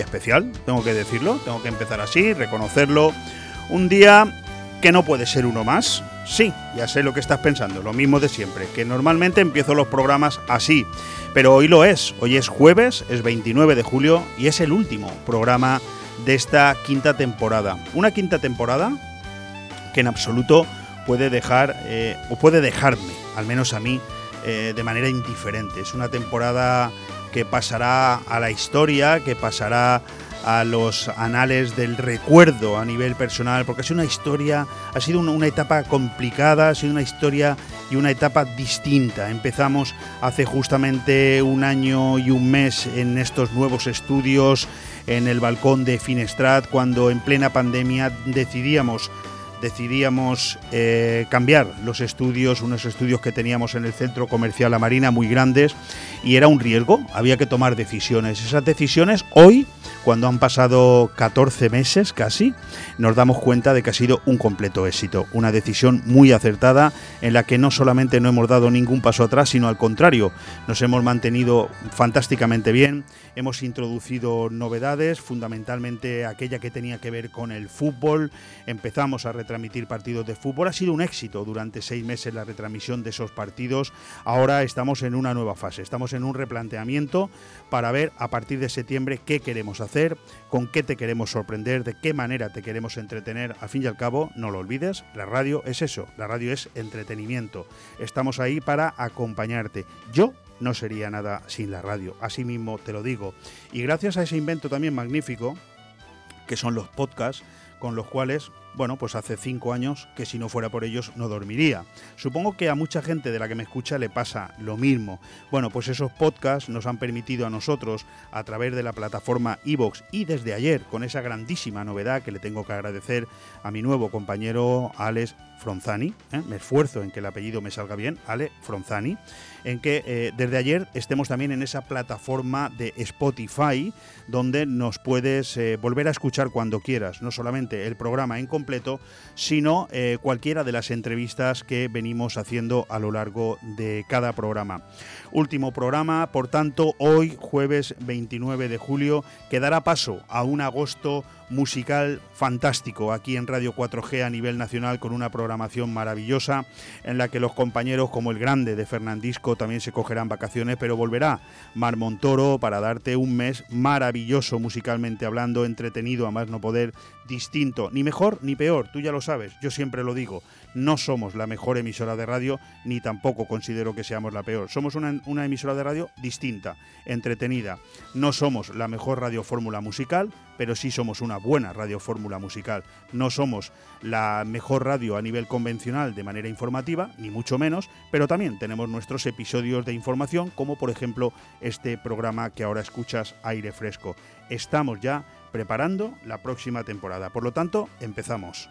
especial, tengo que decirlo, tengo que empezar así, reconocerlo. Un día que no puede ser uno más. Sí, ya sé lo que estás pensando, lo mismo de siempre, que normalmente empiezo los programas así, pero hoy lo es, hoy es jueves, es 29 de julio y es el último programa de esta quinta temporada. Una quinta temporada que en absoluto puede dejar, eh, o puede dejarme, al menos a mí, eh, de manera indiferente. Es una temporada que pasará a la historia, que pasará a los anales del recuerdo a nivel personal, porque ha sido una historia, ha sido una, etapa complicada, ha sido una historia y una etapa distinta. Empezamos hace justamente un año y un mes en estos nuevos estudios en el balcón de Finestrat, cuando en plena pandemia decidíamos decidíamos eh, cambiar los estudios, unos estudios que teníamos en el centro comercial La Marina muy grandes y era un riesgo, había que tomar decisiones. Esas decisiones hoy cuando han pasado 14 meses casi, nos damos cuenta de que ha sido un completo éxito, una decisión muy acertada en la que no solamente no hemos dado ningún paso atrás, sino al contrario, nos hemos mantenido fantásticamente bien, hemos introducido novedades, fundamentalmente aquella que tenía que ver con el fútbol, empezamos a retransmitir partidos de fútbol, ha sido un éxito durante seis meses la retransmisión de esos partidos, ahora estamos en una nueva fase, estamos en un replanteamiento para ver a partir de septiembre qué queremos hacer, con qué te queremos sorprender, de qué manera te queremos entretener. Al fin y al cabo, no lo olvides, la radio es eso, la radio es entretenimiento. Estamos ahí para acompañarte. Yo no sería nada sin la radio, así mismo te lo digo. Y gracias a ese invento también magnífico, que son los podcasts, con los cuales bueno, pues hace cinco años que si no fuera por ellos no dormiría. Supongo que a mucha gente de la que me escucha le pasa lo mismo. Bueno, pues esos podcasts nos han permitido a nosotros, a través de la plataforma Evox y desde ayer, con esa grandísima novedad que le tengo que agradecer a mi nuevo compañero Alex Fronzani, ¿eh? me esfuerzo en que el apellido me salga bien, Ale Fronzani, en que eh, desde ayer estemos también en esa plataforma de Spotify, donde nos puedes eh, volver a escuchar cuando quieras, no solamente el programa en completo, sino cualquiera de las entrevistas que venimos haciendo a lo largo de cada programa. Último programa, por tanto, hoy jueves 29 de julio, que dará paso a un agosto musical fantástico aquí en Radio 4G a nivel nacional con una programación maravillosa en la que los compañeros como el grande de Fernandisco también se cogerán vacaciones, pero volverá Mar Montoro para darte un mes maravilloso musicalmente hablando, entretenido a más no poder, distinto, ni mejor ni peor, tú ya lo sabes, yo siempre lo digo, no somos la mejor emisora de radio, ni tampoco considero que seamos la peor. Somos una, una emisora de radio distinta, entretenida. No somos la mejor radiofórmula musical, pero sí somos una buena radiofórmula musical. No somos la mejor radio a nivel convencional de manera informativa, ni mucho menos, pero también tenemos nuestros episodios de información, como por ejemplo este programa que ahora escuchas, Aire Fresco. Estamos ya preparando la próxima temporada. Por lo tanto, empezamos.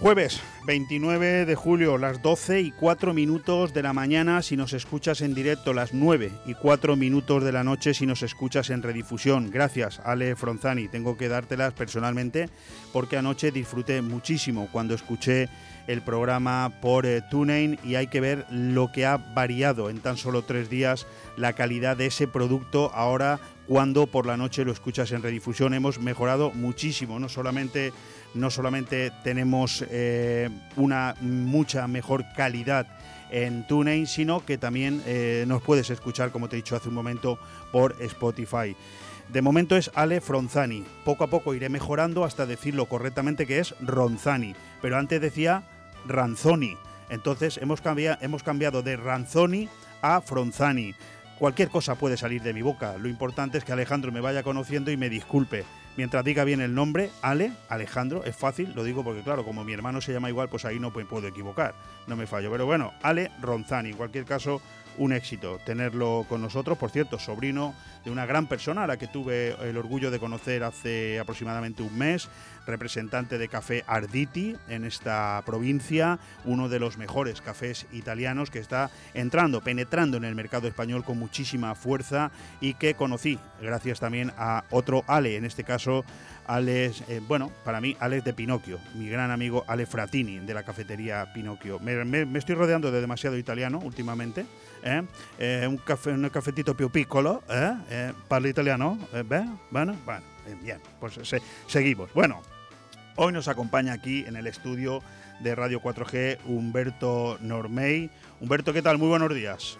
Jueves 29 de julio, las 12 y 4 minutos de la mañana si nos escuchas en directo, las 9 y 4 minutos de la noche si nos escuchas en redifusión. Gracias, Ale Fronzani. Tengo que dártelas personalmente porque anoche disfruté muchísimo cuando escuché el programa por eh, TuneIn y hay que ver lo que ha variado en tan solo tres días la calidad de ese producto ahora cuando por la noche lo escuchas en redifusión. Hemos mejorado muchísimo, no solamente no solamente tenemos eh, una mucha mejor calidad en TuneIn, sino que también eh, nos puedes escuchar, como te he dicho hace un momento, por Spotify. De momento es Ale Fronzani. Poco a poco iré mejorando hasta decirlo correctamente que es Ronzani. Pero antes decía Ranzoni. Entonces hemos hemos cambiado de Ranzoni a Fronzani. Cualquier cosa puede salir de mi boca. Lo importante es que Alejandro me vaya conociendo y me disculpe. Mientras diga bien el nombre, Ale, Alejandro, es fácil, lo digo porque claro, como mi hermano se llama igual, pues ahí no puedo equivocar, no me fallo. Pero bueno, Ale Ronzani, en cualquier caso, un éxito tenerlo con nosotros. Por cierto, sobrino de una gran persona a la que tuve el orgullo de conocer hace aproximadamente un mes, representante de Café Arditi en esta provincia, uno de los mejores cafés italianos que está entrando, penetrando en el mercado español con muchísima fuerza y que conocí gracias también a otro Ale, en este caso Alex, eh, bueno, para mí Alex de Pinocchio, mi gran amigo Ale Fratini de la cafetería Pinocchio. Me, estoy rodeando de demasiado italiano últimamente. ¿eh? Eh, un, café, un cafetito più piccolo, ¿eh? para el italiano, Bueno, bueno, bien, pues seguimos. Bueno, hoy nos acompaña aquí en el estudio de Radio 4G Humberto Normey. Humberto, ¿qué tal? Muy buenos días.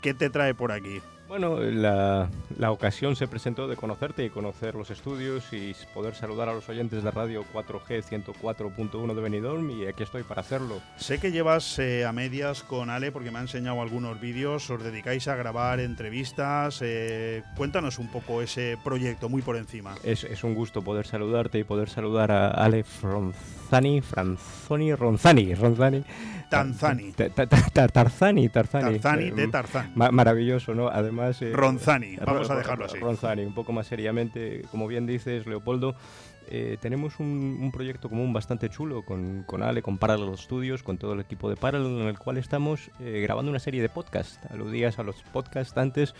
¿Qué te trae por aquí? Bueno, la, ocasión se presentó de conocerte y conocer los estudios y poder saludar a los oyentes de Radio 4G 104.1 de Benidorm y aquí estoy para hacerlo. Sé que llevas eh, a medias con Ale porque me ha enseñado algunos vídeos, os dedicáis a grabar entrevistas. Eh, cuéntanos un poco ese proyecto muy por encima. Es, es, un gusto poder saludarte y poder saludar a Ale Fronzani, Franzoni, Ronzani, Ronzani Tanzani. Tarzani, Tarzani. Tarzani de mm, Tarzán. Maravilloso, ¿no? Además. Eh, Ronzani, vamos a dejarlo así. Ronzani, un poco más seriamente, como bien dices, Leopoldo. Eh, tenemos un, proyecto común bastante chulo con, con Ale, con Parallel Studios, con todo el equipo de Parallel, en el cual estamos eh, grabando una serie de podcasts. Aludías a los podcasts antes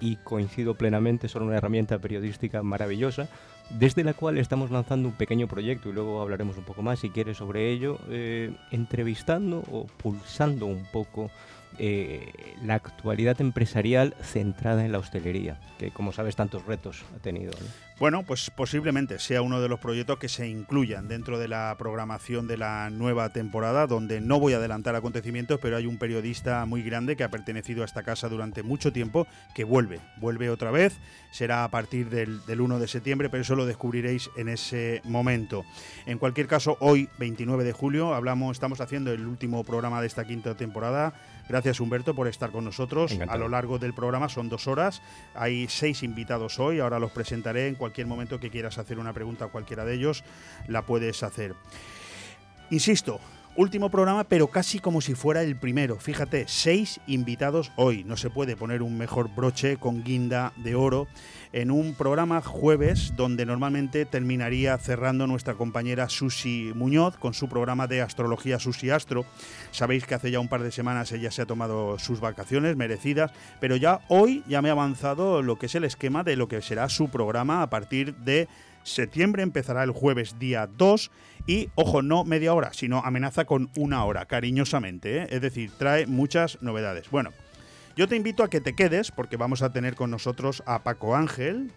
y coincido plenamente, son una herramienta periodística maravillosa desde la cual estamos lanzando un pequeño proyecto y luego hablaremos un poco más si quieres sobre ello, eh, entrevistando o pulsando un poco eh, la actualidad empresarial centrada en la hostelería, que como sabes tantos retos ha tenido. Bueno, pues posiblemente sea uno de los proyectos que se incluyan dentro de la programación de la nueva temporada, donde no voy a adelantar acontecimientos, pero hay un periodista muy grande que ha pertenecido a esta casa durante mucho tiempo que vuelve, vuelve otra vez, será a partir del, del 1 de septiembre, pero eso lo descubriréis en ese momento. En cualquier caso, hoy, 29 de julio, hablamos, estamos haciendo el último programa de esta quinta temporada. Gracias Humberto por estar con nosotros. A lo largo del programa son dos horas. Hay seis invitados hoy. Ahora los presentaré. En cualquier momento que quieras hacer una pregunta a cualquiera de ellos, la puedes hacer. Insisto, Último programa, pero casi como si fuera el primero. Fíjate, seis invitados hoy. No se puede poner un mejor broche con guinda de oro en un programa jueves donde normalmente terminaría cerrando nuestra compañera Susi Muñoz con su programa de astrología Susi Astro. Sabéis que hace ya un par de semanas ella se ha tomado sus vacaciones merecidas, pero ya hoy ya me ha avanzado lo que es el esquema de lo que será su programa a partir de septiembre empezará el jueves día 2 y, ojo, no media hora, sino amenaza con una hora, cariñosamente. ¿eh? Es decir, trae muchas novedades. Bueno, yo te invito a que te quedes porque vamos a tener con nosotros a Paco Ángel,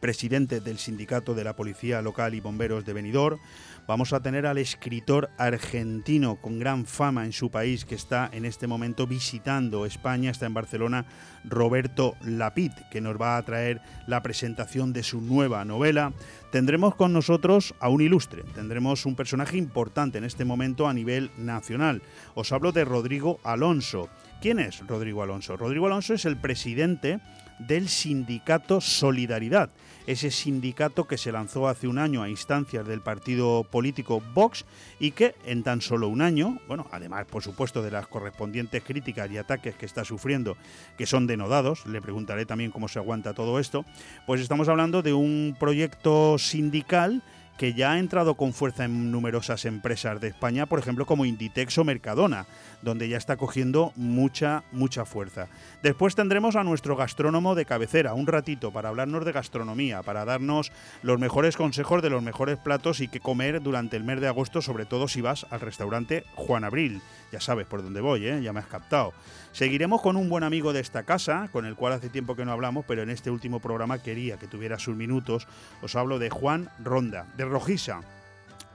presidente del Sindicato de la Policía Local y Bomberos de Benidorm. Vamos a tener al escritor argentino con gran fama en su país que está en este momento visitando España, está en Barcelona, Roberto Lapid, que nos va a traer la presentación de su nueva novela. Tendremos con nosotros a un ilustre, tendremos un personaje importante en este momento a nivel nacional. Os hablo de Rodrigo Alonso. ¿Quién es Rodrigo Alonso? Rodrigo Alonso es el presidente del sindicato Solidaridad, ese sindicato que se lanzó hace un año a instancias del partido político Vox y que en tan solo un año, bueno, además por supuesto de las correspondientes críticas y ataques que está sufriendo, que son denodados, le preguntaré también cómo se aguanta todo esto, pues estamos hablando de un proyecto sindical que ya ha entrado con fuerza en numerosas empresas de España, por ejemplo como Inditex o Mercadona, donde ya está cogiendo mucha, mucha fuerza. Después tendremos a nuestro gastrónomo de cabecera, un ratito para hablarnos de gastronomía, para darnos los mejores consejos de los mejores platos y qué comer durante el mes de agosto, sobre todo si vas al restaurante Juan Abril. Ya sabes por dónde voy, ¿eh? ya me has captado. Seguiremos con un buen amigo de esta casa, con el cual hace tiempo que no hablamos, pero en este último programa quería que tuviera sus minutos. Os hablo de Juan Ronda, de Rojisa,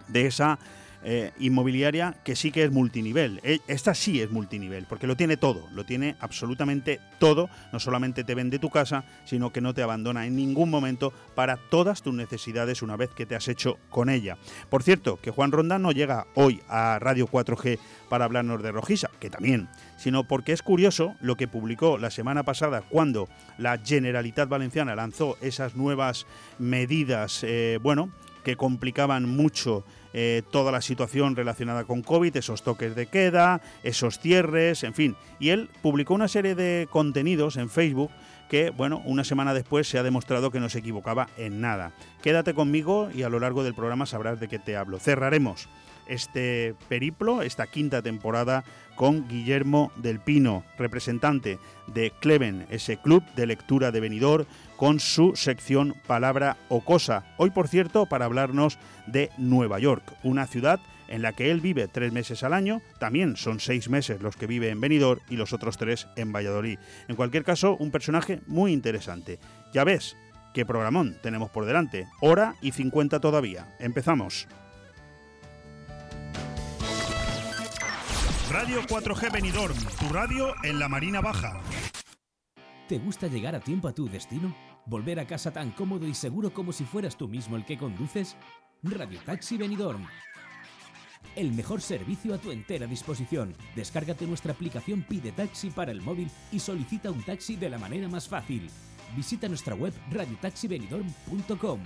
de esa eh, inmobiliaria que sí que es multinivel. E, esta sí es multinivel, porque lo tiene todo, lo tiene absolutamente todo. No solamente te vende tu casa, sino que no te abandona en ningún momento para todas tus necesidades una vez que te has hecho con ella. Por cierto, que Juan Ronda no llega hoy a Radio 4G para hablarnos de Rojisa, que también, sino porque es curioso lo que publicó la semana pasada cuando la Generalitat Valenciana lanzó esas nuevas medidas, eh, bueno, que complicaban mucho eh, toda la situación relacionada con COVID, esos toques de queda, esos cierres, en fin. Y él publicó una serie de contenidos en Facebook que, bueno, una semana después se ha demostrado que no se equivocaba en nada. Quédate conmigo y a lo largo del programa sabrás de qué te hablo. Cerraremos este periplo, esta quinta temporada, con Guillermo del Pino, representante de Cleven, ese club de lectura de Benidorm, con su sección Palabra o Cosa. Hoy, por cierto, para hablarnos de Nueva York, una ciudad en la que él vive tres meses al año, también son seis meses los que vive en Benidorm y los otros tres en Valladolid. En cualquier caso, un personaje muy interesante. Ya ves, qué programón tenemos por delante. Hora y 50 todavía. Empezamos. Radio 4G Benidorm, tu radio en la Marina Baja. ¿Te gusta llegar a tiempo a tu destino? ¿Volver a casa tan cómodo y seguro como si fueras tú mismo el que conduces? Radio Taxi Benidorm. El mejor servicio a tu entera disposición. Descárgate nuestra aplicación Pide Taxi para el móvil y solicita un taxi de la manera más fácil. Visita nuestra web radiotaxibenidorm.com.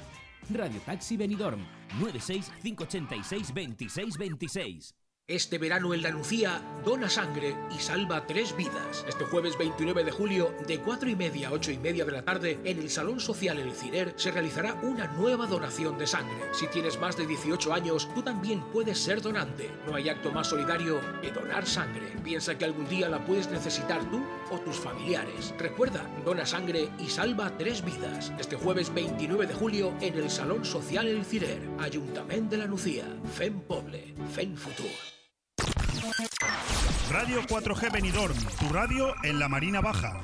Radio Taxi Benidorm 96 586 2626. Este verano en la Lucía, dona sangre y salva tres vidas. Este jueves 29 de julio, de 4 y media a 8 y media de la tarde, en el Salón Social El Cirer, se realizará una nueva donación de sangre. Si tienes más de 18 años, tú también puedes ser donante. No hay acto más solidario que donar sangre. Piensa que algún día la puedes necesitar tú o tus familiares. Recuerda, dona sangre y salva tres vidas. Este jueves 29 de julio, en el Salón Social El Cirer, Ayuntamiento de la Lucía, FEM Poble, FEM Futur. Radio 4G Benidorm, tu radio en la Marina Baja.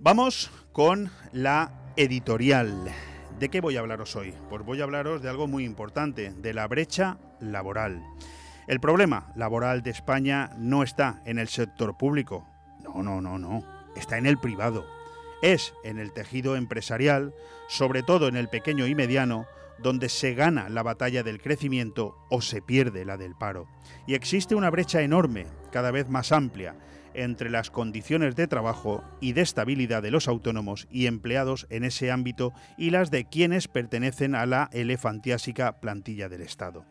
Vamos con la editorial. ¿De qué voy a hablaros hoy? Pues voy a hablaros de algo muy importante, de la brecha laboral. El problema laboral de España no está en el sector público. No, no, no, no. Está en el privado es en el tejido empresarial, sobre todo en el pequeño y mediano, donde se gana la batalla del crecimiento o se pierde la del paro. Y existe una brecha enorme, cada vez más amplia, entre las condiciones de trabajo y de estabilidad de los autónomos y empleados en ese ámbito y las de quienes pertenecen a la elefantiásica plantilla del Estado.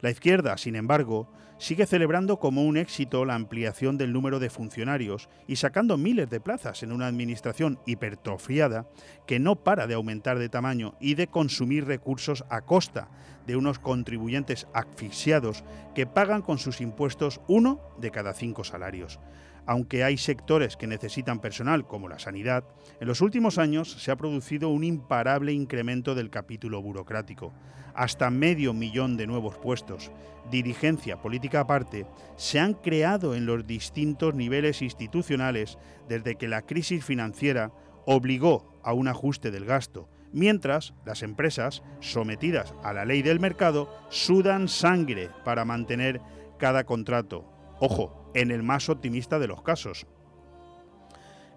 La izquierda, sin embargo, sigue celebrando como un éxito la ampliación del número de funcionarios y sacando miles de plazas en una administración hipertrofiada que no para de aumentar de tamaño y de consumir recursos a costa de unos contribuyentes asfixiados que pagan con sus impuestos uno de cada cinco salarios. Aunque hay sectores que necesitan personal, como la sanidad, en los últimos años se ha producido un imparable incremento del capítulo burocrático. Hasta medio millón de nuevos puestos, dirigencia política aparte, se han creado en los distintos niveles institucionales desde que la crisis financiera obligó a un ajuste del gasto, mientras las empresas, sometidas a la ley del mercado, sudan sangre para mantener cada contrato. Ojo, en el más optimista de los casos.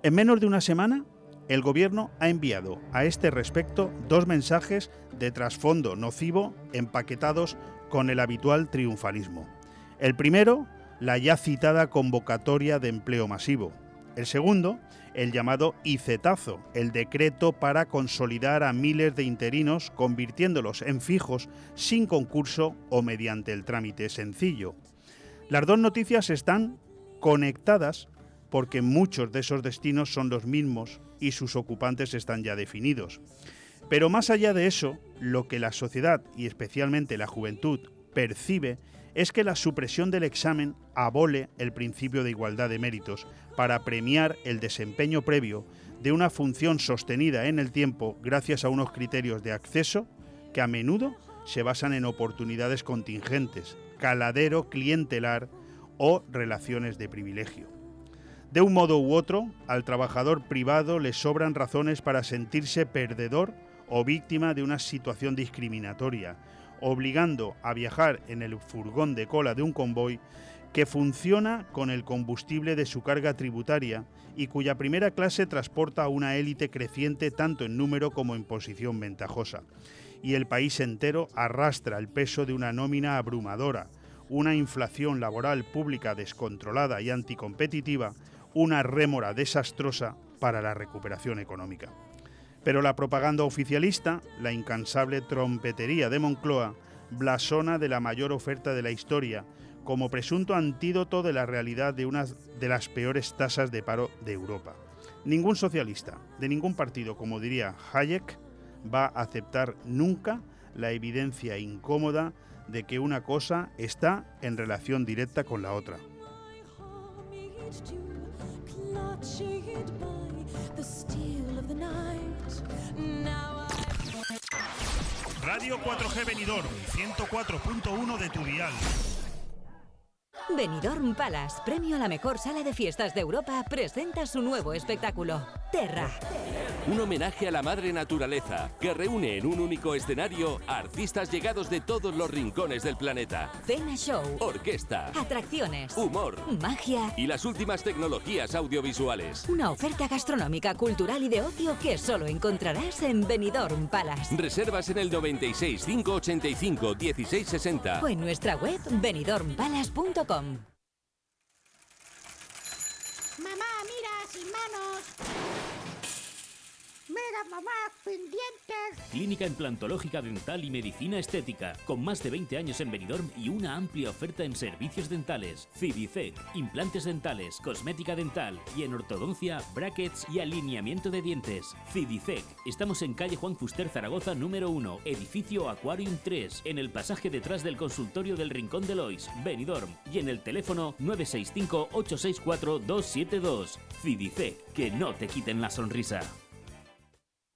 En menos de una semana, el Gobierno ha enviado a este respecto dos mensajes de trasfondo nocivo empaquetados con el habitual triunfalismo. El primero, la ya citada convocatoria de empleo masivo. El segundo, el llamado ICETAZO, el decreto para consolidar a miles de interinos convirtiéndolos en fijos sin concurso o mediante el trámite sencillo. Las dos noticias están conectadas porque muchos de esos destinos son los mismos y sus ocupantes están ya definidos. Pero más allá de eso, lo que la sociedad y especialmente la juventud percibe es que la supresión del examen abole el principio de igualdad de méritos para premiar el desempeño previo de una función sostenida en el tiempo gracias a unos criterios de acceso que a menudo se basan en oportunidades contingentes, caladero clientelar o relaciones de privilegio. De un modo u otro, al trabajador privado le sobran razones para sentirse perdedor o víctima de una situación discriminatoria, obligando a viajar en el furgón de cola de un convoy que funciona con el combustible de su carga tributaria y cuya primera clase transporta a una élite creciente tanto en número como en posición ventajosa. Y el país entero arrastra el peso de una nómina abrumadora, una inflación laboral pública descontrolada y anticompetitiva, una rémora desastrosa para la recuperación económica. Pero la propaganda oficialista, la incansable trompetería de Moncloa, blasona de la mayor oferta de la historia, como presunto antídoto de la realidad de una de las peores tasas de paro de Europa. Ningún socialista, de ningún partido, como diría Hayek, va a aceptar nunca la evidencia incómoda de que una cosa está en relación directa con la otra. Radio 4G Benidorm, 104.1 de tu dial. Benidorm Palace, premio a la mejor sala de fiestas de Europa, presenta su nuevo espectáculo, Terra. Un homenaje a la madre naturaleza que reúne en un único escenario artistas llegados de todos los rincones del planeta. Cena show, Orquesta, atracciones, humor magia y las últimas tecnologías audiovisuales. Una oferta gastronómica, cultural y de ocio que solo encontrarás en Benidorm Palace. Reservas en el 96 585 1660 o en nuestra web benidormpalace.com. Mamá, mira, sin manos. Mira, mamá, sin dientes. Clínica implantológica dental y medicina estética, con más de 20 años en Benidorm y una amplia oferta en servicios dentales. Cidicec, implantes dentales, cosmética dental y en ortodoncia, brackets y alineamiento de dientes. Cidicec, estamos en calle Juan Fuster Zaragoza número 1, edificio Aquarium 3, en el pasaje detrás del consultorio del Rincón de Lois, Benidorm, y en el teléfono 965 864 272. Cidicec, que no te quiten la sonrisa.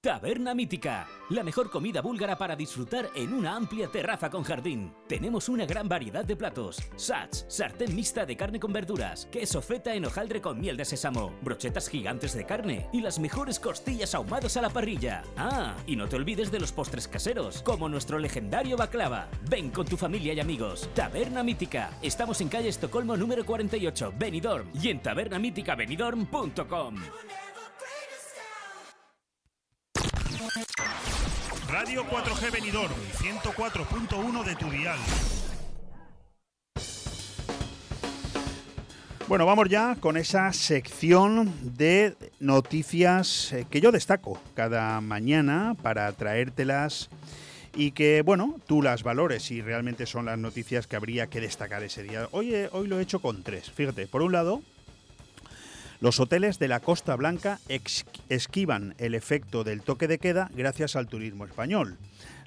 Taberna Mítica, la mejor comida búlgara para disfrutar en una amplia terraza con jardín. Tenemos una gran variedad de platos: sats, sartén mixta de carne con verduras, queso feta en hojaldre con miel de sésamo, brochetas gigantes de carne y las mejores costillas ahumadas a la parrilla. Ah, y no te olvides de los postres caseros, como nuestro legendario baklava. Ven con tu familia y amigos. Taberna Mítica. Estamos en calle Estocolmo número 48, Benidorm y en tabernamíticabenidorm.com. Radio 4G Benidorm, 104.1 de tu dial. Bueno, vamos ya con esa sección de noticias eh, que yo destaco cada mañana para traértelas y que, bueno, tú las valores y realmente son las noticias que habría que destacar ese día. Hoy, hoy lo he hecho con tres. Fíjate, por un lado, los hoteles de la Costa Blanca esquivan el efecto del toque de queda gracias al turismo español.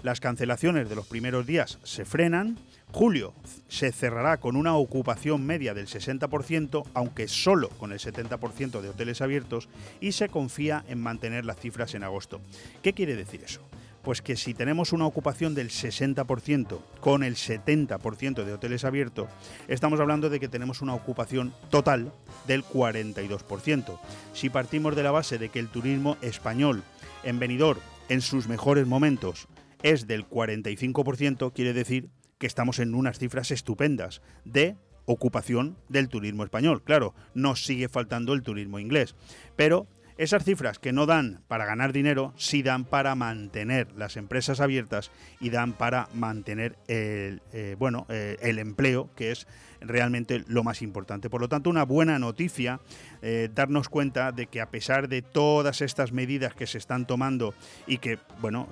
Las cancelaciones de los primeros días se frenan. Julio se cerrará con una ocupación media del 60%, aunque solo con el 70% de hoteles abiertos, y se confía en mantener las cifras en agosto. ¿Qué quiere decir eso? Pues que si tenemos una ocupación del 60% con el 70% de hoteles abiertos, estamos hablando de que tenemos una ocupación total del 42%. Si partimos de la base de que el turismo español en Benidorm en sus mejores momentos es del 45%, quiere decir que estamos en unas cifras estupendas de ocupación del turismo español. Claro, nos sigue faltando el turismo inglés, pero esas cifras que no dan para ganar dinero, sí dan para mantener las empresas abiertas y dan para mantener el, eh, bueno, eh, el empleo, que es realmente lo más importante. Por lo tanto, una buena noticia, eh, darnos cuenta de que a pesar de todas estas medidas que se están tomando y que, bueno,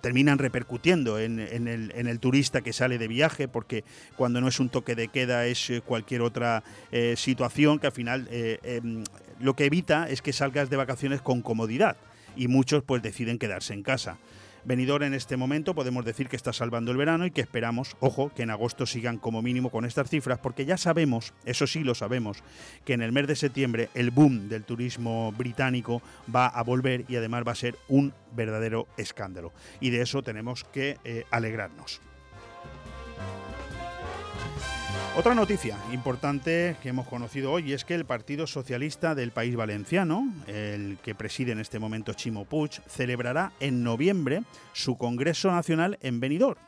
terminan repercutiendo en, el, turista que sale de viaje, porque cuando no es un toque de queda es cualquier otra situación que al final em, lo que evita es que salgas de vacaciones con comodidad y muchos pues deciden quedarse en casa. Venidor en este momento podemos decir que está salvando el verano y que esperamos, ojo, que en agosto sigan como mínimo con estas cifras, porque ya sabemos, eso sí lo sabemos, que en el mes de septiembre el boom del turismo británico va a volver y además va a ser un verdadero escándalo. Y de eso tenemos que eh, alegrarnos. Otra noticia importante que hemos conocido hoy es que el Partido Socialista del País Valenciano, el que preside en este momento Chimo Puig, celebrará en noviembre su Congreso Nacional en Benidorm.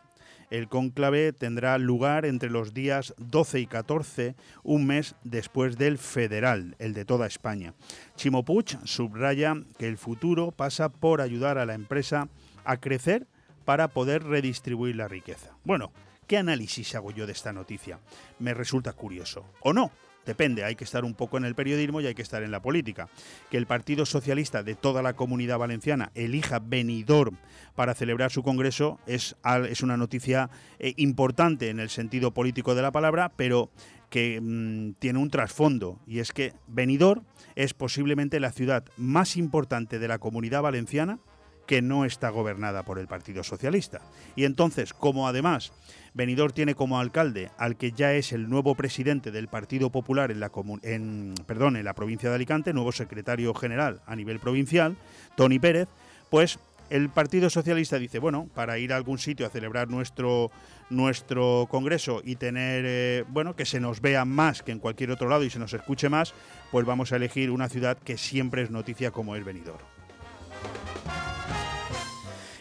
El cónclave tendrá lugar entre los días 12 y 14, un mes después del federal, el de toda España. Chimo Puig subraya que el futuro pasa por ayudar a la empresa a crecer para poder redistribuir la riqueza. Bueno, ¿qué análisis hago yo de esta noticia? Me resulta curioso. ¿O no? Depende, hay que estar un poco en el periodismo y hay que estar en la política. Que el Partido Socialista de toda la comunidad valenciana elija Benidorm para celebrar su congreso es, una noticia eh, importante en el sentido político de la palabra, pero que mm, tiene un trasfondo y es que Benidorm es posiblemente la ciudad más importante de la comunidad valenciana que no está gobernada por el Partido Socialista. Y entonces, como además Benidorm tiene como alcalde al que ya es el nuevo presidente del Partido Popular en la, provincia de Alicante, nuevo secretario general a nivel provincial, Tony Pérez, pues el Partido Socialista dice, bueno, para ir a algún sitio a celebrar nuestro, nuestro congreso y tener, eh, bueno, que se nos vea más que en cualquier otro lado y se nos escuche más, pues vamos a elegir una ciudad que siempre es noticia como el Benidorm.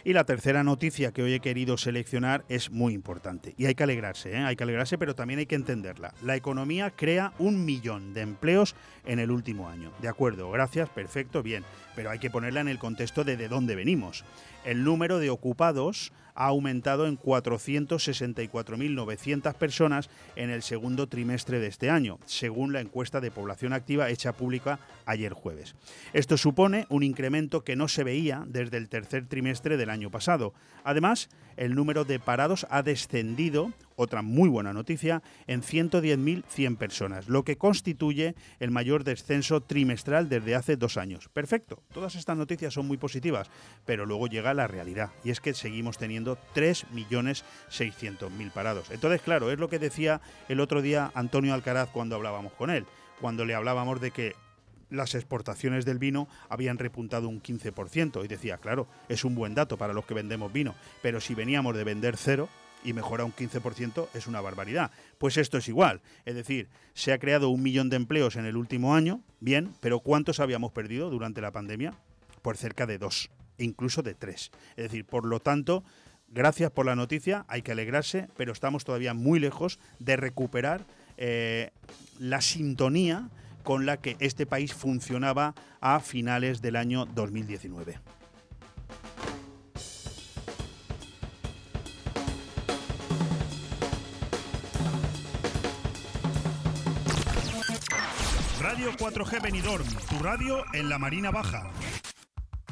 Y la tercera noticia que hoy he querido seleccionar es muy importante y hay que alegrarse, ¿eh? hay que alegrarse, pero también hay que entenderla. La economía crea un millón de empleos en el último año. De acuerdo, gracias, perfecto, bien, pero hay que ponerla en el contexto de de dónde venimos. El número de ocupados ha aumentado en 464.900 personas en el segundo trimestre de este año, según la encuesta de población activa hecha pública ayer jueves. Esto supone un incremento que no se veía desde el tercer trimestre del año pasado. Además, el número de parados ha descendido otra muy buena noticia, en 110.100 personas, lo que constituye el mayor descenso trimestral desde hace dos años. Perfecto, todas estas noticias son muy positivas, pero luego llega la realidad, y es que seguimos teniendo 3.600.000 parados. Entonces, claro, es lo que decía el otro día Antonio Alcaraz cuando hablábamos con él, cuando le hablábamos de que las exportaciones del vino habían repuntado un 15%. Y decía, claro, es un buen dato para los que vendemos vino, pero si veníamos de vender cero, y mejora un 15% es una barbaridad. Pues esto es igual. Es decir, se ha creado un millón de empleos en el último año, bien, pero ¿cuántos habíamos perdido durante la pandemia? Por cerca de dos, incluso de tres. Es decir, por lo tanto, gracias por la noticia, hay que alegrarse, pero estamos todavía muy lejos de recuperar eh, la sintonía con la que este país funcionaba a finales del año 2019. Radio 4G Benidorm, tu radio en la Marina Baja.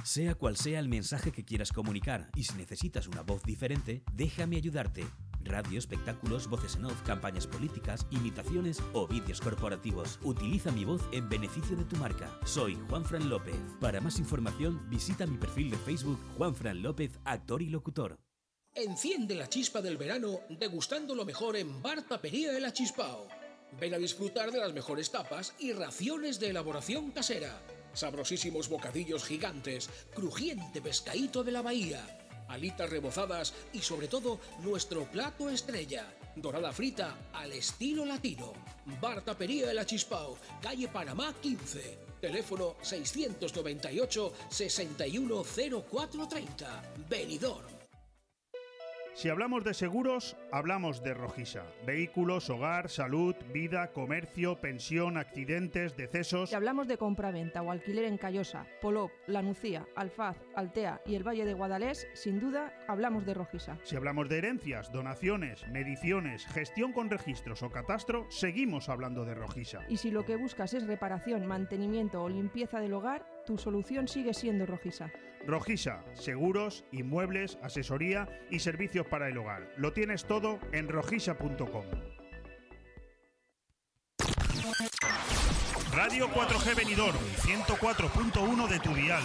Sea cual sea el mensaje que quieras comunicar y si necesitas una voz diferente, déjame ayudarte. Radio, espectáculos, voces en off, campañas políticas, imitaciones o vídeos corporativos. Utiliza mi voz en beneficio de tu marca. Soy Juan Fran López. Para más información, visita mi perfil de Facebook Juan Fran López, actor y locutor. Enciende la chispa del verano degustando lo mejor en Bar Tapería El Achispao. Ven a disfrutar de las mejores tapas y raciones de elaboración casera. Sabrosísimos bocadillos gigantes, crujiente pescadito de la bahía, alitas rebozadas y sobre todo nuestro plato estrella, dorada frita al estilo latino. Bar Tapería El Achispao, calle Panamá 15. Teléfono 698 610430. Benidorm. Si hablamos de seguros, hablamos de Rojisa. Vehículos, hogar, salud, vida, comercio, pensión, accidentes, decesos. Si hablamos de compraventa o alquiler en Callosa, Polop, La Nucía, Alfaz, Altea y el Valle de Guadalés, sin duda hablamos de Rojisa. Si hablamos de herencias, donaciones, mediciones, gestión con registros o catastro, seguimos hablando de Rojisa. Y si lo que buscas es reparación, mantenimiento o limpieza del hogar, tu solución sigue siendo Rojisa. Rojisa, seguros, inmuebles, asesoría y servicios para el hogar. Lo tienes todo en rojisa.com. Radio 4G Benidorm, 104.1 de tu dial.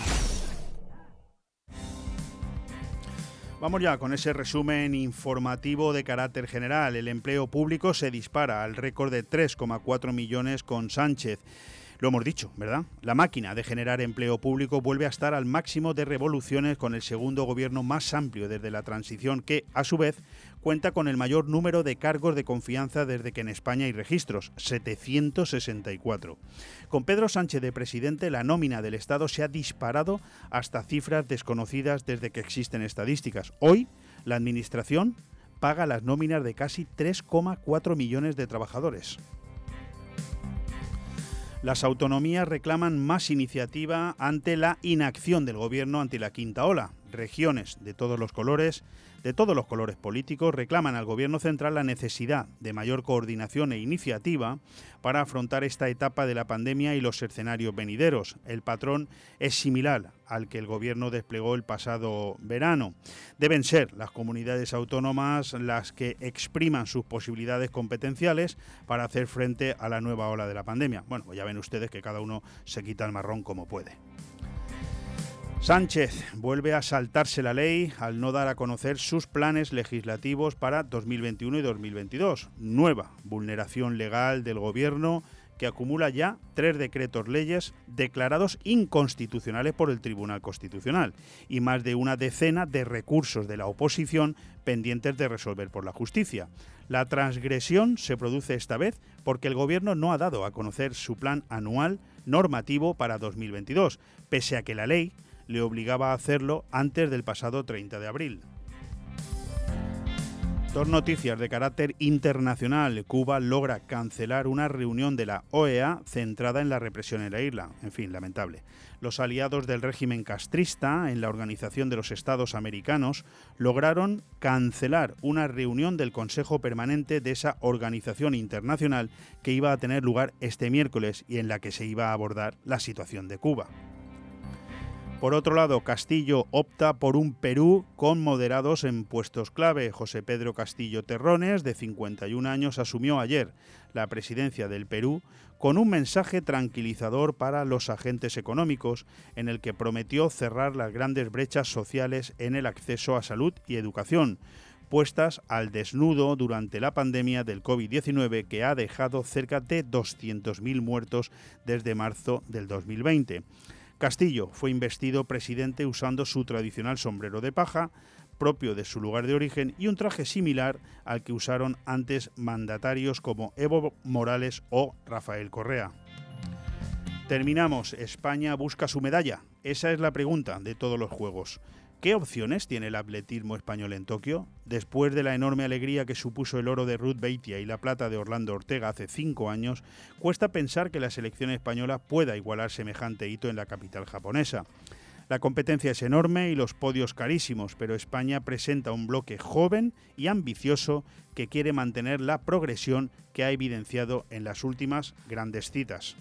Vamos ya con ese resumen informativo de carácter general. El empleo público se dispara al récord de 3,4 millones con Sánchez. Lo hemos dicho, ¿verdad? La máquina de generar empleo público vuelve a estar al máximo de revoluciones con el segundo gobierno más amplio desde la transición que, a su vez, cuenta con el mayor número de cargos de confianza desde que en España hay registros, 764. Con Pedro Sánchez de presidente, la nómina del Estado se ha disparado hasta cifras desconocidas desde que existen estadísticas. Hoy, la Administración paga las nóminas de casi 3,4 millones de trabajadores. Las autonomías reclaman más iniciativa ante la inacción del gobierno ante la quinta ola. Regiones de todos los colores de todos los colores políticos reclaman al Gobierno central la necesidad de mayor coordinación e iniciativa para afrontar esta etapa de la pandemia y los escenarios venideros. El patrón es similar al que el Gobierno desplegó el pasado verano. Deben ser las comunidades autónomas las que expriman sus posibilidades competenciales para hacer frente a la nueva ola de la pandemia. Bueno, pues ya ven ustedes que cada uno se quita el marrón como puede. Sánchez vuelve a saltarse la ley al no dar a conocer sus planes legislativos para 2021 y 2022. Nueva vulneración legal del Gobierno que acumula ya tres decretos leyes declarados inconstitucionales por el Tribunal Constitucional y más de una decena de recursos de la oposición pendientes de resolver por la justicia. La transgresión se produce esta vez porque el Gobierno no ha dado a conocer su plan anual normativo para 2022, pese a que la ley le obligaba a hacerlo antes del pasado 30 de abril. Dos noticias de carácter internacional. Cuba logra cancelar una reunión de la OEA centrada en la represión en la isla. En fin, lamentable. Los aliados del régimen castrista en la Organización de los Estados Americanos lograron cancelar una reunión del Consejo Permanente de esa organización internacional que iba a tener lugar este miércoles y en la que se iba a abordar la situación de Cuba. Por otro lado, Castillo opta por un Perú con moderados en puestos clave. José Pedro Castillo Terrones, de 51 años, asumió ayer la presidencia del Perú con un mensaje tranquilizador para los agentes económicos, en el que prometió cerrar las grandes brechas sociales en el acceso a salud y educación puestas al desnudo durante la pandemia del COVID-19 que ha dejado cerca de 200.000 muertos desde marzo del 2020. Castillo fue investido presidente usando su tradicional sombrero de paja, propio de su lugar de origen, y un traje similar al que usaron antes mandatarios como Evo Morales o Rafael Correa. Terminamos. España busca su medalla. Esa es la pregunta de todos los juegos. ¿Qué opciones tiene el atletismo español en Tokio? Después de la enorme alegría que supuso el oro de Ruth Beitia y la plata de Orlando Ortega hace cinco años, cuesta pensar que la selección española pueda igualar semejante hito en la capital japonesa. La competencia es enorme y los podios carísimos, pero España presenta un bloque joven y ambicioso que quiere mantener la progresión que ha evidenciado en las últimas grandes citas.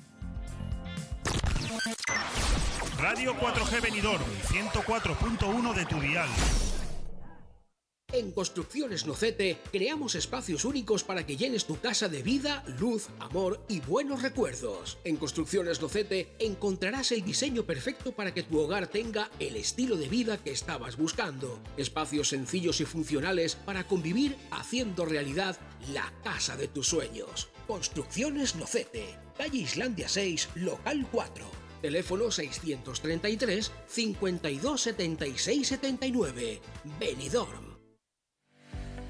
Radio 4G Benidorm, 104.1 de tu. En Construcciones Nocete creamos espacios únicos para que llenes tu casa de vida, luz, amor y buenos recuerdos. En Construcciones Nocete encontrarás el diseño perfecto para que tu hogar tenga el estilo de vida que estabas buscando. Espacios sencillos y funcionales para convivir haciendo realidad la casa de tus sueños. Construcciones Nocete, calle Islandia 6, local 4. Teléfono 633 52 76 79. Benidorm.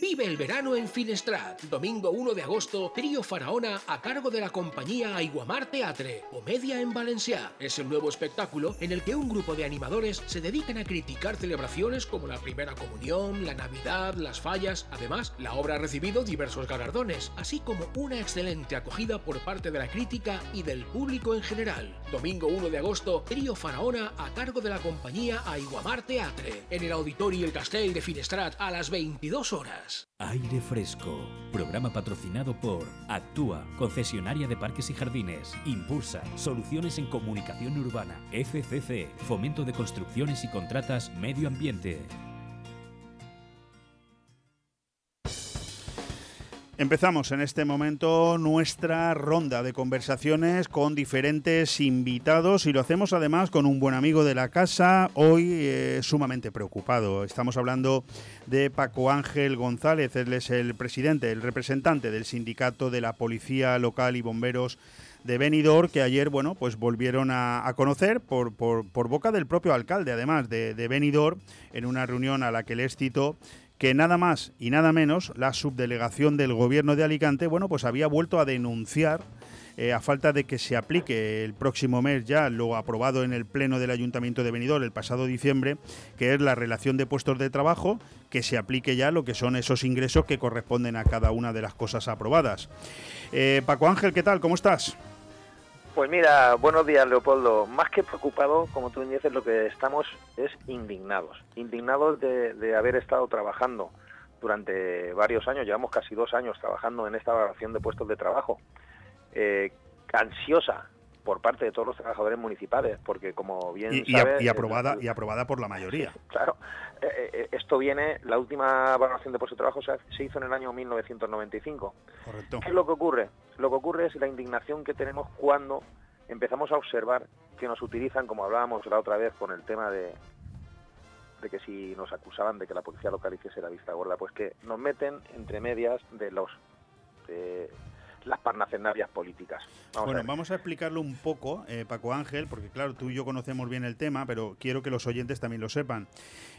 Vive el verano en Finestrat. Domingo 1 de agosto, Trío Faraona a cargo de la compañía Aiguamar Teatre, Comedia en Valencia. Es el nuevo espectáculo en el que un grupo de animadores se dedican a criticar celebraciones como la Primera Comunión, la Navidad, las fallas. Además, la obra ha recibido diversos galardones, así como una excelente acogida por parte de la crítica y del público en general. Domingo 1 de agosto, Trío Faraona a cargo de la compañía Aiguamar Teatre, en el Auditorio El Castell de Finestrat a las 22 horas. Aire Fresco, programa patrocinado por Actúa, concesionaria de parques y jardines, Impulsa, soluciones en comunicación urbana, FCC, fomento de construcciones y contratas, medio ambiente. Empezamos en este momento nuestra ronda de conversaciones con diferentes invitados y lo hacemos además con un buen amigo de la casa, hoy eh, sumamente preocupado. Estamos hablando de Paco Ángel González, él es el presidente, el representante del sindicato de la Policía Local y Bomberos de Benidorm que ayer, bueno, pues volvieron a, conocer por, por, boca del propio alcalde, además de, de Benidorm, en una reunión a la que les citó que nada más y nada menos la subdelegación del gobierno de Alicante, bueno, pues había vuelto a denunciar eh, a falta de que se aplique el próximo mes ya lo aprobado en el Pleno del Ayuntamiento de Benidorm el pasado diciembre, que es la relación de puestos de trabajo, que se aplique ya lo que son esos ingresos que corresponden a cada una de las cosas aprobadas. Eh, Paco Ángel, ¿qué tal? ¿Cómo estás? Pues mira, buenos días Leopoldo. Más que preocupado, como tú dices, lo que estamos es indignados. Indignados de, haber estado trabajando durante varios años, llevamos casi dos años trabajando en esta evaluación de puestos de trabajo. Eh, ansiosa por parte de todos los trabajadores municipales, porque como bien y, y aprobada y aprobada por la mayoría. Claro, eh, eh, esto viene, la última evaluación de puesto de trabajo se, hizo en el año 1995. Correcto. ¿Qué es lo que ocurre? Lo que ocurre es la indignación que tenemos cuando empezamos a observar que nos utilizan, como hablábamos la otra vez con el tema de, de que si nos acusaban de que la policía local hiciese la vista gorda, pues que nos meten entre medias de los las parnacendarias políticas. bueno, vamos a explicarlo un poco, eh, Paco Ángel, porque claro, tú y yo conocemos bien el tema, pero quiero que los oyentes también lo sepan.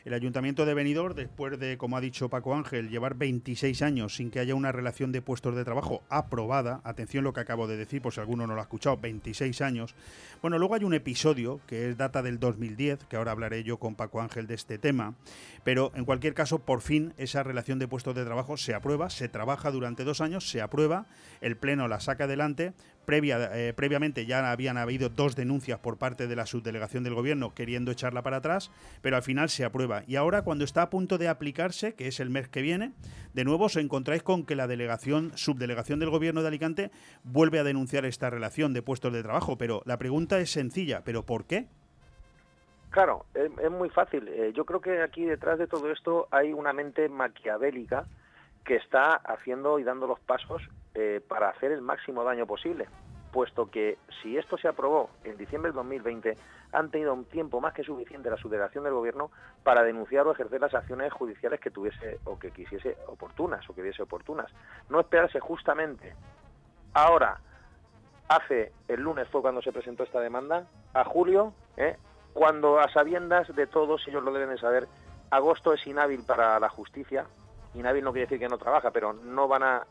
El Ayuntamiento de Benidorm, después de, como ha dicho Paco Ángel, llevar 26 años sin que haya una relación de puestos de trabajo aprobada, atención lo que acabo de decir, por si alguno no lo ha escuchado, 26 años. Bueno, luego hay un episodio que es data del 2010, que ahora hablaré yo con Paco Ángel de este tema, pero en cualquier caso, por fin esa relación de puestos de trabajo se aprueba, se trabaja durante dos años, se aprueba, el Pleno la saca adelante. Previa, eh, previamente ya habían habido dos denuncias por parte de la subdelegación del gobierno queriendo echarla para atrás, pero al final se aprueba. Y ahora, cuando está a punto de aplicarse, que es el mes que viene, de nuevo os encontráis con que la delegación, subdelegación del gobierno de Alicante vuelve a denunciar esta relación de puestos de trabajo. Pero la pregunta es sencilla, ¿pero por qué? Claro, es, muy fácil. Eh, yo creo que aquí detrás de todo esto hay una mente maquiavélica que está haciendo y dando los pasos eh, para hacer el máximo daño posible, puesto que si esto se aprobó en diciembre del 2020, han tenido un tiempo más que suficiente la subdelegación del gobierno para denunciar o ejercer las acciones judiciales que tuviese o que quisiese oportunas o que viese oportunas. No esperarse justamente ahora, hace el lunes fue cuando se presentó esta demanda, a julio, ¿eh? cuando a sabiendas de todos, ellos lo deben de saber, agosto es inhábil para la justicia, inhábil no quiere decir que no trabaja, pero no van a,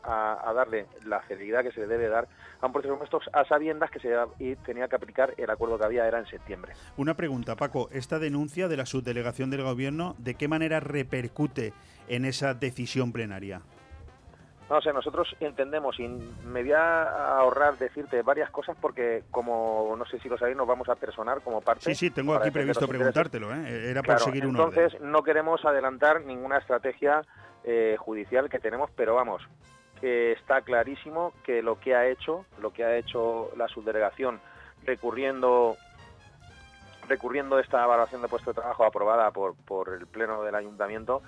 darle la celeridad que se le debe dar a un proceso como estos a sabiendas que se y tenía que aplicar el acuerdo que había era en septiembre. Una pregunta, Paco, esta denuncia de la subdelegación del gobierno, ¿de qué manera repercute en esa decisión plenaria? No sé, nosotros entendemos y me voy a ahorrar decirte varias cosas porque como no sé si lo sabéis nos vamos a personar como parte. Sí, sí, tengo aquí previsto preguntártelo, ¿eh? era por seguir un Entonces no queremos adelantar ninguna estrategia eh, judicial que tenemos, pero vamos, que está clarísimo que lo que ha hecho, lo que ha hecho la subdelegación recurriendo recurriendo esta evaluación de puesto de trabajo aprobada por, por el pleno del ayuntamiento,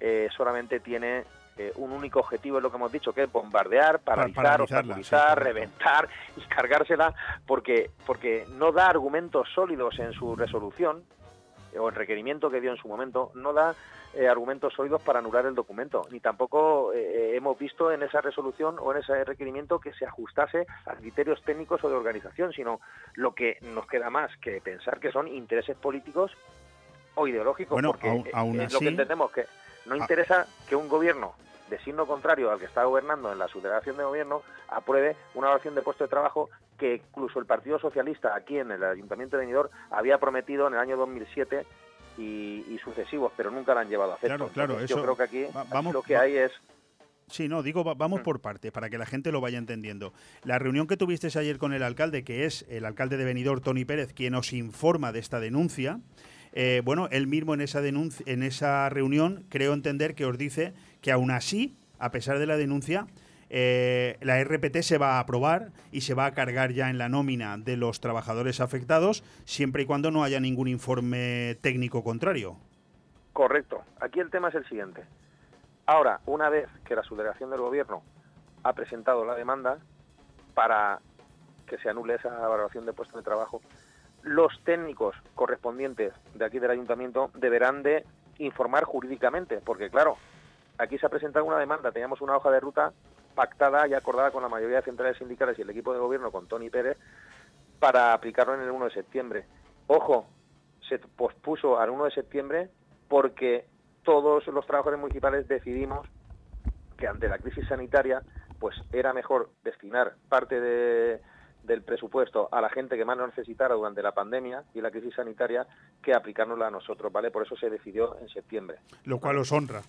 eh, solamente tiene eh, un único objetivo, es lo que hemos dicho, que es bombardear, paralizar, obstaculizar, reventar y cargársela, porque, porque no da argumentos sólidos en su resolución, o el requerimiento que dio en su momento, no da eh, argumentos sólidos para anular el documento, ni tampoco eh, eh, hemos visto en esa resolución o en ese requerimiento que se ajustase a criterios técnicos o de organización, sino lo que nos queda más que pensar que son intereses políticos o ideológicos, porque es lo que entendemos que no interesa que un gobierno de signo contrario al que está gobernando en la subdelegación de gobierno apruebe una oración de puesto de trabajo que incluso el Partido Socialista aquí en el Ayuntamiento de Benidorm había prometido en el año 2007 y, sucesivos, pero nunca la han llevado a hacer. Claro, claro, eso, yo creo que aquí vamos, lo que hay es Sí, no, digo, vamos mm. por parte, para que la gente lo vaya entendiendo. La reunión que tuviste ayer con el alcalde, que es el alcalde de Benidorm, Tony Pérez, quien nos informa de esta denuncia, eh, bueno, él mismo en esa, en esa reunión creo entender que os dice que aún así, a pesar de la denuncia, eh, la RPT se va a aprobar y se va a cargar ya en la nómina de los trabajadores afectados, siempre y cuando no haya ningún informe técnico contrario. Correcto. Aquí el tema es el siguiente. Ahora, una vez que la subdelegación del Gobierno ha presentado la demanda para que se anule esa valoración de puesto de trabajo, los técnicos correspondientes de aquí del ayuntamiento deberán de informar jurídicamente, porque claro, aquí se ha presentado una demanda, teníamos una hoja de ruta pactada y acordada con la mayoría de centrales sindicales y el equipo de gobierno con Tony Pérez para aplicarlo en el 1 de septiembre. Ojo, se pospuso al 1 de septiembre porque todos los trabajadores municipales decidimos que ante la crisis sanitaria pues era mejor destinar parte de, del presupuesto a la gente que más lo necesitara durante la pandemia y la crisis sanitaria que aplicárnosla a nosotros, ¿vale? Por eso se decidió en septiembre. Lo cual os honra.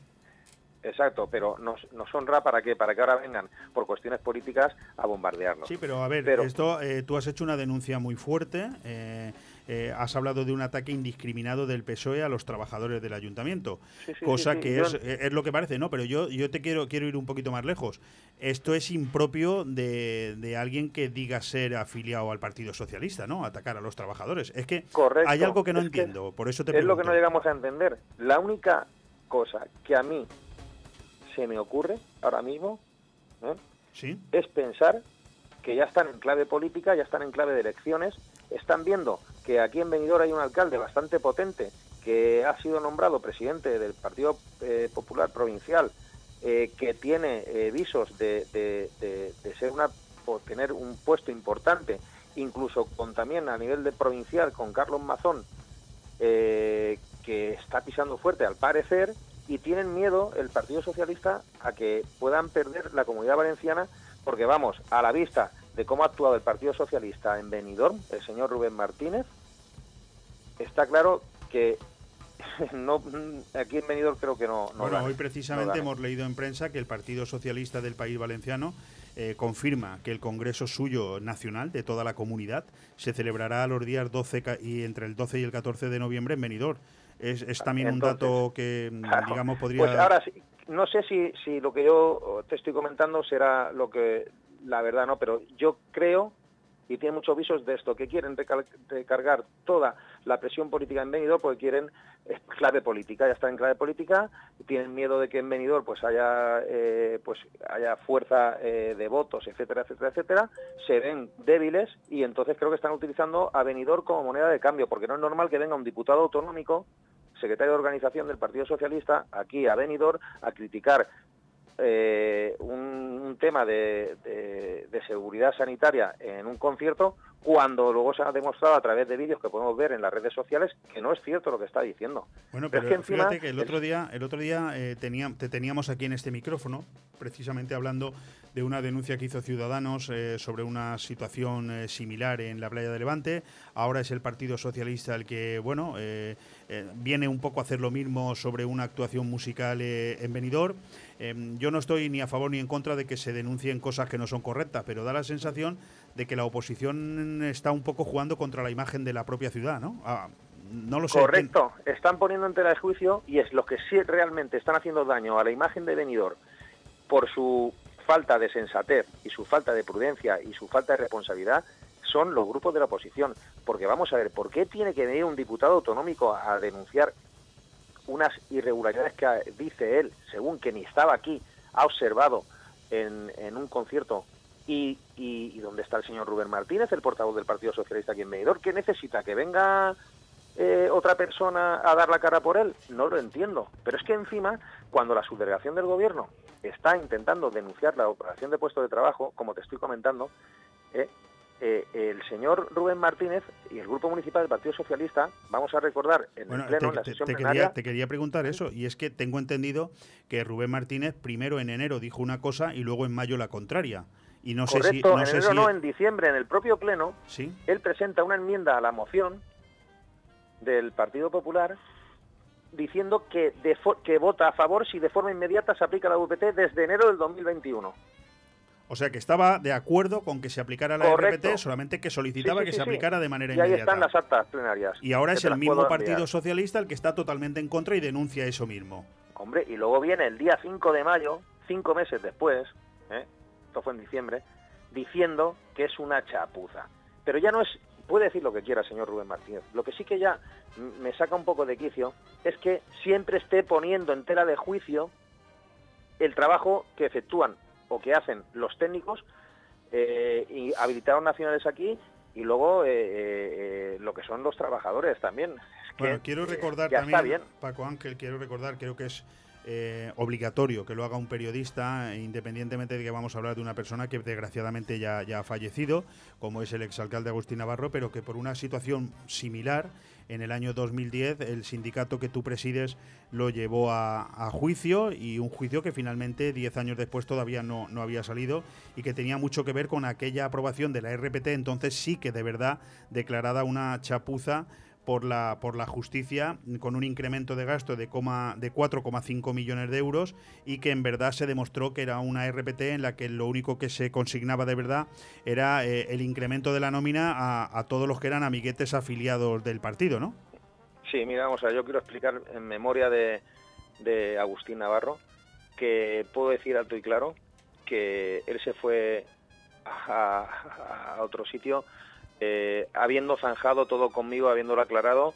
Exacto, pero nos, nos honra para qué, para que ahora vengan por cuestiones políticas a bombardearnos. Sí, pero a ver, esto eh, tú has hecho una denuncia muy fuerte. Eh, eh, has hablado de un ataque indiscriminado del PSOE a los trabajadores del ayuntamiento, cosa que es, es, lo que parece, ¿no? Pero yo, yo te quiero, quiero ir un poquito más lejos. Esto es impropio de, de alguien que diga ser afiliado al Partido Socialista, ¿no? Atacar a los trabajadores. Es que hay algo que no entiendo, por eso te Es lo que no llegamos a entender. La única cosa que a mí se me ocurre ahora mismo ¿Sí? es pensar que ya están en clave política, ya están en clave de elecciones, están viendo que aquí en Benidorm hay un alcalde bastante potente que ha sido nombrado presidente del Partido eh, Popular Provincial, eh, que tiene eh, visos de, ser una tener un puesto importante, incluso con también a nivel de provincial con Carlos Mazón, que está pisando fuerte al parecer, y tienen miedo el Partido Socialista a que puedan perder la comunidad valenciana, porque vamos, a la vista de cómo ha actuado el Partido Socialista en Benidorm, el señor Rubén Martínez, está claro que no, aquí en Benidorm creo que no. bueno, hoy precisamente hemos leído en prensa que el Partido Socialista del País Valenciano eh, confirma que el Congreso suyo nacional de toda la comunidad se celebrará a los días 12 y entre el 12 y el 14 de noviembre en Benidorm. Es, también un dato que, digamos, podría... Pues ahora, no sé si, si lo que yo te estoy comentando será lo que la verdad no, pero yo creo y tiene muchos visos de esto, que quieren recargar toda la presión política en Benidorm porque quieren clave política, ya está en clave política, tienen miedo de que en Benidorm pues haya eh, pues haya fuerza eh, de votos, etcétera, etcétera, etcétera, se ven débiles y entonces creo que están utilizando a Benidorm como moneda de cambio, porque no es normal que venga un diputado autonómico secretario de organización del Partido Socialista aquí a Benidorm a criticar eh, un, tema de, seguridad sanitaria en un concierto cuando luego se ha demostrado a través de vídeos que podemos ver en las redes sociales que no es cierto lo que está diciendo. Bueno, pero, es que fíjate que el otro día, el otro día eh, te teníamos aquí en este micrófono, precisamente hablando de una denuncia que hizo Ciudadanos eh, sobre una situación eh, similar en la playa de Levante. Ahora es el Partido Socialista el que, bueno, viene un poco a hacer lo mismo sobre una actuación musical en Benidorm. Em, yo no estoy ni a favor ni en contra de que se denuncien cosas que no son correctas, pero da la sensación de que la oposición está un poco jugando contra la imagen de la propia ciudad, ¿no? Ah, no lo sé. Correcto, están poniendo en tela de juicio y es lo que sí realmente están haciendo daño a la imagen de Benidorm por su falta de sensatez y su falta de prudencia y su falta de responsabilidad son los grupos de la oposición. Porque vamos a ver, ¿por qué tiene que venir un diputado autonómico a denunciar unas irregularidades que dice él, según que ni estaba aquí, ha observado en, un concierto y, y, dónde está el señor Rubén Martínez, el portavoz del Partido Socialista aquí en Medidor, ¿qué necesita? ¿Que venga eh, otra persona a dar la cara por él? No lo entiendo. Pero es que encima, cuando la subdelegación del gobierno está intentando denunciar la operación de puesto de trabajo, como te estoy comentando, eh, eh, el señor Rubén Martínez y el Grupo Municipal del Partido Socialista, vamos a recordar en el Pleno, te, en la sesión te, quería, te quería preguntar eso, y es que tengo entendido que Rubén Martínez primero en enero dijo una cosa y luego en mayo la contraria. Y no sé si, no en enero no, en diciembre, en el propio Pleno, ¿Sí? él presenta una enmienda a la moción del Partido Popular diciendo que, que vota a favor si de forma inmediata se aplica la VPT desde enero del 2021. O sea que estaba de acuerdo con que se aplicara la Correcto. RPT, solamente que solicitaba Sí, sí, que sí, se aplicara de manera Y ahí inmediata. están las actas plenarias. Y ahora es el mismo Partido. Socialista el que está totalmente en contra y denuncia eso mismo. Hombre, y luego viene el día 5 de mayo, cinco meses después, ¿eh? esto fue en diciembre, diciendo que es una chapuza. Pero ya no es, puede decir lo que quiera, señor Rubén Martínez. Lo que sí que ya me saca un poco de quicio es que siempre esté poniendo en tela de juicio el trabajo que efectúan o que hacen los técnicos eh, y habilitados nacionales aquí y luego eh, eh, lo que son los trabajadores también. Es que, Bueno, quiero recordar también. Paco Ángel, quiero recordar, creo que es eh, obligatorio que lo haga un periodista, independientemente de que vamos a hablar de una persona que desgraciadamente ya, ya ha fallecido, como es el exalcalde Agustín Navarro, pero que por una situación similar, en el año 2010 el sindicato que tú presides lo llevó a, a juicio y un juicio que finalmente 10 años después todavía no, no había salido y que tenía mucho que ver con aquella aprobación de la RPT, entonces sí que de verdad declarada una chapuza por la, por la justicia con un incremento de gasto de, coma, de 4,5 millones de euros y que en verdad se demostró que era una RPT en la que lo único que se consignaba de verdad era eh, el incremento de la nómina a, a todos los que eran amiguetes afiliados del partido, ¿no? Sí, mira, vamos a yo quiero explicar en memoria de, de Agustín Navarro que puedo decir alto y claro que él se fue a, a otro sitio eh, habiendo zanjado todo conmigo, habiéndolo aclarado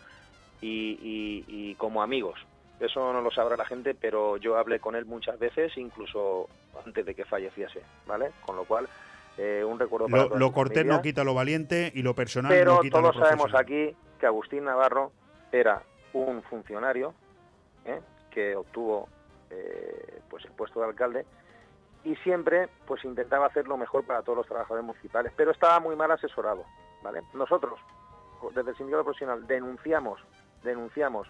y, y- y como amigos. Eso no lo sabrá la gente, pero yo hablé con él muchas veces, incluso antes de que falleciese, ¿vale? Con lo cual, eh, un recuerdo para Lo, lo cortés no quita lo valiente y lo personal Pero no quita todos lo sabemos aquí que Agustín Navarro era un funcionario ¿eh? que obtuvo eh, pues el puesto de alcalde y siempre pues intentaba hacer lo mejor para todos los trabajadores municipales, pero estaba muy mal asesorado, Nosotros desde el sindicato profesional denunciamos denunciamos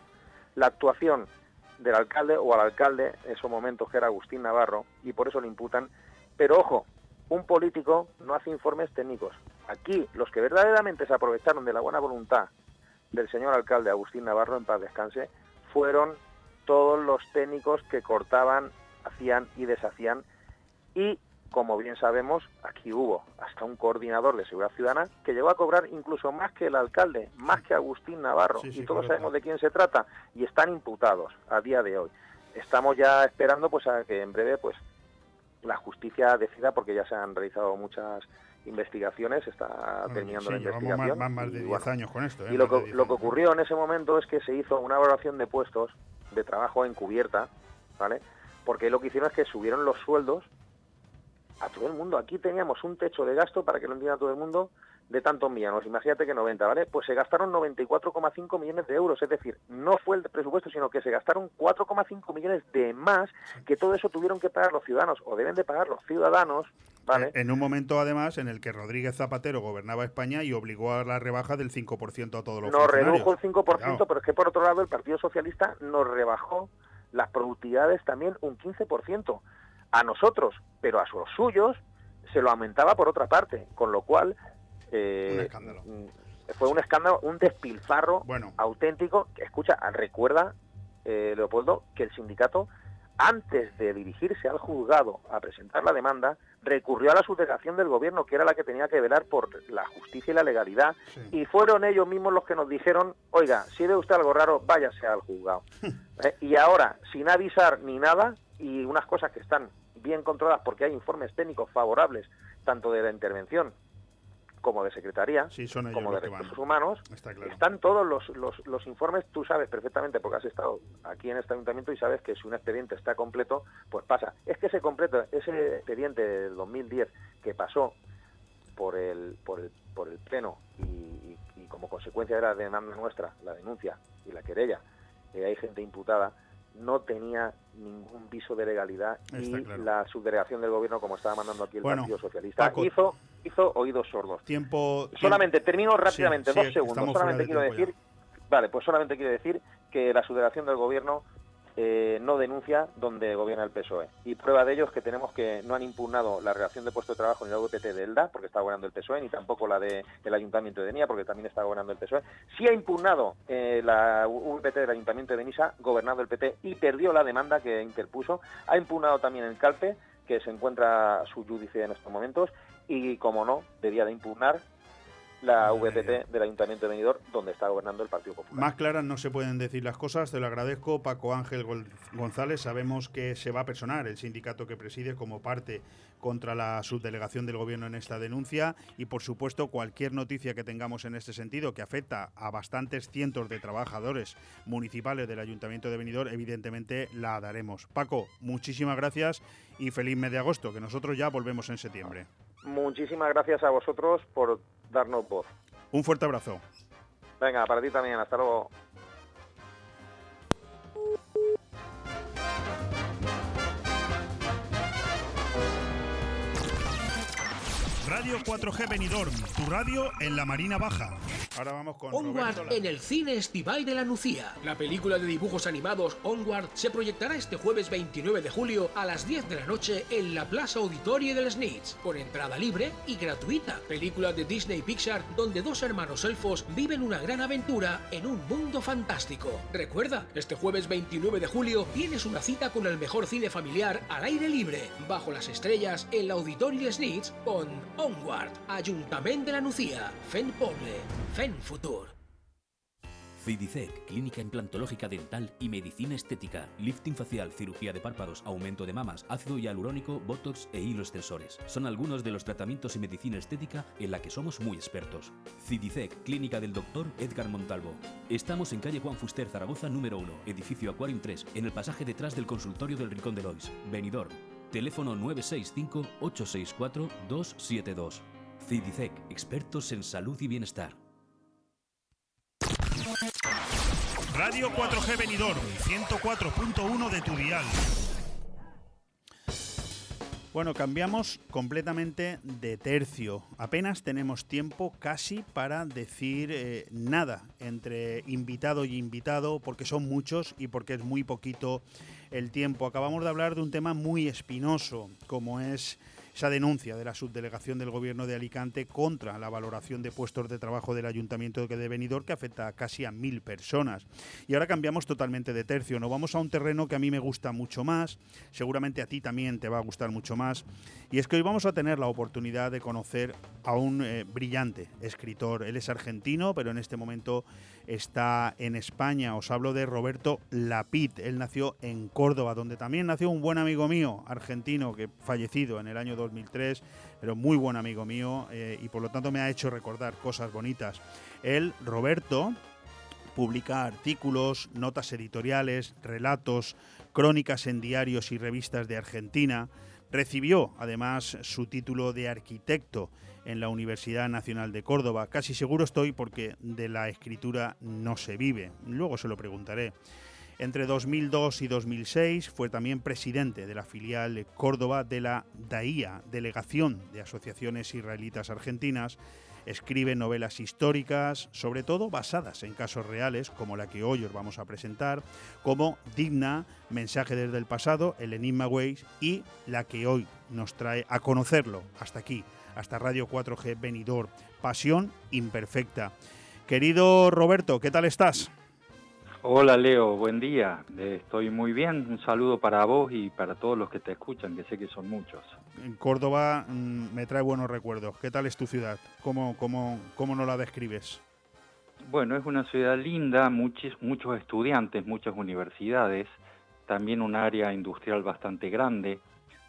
la actuación del alcalde o al alcalde en esos momentos que era Agustín Navarro y por eso le imputan, pero ojo, un político no hace informes técnicos. Aquí los que verdaderamente se aprovecharon de la buena voluntad del señor alcalde Agustín Navarro en paz descanse fueron todos los técnicos que cortaban, hacían y deshacían y como bien sabemos, aquí hubo hasta un coordinador de seguridad ciudadana que llegó a cobrar incluso más que el alcalde, más que Agustín Navarro, Sí, sí, y todos correcto. sabemos de quién se trata, y están imputados a día de hoy. Estamos ya esperando pues a que en breve pues la justicia decida, porque ya se han realizado muchas investigaciones, está terminando sí, la investigación. más, más de y 10 bueno, años con esto. ¿eh? y lo que, 10 lo que años. ocurrió en ese momento es que se hizo una valoración de puestos de trabajo encubierta, ¿vale? Porque lo que hicieron es que subieron los sueldos a todo el mundo. Aquí teníamos un techo de gasto, para que lo entienda todo el mundo, de tantos millones. Imagínate que 90, ¿vale? Pues se gastaron 94,5 millones de euros. Es decir, no fue el presupuesto, sino que se gastaron 4,5 millones de más, que todo eso tuvieron que pagar los ciudadanos, o deben de pagar los ciudadanos, ¿vale? En un momento, además, en el que Rodríguez Zapatero gobernaba España y obligó a la rebaja del 5% a todos los nos redujo el 5%, Cuidado. pero es que por otro lado el Partido Socialista nos rebajó las productividades también un 15%. A nosotros, pero a sus suyos se lo aumentaba por otra parte, con lo cual eh, Un escándalo. mm, fue un escándalo, un despilfarro Bueno. auténtico. Escucha, recuerda, eh, Leopoldo, que el sindicato, antes de dirigirse al juzgado a presentar la demanda, recurrió a la subdelegación del gobierno, que era la que tenía que velar por la justicia y la legalidad, Sí. y fueron ellos mismos los que nos dijeron, oiga, si ve usted algo raro, váyase al juzgado. Eh, y ahora, sin avisar ni nada, y unas cosas que están bien controladas porque hay informes técnicos favorables, tanto de la intervención como de secretaría, Sí, son ellos como de recursos humanos, Está claro. están todos los, los, los informes, tú sabes perfectamente, porque has estado aquí en este ayuntamiento y sabes que si un expediente está completo, pues pasa. Es que ese completo, ese expediente del 2010 que pasó por el, por el, por el pleno y, y- y como consecuencia de la demanda nuestra, la denuncia y la querella, eh, hay gente imputada, no tenía ningún viso de legalidad y claro. la subdelegación del gobierno, como estaba mandando aquí el Bueno, Partido Socialista, Paco. hizo, hizo oídos sordos. Tiempo. Solamente termino rápidamente, Sí, sí, dos segundos. Solamente de quiero tiempo decir, vale, pues solamente quiero decir que la subdelegación del gobierno eh, no denuncia donde gobierna el PSOE. Y prueba de ello es que tenemos que no han impugnado la relación de puesto de trabajo ni la VPT de ELDA, porque está gobernando el PSOE, ni tampoco la del Ayuntamiento de Denia, porque también está gobernando el PSOE. Sí ha impugnado eh, la VPT del Ayuntamiento de Benissa, gobernando el PP, y perdió la demanda que interpuso. Ha impugnado también el CALPE, que se encuentra su judice en estos momentos y, como no, debía de impugnar la VPP del Ayuntamiento de Benidorm, donde está gobernando el Partido Popular. Más claras no se pueden decir las cosas, te lo agradezco. Paco Ángel González, sabemos que se va a personar el sindicato que preside como parte contra la subdelegación del Gobierno en esta denuncia y, por supuesto, cualquier noticia que tengamos en este sentido que afecta a bastantes cientos de trabajadores municipales del Ayuntamiento de Benidorm, evidentemente la daremos. Paco, muchísimas gracias y feliz mes de agosto, que nosotros ya volvemos en septiembre. Muchísimas gracias a vosotros por darnos voz. Un fuerte abrazo. Venga, para ti también, hasta luego. Radio 4G Benidorm, tu radio en la Marina Baja. Ahora vamos con Onward en el cine estival de la Nucía. La película de dibujos animados Onward se proyectará este jueves 29 de julio a las 10 de la noche en la Plaza Auditorio del Snitch, con entrada libre y gratuita. Película de Disney Pixar donde dos hermanos elfos viven una gran aventura en un mundo fantástico. Recuerda, este jueves 29 de julio tienes una cita con el mejor cine familiar al aire libre, bajo las estrellas en la Auditorio Snitch con Onward, Ayuntamiento de la Nucía, Fen Poble, Fen Futur. Cidicec, clínica implantológica dental y medicina estética, lifting facial, cirugía de párpados, aumento de mamas, ácido hialurónico, botox e hilos tensores. Son algunos de los tratamientos y medicina estética en la que somos muy expertos. Cidicec, clínica del doctor Edgar Montalvo. Estamos en calle Juan Fuster, Zaragoza, número 1, edificio Aquarium 3, en el pasaje detrás del consultorio del Rincón de Lois, Benidorm. Teléfono 965-864-272. Cidicec, expertos en salud y bienestar. Radio 4G Benidorm, 104.1 de tu dial. Bueno, cambiamos completamente de tercio. Apenas tenemos tiempo casi para decir eh, nada entre invitado y invitado, porque son muchos y porque es muy poquito el tiempo. Acabamos de hablar de un tema muy espinoso, como es esa denuncia de la subdelegación del Gobierno de Alicante contra la valoración de puestos de trabajo del Ayuntamiento de Benidorm, que afecta casi a mil personas. Y ahora cambiamos totalmente de tercio. Nos vamos a un terreno que a mí me gusta mucho más, seguramente a ti también te va a gustar mucho más. Y es que hoy vamos a tener la oportunidad de conocer a un eh, brillante escritor. Él es argentino, pero en este momento está en España. Os hablo de Roberto Lapid. Él nació en Córdoba, donde también nació un buen amigo mío, argentino, que fallecido en el año 2003, pero muy buen amigo mío eh, y por lo tanto me ha hecho recordar cosas bonitas. Él, Roberto, publica artículos, notas editoriales, relatos, crónicas en diarios y revistas de Argentina. Recibió además su título de arquitecto en la Universidad Nacional de Córdoba. Casi seguro estoy porque de la escritura no se vive. Luego se lo preguntaré. Entre 2002 y 2006 fue también presidente de la filial Córdoba de la DAIA, Delegación de Asociaciones Israelitas Argentinas. Escribe novelas históricas, sobre todo basadas en casos reales, como la que hoy os vamos a presentar, como Digna, Mensaje desde el pasado, El Enigma Ways y la que hoy nos trae a conocerlo hasta aquí, hasta Radio 4G Benidorm, Pasión Imperfecta. Querido Roberto, ¿qué tal estás? Hola Leo, buen día. Estoy muy bien. Un saludo para vos y para todos los que te escuchan, que sé que son muchos. En Córdoba mm, me trae buenos recuerdos. ¿Qué tal es tu ciudad? ¿Cómo, cómo, cómo nos la describes? Bueno, es una ciudad linda, muchos, muchos estudiantes, muchas universidades, también un área industrial bastante grande,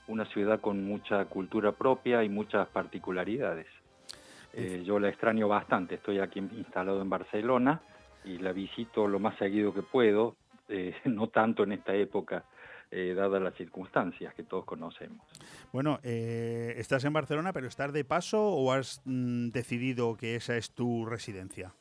una ciudad con mucha cultura propia y muchas particularidades. Eh, yo la extraño bastante, estoy aquí instalado en Barcelona y la visito lo más seguido que puedo, eh, no tanto en esta época, eh, dadas las circunstancias que todos conocemos. Bueno, eh, estás en Barcelona, pero ¿estás de paso o has mm, decidido que esa es tu residencia?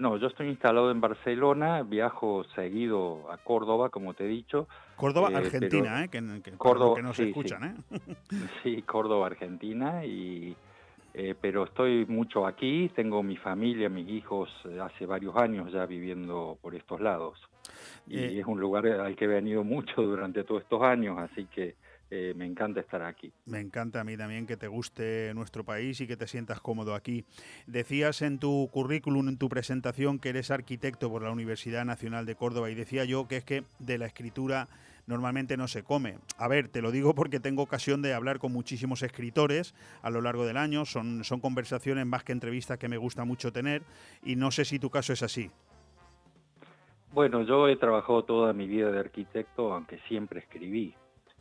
No, yo estoy instalado en Barcelona, viajo seguido a Córdoba, como te he dicho. Córdoba, Argentina, ¿eh? Que, Córdoba, que nos escuchan, ¿eh? sí, Córdoba, Argentina, y eh, pero estoy mucho aquí, tengo mi familia, mis hijos eh, hace varios años ya viviendo por estos lados. Y eh, es un lugar al que he venido mucho durante todos estos años, así que me encanta estar aquí. Me encanta a mí también que te guste nuestro país y que te sientas cómodo aquí. Decías en tu currículum, en tu presentación, que eres arquitecto por la Universidad Nacional de Córdoba y decía yo que es que de la escritura normalmente no se come. A ver, te lo digo porque tengo ocasión de hablar con muchísimos escritores a lo largo del año, son, son conversaciones más que entrevistas que me gusta mucho tener y no sé si tu caso es así. Bueno, yo he trabajado toda mi vida de arquitecto, aunque siempre escribí.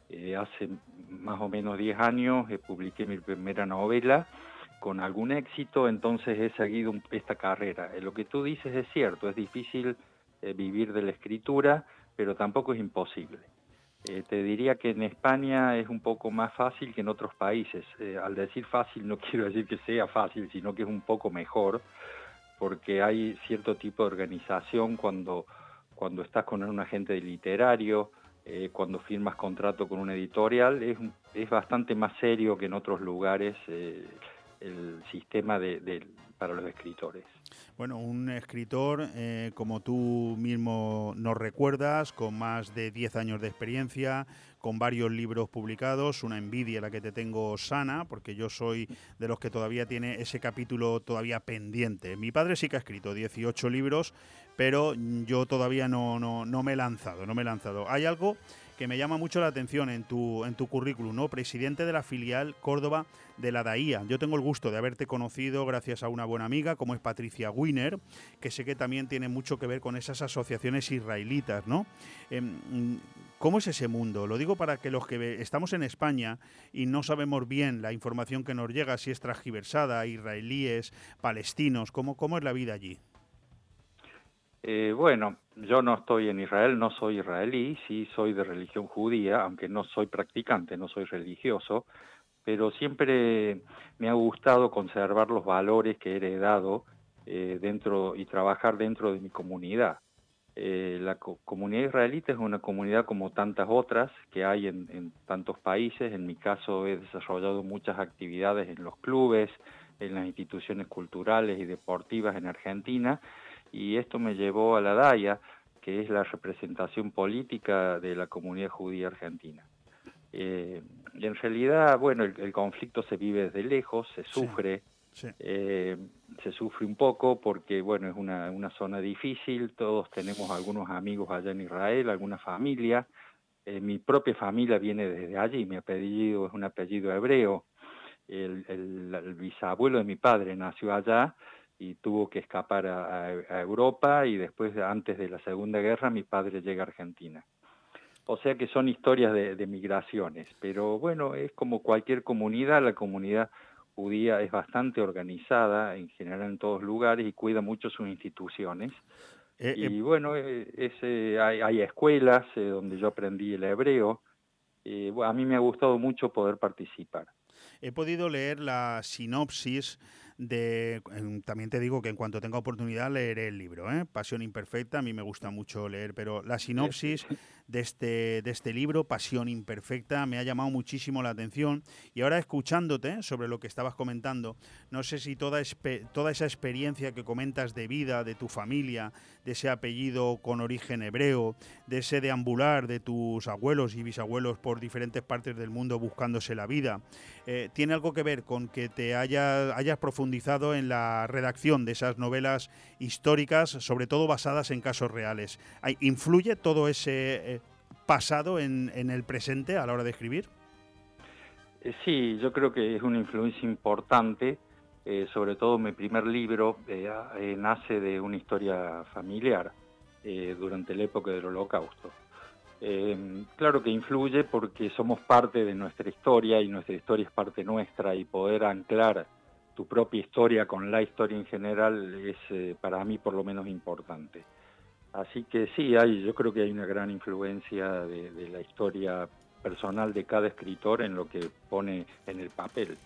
Eh, hace más o menos 10 años eh, publiqué mi primera novela con algún éxito, entonces he seguido esta carrera. Eh, lo que tú dices es cierto, es difícil vivir de la escritura, pero tampoco es imposible. te diría que en España es un poco más fácil que en otros países. al decir fácil no quiero decir que sea fácil, sino que es un poco mejor, porque hay cierto tipo de organización cuando, cuando estás con un agente literario, eh, cuando firmas contrato con una editorial, es, es, bastante más serio que en otros lugares eh, el sistema de, para los escritores. Bueno, un escritor, eh, como tú mismo nos recuerdas, con más de 10 años de experiencia, con varios libros publicados, una envidia la que te tengo sana, porque yo soy de los que todavía tiene ese capítulo todavía pendiente. Mi padre sí que ha escrito 18 libros, pero yo todavía no, no, no me he lanzado, no me he lanzado. Hay algo que me llama mucho la atención en tu, en tu currículum, ¿no? Presidente de la filial Córdoba de la DAIA. Yo tengo el gusto de haberte conocido gracias a una buena amiga como es Patricia Wiener, que sé que también tiene mucho que ver con esas asociaciones israelitas, ¿no? Em, ¿Cómo es ese mundo? Lo digo para que los que estamos en España y no sabemos bien la información que nos llega, si es transgiversada, israelíes, palestinos, ¿cómo, cómo es la vida allí? Eh, bueno, yo no estoy en Israel, no soy israelí, sí soy de religión judía, aunque no soy practicante, no soy religioso, pero siempre me ha gustado conservar los valores que he heredado eh, dentro y trabajar dentro de mi comunidad. Eh, la comunidad israelita es una comunidad como tantas otras que hay en, en, tantos países. En mi caso he desarrollado muchas actividades en los clubes, en las instituciones culturales y deportivas en Argentina y esto me llevó a la DAIA, que es la representación política de la comunidad judía argentina. Eh, y en realidad, bueno, el, conflicto se vive desde lejos, se sufre, eh, se sufre un poco porque, bueno, es una, una zona difícil, todos tenemos algunos amigos allá en Israel, alguna familia, eh, mi propia familia viene desde allí, mi apellido es un apellido hebreo, el, el bisabuelo de mi padre nació allá, y tuvo que escapar a, Europa y después, antes de la Segunda Guerra, mi padre llega a Argentina. O sea que son historias de, migraciones, pero bueno, es como cualquier comunidad, la comunidad judía es bastante organizada en general en todos lugares y cuida mucho sus instituciones. Eh, y eh, bueno, eh, hay, hay, escuelas donde yo aprendí el hebreo. a mí me ha gustado mucho poder participar. He podido leer la sinopsis de... También te digo que en cuanto tenga oportunidad leeré el libro, ¿eh? Pasión Imperfecta, a mí me gusta mucho leer, pero la sinopsis de este, de este libro, Pasión Imperfecta, me ha llamado muchísimo la atención. Y ahora escuchándote sobre lo que estabas comentando, no sé si toda, toda esa experiencia que comentas de vida, de tu familia, de ese apellido con origen hebreo, de ese deambular de tus abuelos y bisabuelos por diferentes partes del mundo buscándose la vida, eh, tiene algo que ver con que te hayas, hayas profundizado en la redacción de esas novelas históricas, sobre todo basadas en casos reales. ¿Influye todo ese pasado en, el presente a la hora de escribir? Eh, sí, yo creo que es una influencia importante. sobre todo mi primer libro nace de una historia familiar durante la época del Holocausto. Eh, claro que influye porque somos parte de nuestra historia y nuestra historia es parte nuestra y poder anclar tu propia historia con la historia en general es eh, para mí por lo menos importante. Así que sí, hay, yo creo que hay una gran influencia de la historia personal de cada escritor en lo que pone en el papel.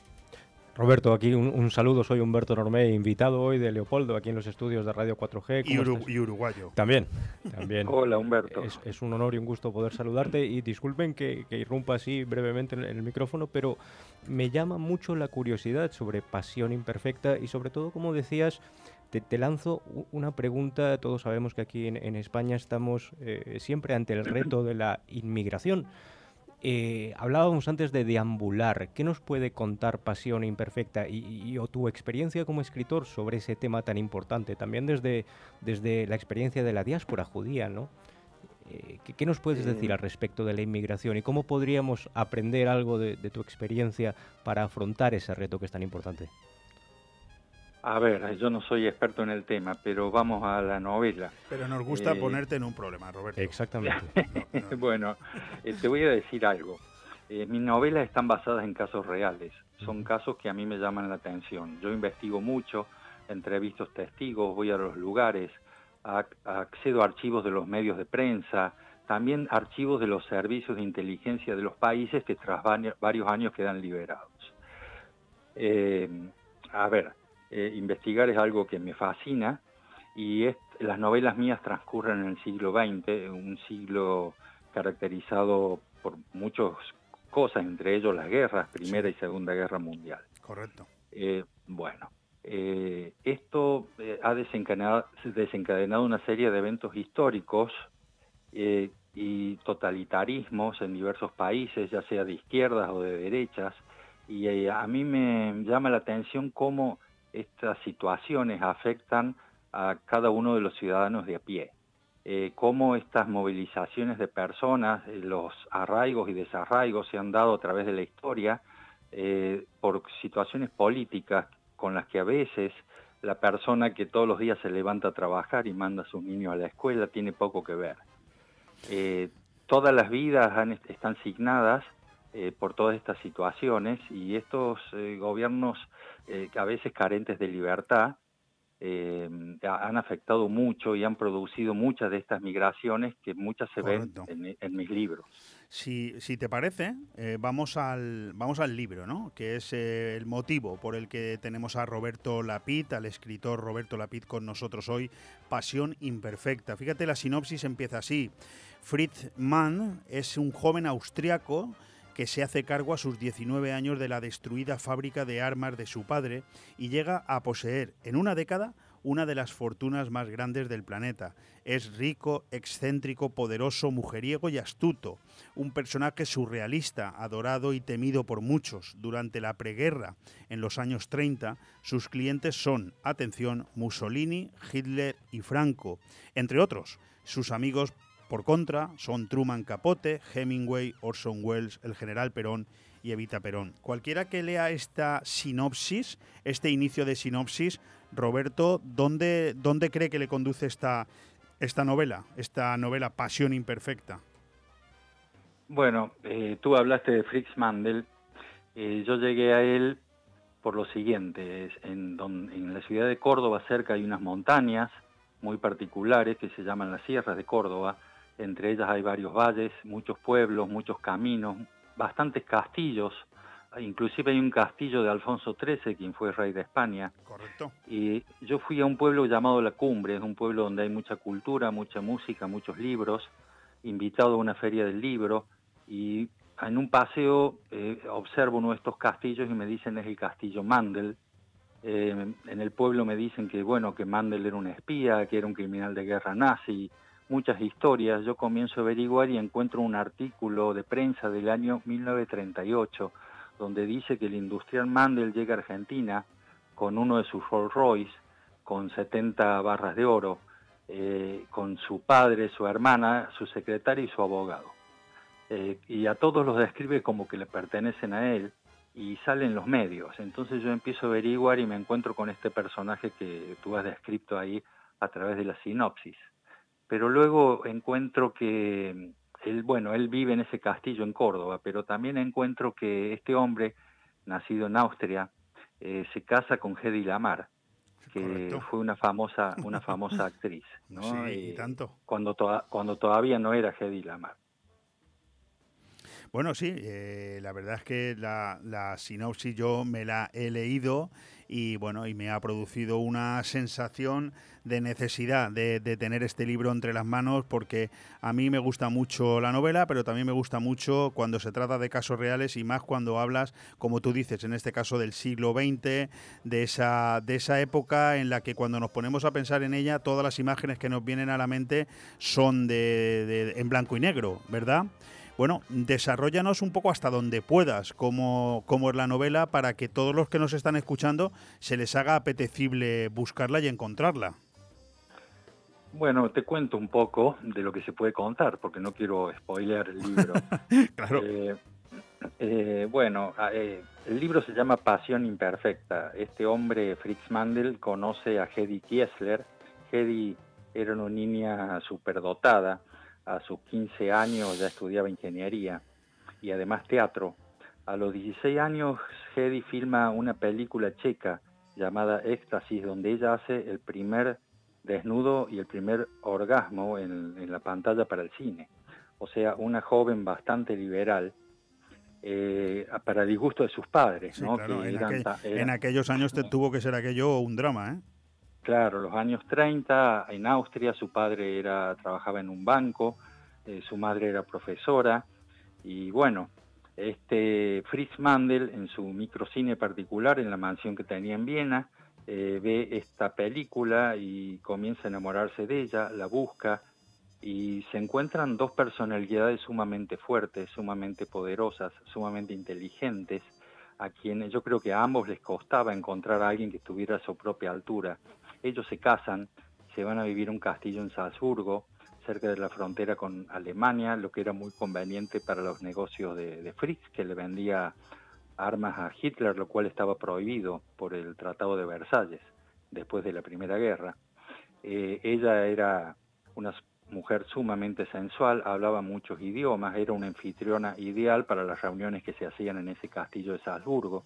Roberto, aquí un, saludo, soy Humberto Normé, invitado hoy de Leopoldo aquí en los estudios de Radio 4G. Y, uruguayo. También, también. Hola Humberto. Es, un honor y un gusto poder saludarte y disculpen que, irrumpa así brevemente en, el micrófono, pero me llama mucho la curiosidad sobre Pasión Imperfecta y sobre todo, como decías, te, lanzo una pregunta, todos sabemos que aquí en, España estamos eh, siempre ante el reto de la inmigración. Eh, hablábamos antes de deambular. ¿Qué nos puede contar Pasión Imperfecta y, o tu experiencia como escritor sobre ese tema tan importante? También desde, desde la experiencia de la diáspora judía, ¿no? Eh, ¿qué, nos puedes decir al respecto de la inmigración y cómo podríamos aprender algo de, tu experiencia para afrontar ese reto que es tan importante? A ver, yo no soy experto en el tema, pero vamos a la novela. Pero nos gusta ponerte en un problema, Roberto. Exactamente. bueno, te voy a decir algo. mis novelas están basadas en casos reales. Son casos que a mí me llaman la atención. Yo investigo mucho, entrevisto testigos, voy a los lugares, accedo a archivos de los medios de prensa, también archivos de los servicios de inteligencia de los países que tras varios años quedan liberados. Eh, a ver, eh, investigar es algo que me fascina y las novelas mías transcurren en el siglo XX, un siglo caracterizado por muchas cosas, entre ellos las guerras, Primera y Segunda Guerra Mundial. Correcto. Eh, bueno, eh, esto ha desencadenado, una serie de eventos históricos y totalitarismos en diversos países, ya sea de izquierdas o de derechas, y a mí me llama la atención cómo estas situaciones afectan a cada uno de los ciudadanos de a pie. cómo estas movilizaciones de personas, los arraigos y desarraigos se han dado a través de la historia por situaciones políticas con las que a veces la persona que todos los días se levanta a trabajar y manda a sus niños a la escuela tiene poco que ver. Eh, todas las vidas están signadas eh, por todas estas situaciones y estos eh, gobiernos a veces carentes de libertad han afectado mucho y han producido muchas de estas migraciones que muchas se ven en mis libros. Si, si te parece, eh, vamos, al, vamos al libro, ¿no? que es eh, el motivo por el que tenemos a Roberto Lapid, al escritor Roberto Lapid con nosotros hoy, Pasión Imperfecta. Fíjate, la sinopsis empieza así. Fritz Mann es un joven austriaco que se hace cargo a sus 19 años de la destruida fábrica de armas de su padre y llega a poseer en una década una de las fortunas más grandes del planeta. Es rico, excéntrico, poderoso, mujeriego y astuto. Un personaje surrealista, adorado y temido por muchos. Durante la preguerra, en los años 30, sus clientes son, atención, Mussolini, Hitler y Franco. Entre otros, sus amigos por contra, son Truman Capote, Hemingway, Orson Welles, el general Perón y Evita Perón. Cualquiera que lea esta sinopsis, este inicio de sinopsis, Roberto, ¿dónde, dónde cree que le conduce esta, esta novela, esta novela Pasión Imperfecta? Bueno, eh, tú hablaste de Fritz Mandel. Eh, yo llegué a él por lo siguiente. En, en la ciudad de Córdoba cerca hay unas montañas muy particulares que se llaman las Sierras de Córdoba. Entre ellas hay varios valles, muchos pueblos, muchos caminos, bastantes castillos inclusive hay un castillo de Alfonso XIII, quien fue rey de España. Correcto. Y yo fui a un pueblo llamado La Cumbre, es un pueblo donde hay mucha cultura, mucha música, muchos libros, invitado a una feria del libro, y en un paseo eh, observo uno de estos castillos y me dicen es el castillo Mandel. Eh, en el pueblo me dicen que bueno, que Mandel era un espía, que era un criminal de guerra nazi, muchas historias. Yo comienzo a averiguar y encuentro un artículo de prensa del año 1938 donde dice que el industrial Mandel llega a Argentina con uno de sus Rolls Royce, con 70 barras de oro, eh, con su padre, su hermana, su secretaria y su abogado. Eh, y a todos los describe como que le pertenecen a él y salen los medios. Entonces yo empiezo a averiguar y me encuentro con este personaje que tú has descrito ahí a través de la sinopsis. Pero luego encuentro que él, bueno, él vive en ese castillo en Córdoba, pero también encuentro que este hombre, nacido en Austria, eh, se casa con Hedy Lamar, que fue una famosa, una famosa actriz, ¿no? Sí, y tanto. Cuando, cuando todavía no era Hedy Lamar. Bueno, sí, eh, la verdad es que la, la sinopsis yo me la he leído y bueno, y me ha producido una sensación de necesidad de, tener este libro entre las manos porque a mí me gusta mucho la novela, pero también me gusta mucho cuando se trata de casos reales y más cuando hablas, como tú dices, en este caso del siglo XX, de esa, de esa época en la que cuando nos ponemos a pensar en ella, todas las imágenes que nos vienen a la mente son de en blanco y negro, ¿verdad? Bueno, desarrollanos un poco hasta donde puedas, como, como es la novela, para que todos los que nos están escuchando se les haga apetecible buscarla y encontrarla. Bueno, te cuento un poco de lo que se puede contar, porque no quiero spoilear el libro. claro. Eh, eh, bueno, eh, el libro se llama Pasión Imperfecta. Este hombre, Fritz Mandel, conoce a Hedy Kiesler. Hedy era una niña superdotada. A sus 15 años ya estudiaba ingeniería y además teatro. A los 16 años, Hedy filma una película checa llamada Éxtasis, donde ella hace el primer desnudo y el primer orgasmo en, la pantalla para el cine. O sea, una joven bastante liberal, eh, para disgusto de sus padres. ¿no? en, aquellos años te tuvo que ser aquello un drama, ¿eh? Claro, los años 30 en Austria su padre era trabajaba en un banco, eh, su madre era profesora y bueno, este Fritz Mandel en su microcine particular en la mansión que tenía en Viena eh, ve esta película y comienza a enamorarse de ella, la busca y se encuentran dos personalidades sumamente fuertes, sumamente poderosas, sumamente inteligentes, a quienes yo creo que a ambos les costaba encontrar a alguien que estuviera a su propia altura. Ellos se casan, se van a vivir un castillo en Salzburgo, cerca de la frontera con Alemania, lo que era muy conveniente para los negocios de, Fritz, que le vendía armas a Hitler, lo cual estaba prohibido por el Tratado de Versalles después de la Primera Guerra. Eh, ella era una mujer sumamente sensual, hablaba muchos idiomas, era una anfitriona ideal para las reuniones que se hacían en ese castillo de Salzburgo,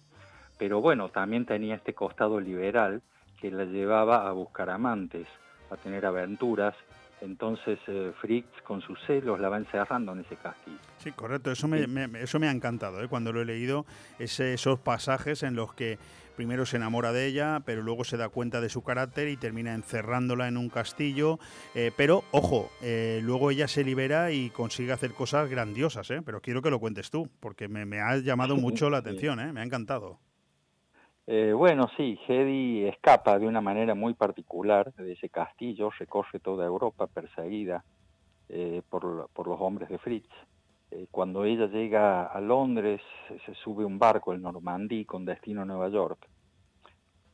pero bueno, también tenía este costado liberal que la llevaba a buscar amantes, a tener aventuras, entonces eh, Fritz con sus celos la va encerrando en ese castillo. Sí, correcto, eso me, eso me ha encantado ¿eh? cuando lo he leído, esos pasajes en los que primero se enamora de ella, pero luego se da cuenta de su carácter y termina encerrándola en un castillo. Eh, pero, ojo, eh, luego ella se libera y consigue hacer cosas grandiosas, ¿eh? pero quiero que lo cuentes tú, porque me, ha llamado mucho la atención, ¿eh? me ha encantado. Bueno, sí, Hedy escapa de una manera muy particular de ese castillo, recorre toda Europa perseguida por, por, los hombres de Fritz. cuando ella llega a Londres, se sube un barco, el Normandí, con destino a Nueva York.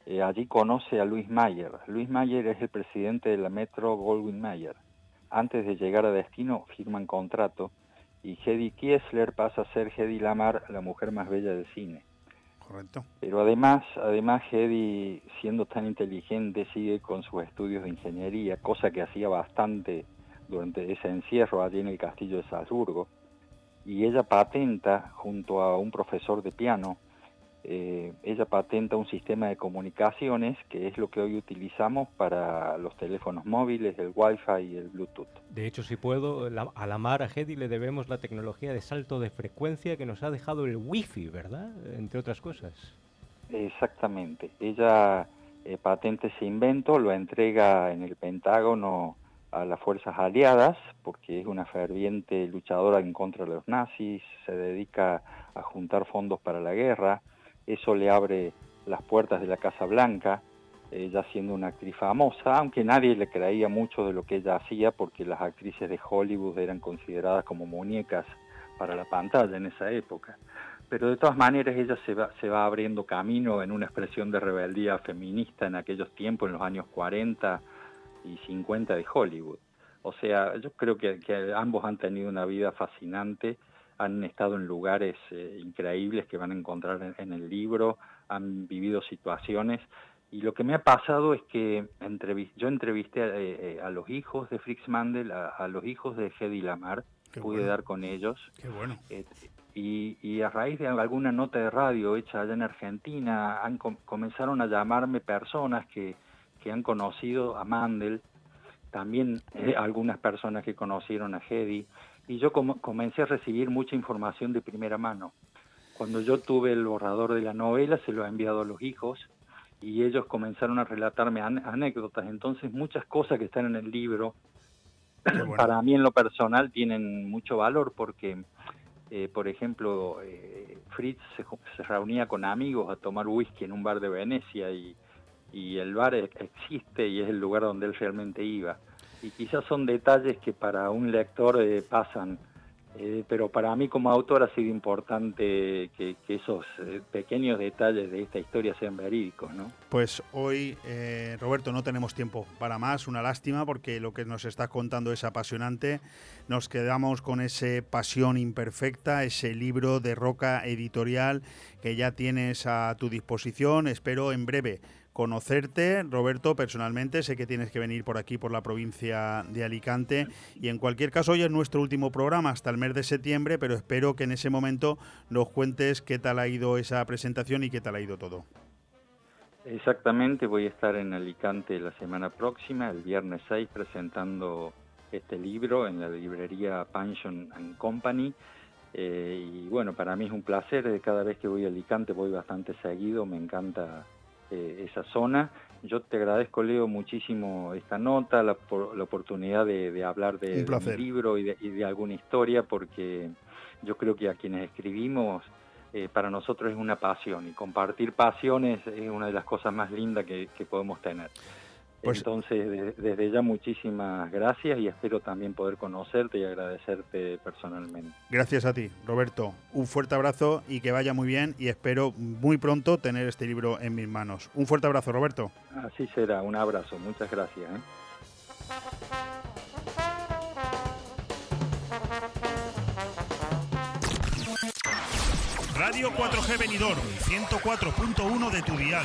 Eh, allí conoce a Luis Mayer. Luis Mayer es el presidente de la Metro Goldwyn Mayer. Antes de llegar a destino firman contrato y Hedy Kiesler pasa a ser Hedy Lamar, la mujer más bella del cine. Correcto. Pero además, además Hedy, siendo tan inteligente, sigue con sus estudios de ingeniería, cosa que hacía bastante durante ese encierro allí en el castillo de Salzburgo. Y ella patenta, junto a un profesor de piano, eh, ella patenta un sistema de comunicaciones que es lo que hoy utilizamos para los teléfonos móviles, el Wi-Fi y el Bluetooth. De hecho, si puedo, a la Mar a Hedy le debemos la tecnología de salto de frecuencia que nos ha dejado el Wi-Fi, ¿verdad? Entre otras cosas. Exactamente. Ella eh, patenta ese invento, lo entrega en el Pentágono a las fuerzas aliadas, porque es una ferviente luchadora en contra de los nazis, se dedica a juntar fondos para la guerra, eso le abre las puertas de la Casa Blanca, ella siendo una actriz famosa, aunque nadie le creía mucho de lo que ella hacía porque las actrices de Hollywood eran consideradas como muñecas para la pantalla en esa época. Pero de todas maneras ella se va, abriendo camino en una expresión de rebeldía feminista en aquellos tiempos, en los años 40 y 50 de Hollywood. O sea, yo creo que ambos han tenido una vida fascinante han estado en lugares eh, increíbles que van a encontrar en, el libro, han vivido situaciones. Y lo que me ha pasado es que yo entrevisté a, eh, eh, los hijos de Fritz Mandel, a, los hijos de Hedy Lamar, pude dar con ellos. Qué bueno. y, a raíz de alguna nota de radio hecha allá en Argentina, han, comenzaron a llamarme personas que, que han conocido a Mandel, también algunas personas que conocieron a Hedy, y yo comencé a recibir mucha información de primera mano. Cuando yo tuve el borrador de la novela, se lo he enviado a los hijos y ellos comenzaron a relatarme anécdotas. Entonces, muchas cosas que están en el libro, para mí en lo personal, tienen mucho valor porque, eh, por ejemplo, eh, Fritz se, reunía con amigos a tomar whisky en un bar de Venecia y, y el bar existe y es el lugar donde él realmente iba y quizás son detalles que para un lector eh, pasan Eh, pero para mí como autor ha sido importante que, esos eh, pequeños detalles de esta historia sean verídicos, ¿no? Pues hoy, eh, Roberto, no tenemos tiempo para más, una lástima porque lo que nos estás contando es apasionante. Nos quedamos con ese Pasión Imperfecta, ese libro de Roca Editorial que ya tienes a tu disposición. Espero en breve conocerte, Roberto, personalmente. Sé que tienes que venir por aquí, por la provincia de Alicante. Y en cualquier caso, hoy es nuestro último programa hasta el mes de septiembre, pero espero que en ese momento nos cuentes qué tal ha ido esa presentación y qué tal ha ido todo. Exactamente, voy a estar en Alicante la semana próxima, el viernes 6, presentando este libro en la librería Pension and Company. Eh, y bueno, para mí es un placer, cada vez que voy a Alicante voy bastante seguido, me encanta eh, esa zona. Yo te agradezco, Leo, muchísimo esta nota, la, la oportunidad de, hablar de, mi libro y de, alguna historia, porque yo creo que a quienes escribimos, eh, para nosotros es una pasión y compartir pasiones es una de las cosas más lindas que podemos tener. Pues Entonces, desde ya muchísimas gracias y espero también poder conocerte y agradecerte personalmente. Gracias a ti, Roberto. Un fuerte abrazo y que vaya muy bien y espero muy pronto tener este libro en mis manos. Un fuerte abrazo, Roberto. Así será, un abrazo. Muchas gracias. ¿eh? Radio 4G Benidorm, 104.1 de tu dial.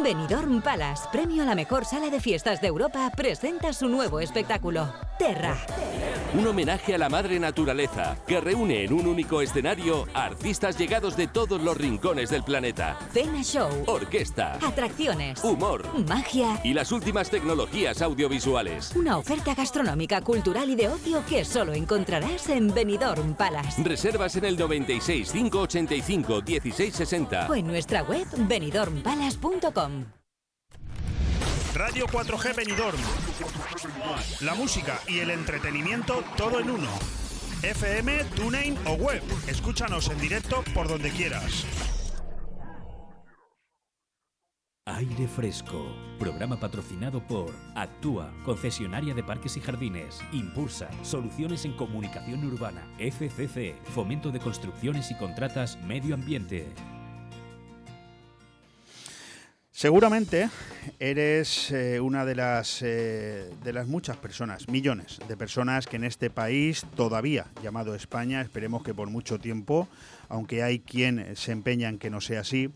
Benidorm Palace, premio a la mejor sala de fiestas de Europa, presenta su nuevo espectáculo, Terra. Un homenaje a la madre naturaleza que reúne en un único escenario artistas llegados de todos los rincones del planeta. Cena show, orquesta, atracciones, humor, magia y las últimas tecnologías audiovisuales. Una oferta gastronómica, cultural y de ocio que solo encontrarás en Benidorm Palace. Reservas en el 96 585 1660 o en nuestra web Radio 4G Benidorm. La música y el entretenimiento todo en uno. FM, TuneIn o web. Escúchanos en directo por donde quieras. Aire Fresco, programa patrocinado por Actúa, concesionaria de parques y jardines, Impulsa, soluciones en comunicación urbana, FCC, fomento de construcciones y contratas, medio ambiente. Seguramente eres eh, una de las, eh, de las muchas personas, millones de personas que en este país todavía llamado España, esperemos que por mucho tiempo, aunque hay quien se empeña en que no sea así,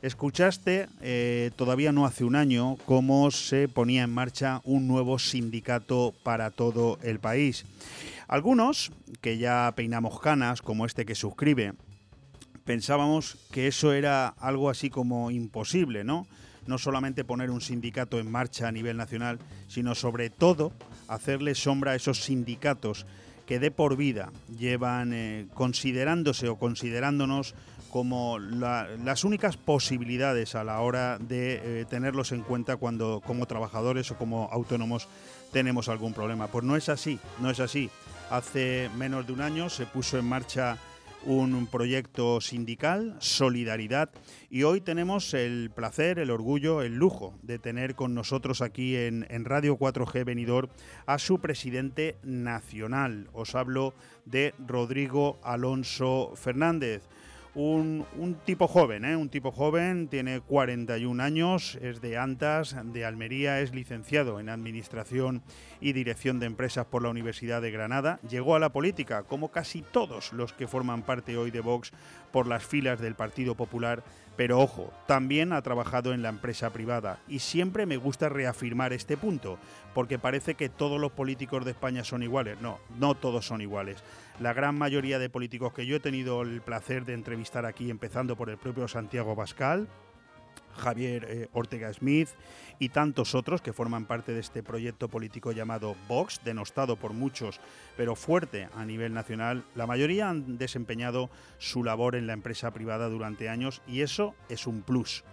escuchaste eh, todavía no hace un año cómo se ponía en marcha un nuevo sindicato para todo el país. Algunos, que ya peinamos canas, como este que suscribe, pensábamos que eso era algo así como imposible, ¿no? No solamente poner un sindicato en marcha a nivel nacional, sino sobre todo hacerle sombra a esos sindicatos que de por vida llevan eh, considerándose o considerándonos como las únicas posibilidades a la hora de eh, tenerlos en cuenta cuando como trabajadores o como autónomos tenemos algún problema. Pues no es así, no es así. Hace menos de un año se puso en marcha un proyecto sindical, Solidaridad, y hoy tenemos el placer, el orgullo, el lujo de tener con nosotros aquí en, Radio 4G Venidor a su presidente nacional. Os hablo de Rodrigo Alonso Fernández un, tipo joven, ¿eh? un tipo joven, tiene 41 años, es de Antas, de Almería, es licenciado en Administración y Dirección de Empresas por la Universidad de Granada. Llegó a la política, como casi todos los que forman parte hoy de Vox, por las filas del Partido Popular pero ojo, también ha trabajado en la empresa privada y siempre me gusta reafirmar este punto, porque parece que todos los políticos de España son iguales. No, no todos son iguales. La gran mayoría de políticos que yo he tenido el placer de entrevistar aquí, empezando por el propio Santiago Pascal, Javier eh, Ortega Smith y tantos otros que forman parte de este proyecto político llamado Vox, denostado por muchos, pero fuerte a nivel nacional. La mayoría han desempeñado su labor en la empresa privada durante años y eso es un plus.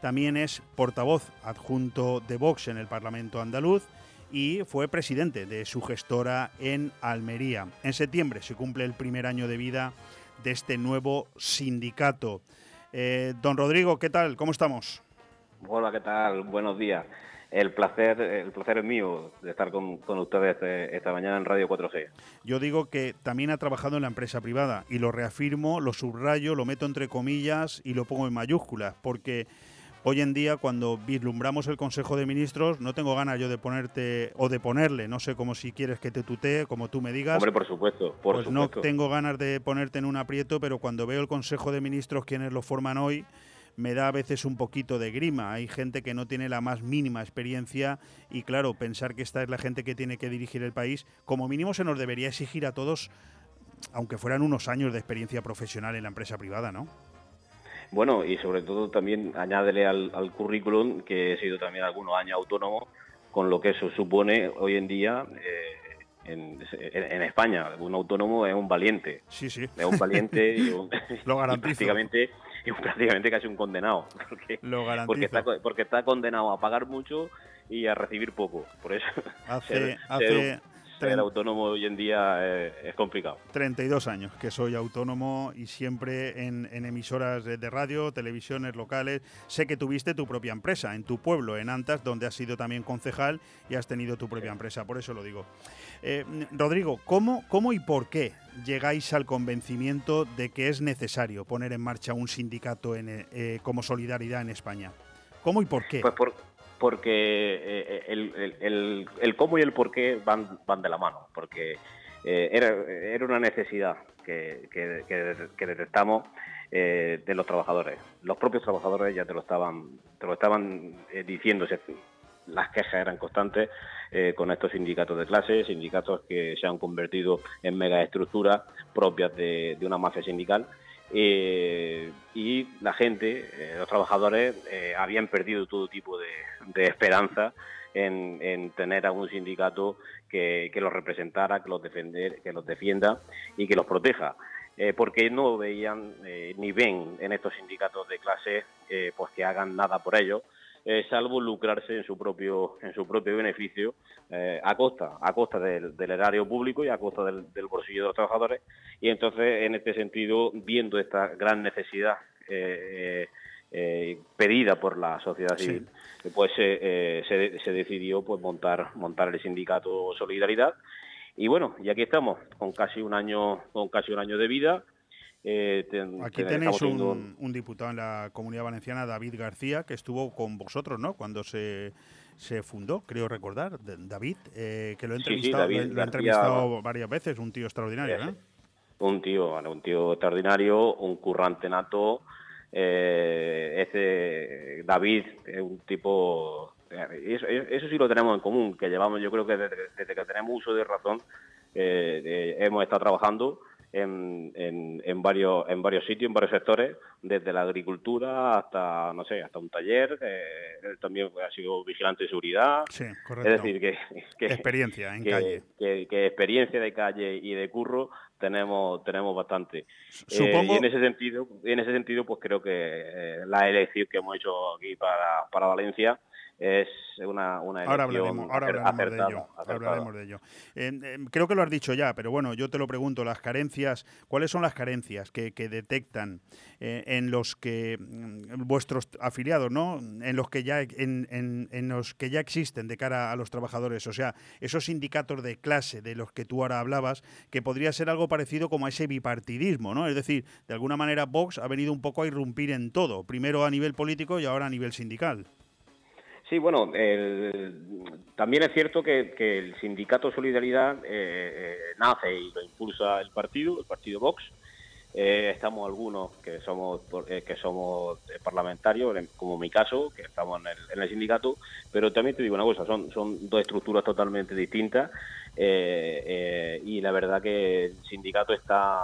También es portavoz adjunto de Vox en el Parlamento andaluz y fue presidente de su gestora en Almería. En septiembre se cumple el primer año de vida de este nuevo sindicato. Eh, don Rodrigo, ¿qué tal? ¿Cómo estamos? Hola, ¿qué tal? Buenos días. El placer, el placer es mío de estar con, ustedes este, esta mañana en Radio 4G. Yo digo que también ha trabajado en la empresa privada y lo reafirmo, lo subrayo, lo meto entre comillas y lo pongo en mayúsculas, porque Hoy en día, cuando vislumbramos el Consejo de Ministros, no tengo ganas yo de ponerte o de ponerle, no sé cómo si quieres que te tutee, como tú me digas. Hombre, por supuesto, por pues no tengo ganas de ponerte en un aprieto, pero cuando veo el Consejo de Ministros, quienes lo forman hoy, me da a veces un poquito de grima. Hay gente que no tiene la más mínima experiencia y claro, pensar que esta es la gente que tiene que dirigir el país, como mínimo se nos debería exigir a todos, aunque fueran unos años de experiencia profesional en la empresa privada, ¿no? Bueno, y sobre todo también añádele al, currículum que he sido también algunos años autónomo, con lo que eso supone hoy en día eh, en, España. Un autónomo es un valiente. Sí, sí. Es un valiente y, Lo prácticamente, y prácticamente casi un condenado. Porque, Lo Porque está, porque está condenado a pagar mucho y a recibir poco. Por eso. Hace, hace, ser autónomo hoy en día es, complicado. 32 años que soy autónomo y siempre en, emisoras de, radio, televisiones locales. Sé que tuviste tu propia empresa en tu pueblo, en Antas, donde has sido también concejal y has tenido tu propia empresa, por eso lo digo. Eh, Rodrigo, ¿cómo, ¿cómo y por qué llegáis al convencimiento de que es necesario poner en marcha un sindicato eh, como solidaridad en España? ¿Cómo y por qué? Pues por, porque eh, el, cómo y el por qué van, van de la mano, porque eh, era, era, una necesidad que, que, detectamos eh, de los trabajadores. Los propios trabajadores ya te lo estaban, te lo estaban diciendo, las quejas eran constantes con estos sindicatos de clase, sindicatos que se han convertido en megaestructuras propias de, de una mafia sindical eh, y la gente, eh, los trabajadores, eh, habían perdido todo tipo de, esperanza en, tener algún sindicato que, los representara, que los, defender, que los defienda y que los proteja. porque no veían ni ven en estos sindicatos de clase pues que hagan nada por ellos eh, salvo lucrarse en su propio en su propio beneficio eh, a costa a costa del, erario público y a costa del, bolsillo de los trabajadores. Y entonces en este sentido viendo esta gran necesidad eh, pedida por la sociedad civil pues se, se, decidió pues montar montar el sindicato Solidaridad. Y bueno y aquí estamos con casi un año con casi un año de vida eh, Aquí tenéis un, diputado en la Comunidad Valenciana, David García, que estuvo con vosotros, ¿no? Cuando se, se fundó, creo recordar, David, eh, que lo he entrevistado, lo, entrevistado varias veces, un tío extraordinario, ¿eh? Un tío, un tío extraordinario, un currante nato. Eh, ese David es un tipo eso, eso, sí lo tenemos en común, que llevamos, yo creo que desde, desde que tenemos uso de razón, hemos estado trabajando en, en, varios en varios sitios, en varios sectores, desde la agricultura hasta no sé, hasta un taller. él también ha sido vigilante de seguridad. Sí, correcto. Es decir, que, experiencia en que, calle, que, experiencia de calle y de curro tenemos tenemos bastante. Supongo... Eh, y en ese sentido, en ese sentido, pues creo que eh, la elección que hemos hecho aquí para, para Valencia es una, una ahora hablaremos, ahora hablaremos de ello, hablaremos de ello. creo que lo has dicho ya, pero bueno, yo te lo pregunto, las carencias, ¿cuáles son las carencias que, detectan eh, en los que mm, vuestros afiliados, ¿no? En los que ya en, en, los que ya existen de cara a los trabajadores, o sea, esos sindicatos de clase de los que tú ahora hablabas, que podría ser algo parecido como a ese bipartidismo, ¿no? Es decir, de alguna manera Vox ha venido un poco a irrumpir en todo, primero a nivel político y ahora a nivel sindical. Sí, bueno, también es cierto que, el sindicato Solidaridad eh, eh, nace y lo impulsa el partido, el partido Vox. Eh, estamos algunos que somos que somos parlamentarios, como mi caso, que estamos en el, sindicato, pero también te digo una cosa, son, son dos estructuras totalmente distintas y la verdad que el sindicato está,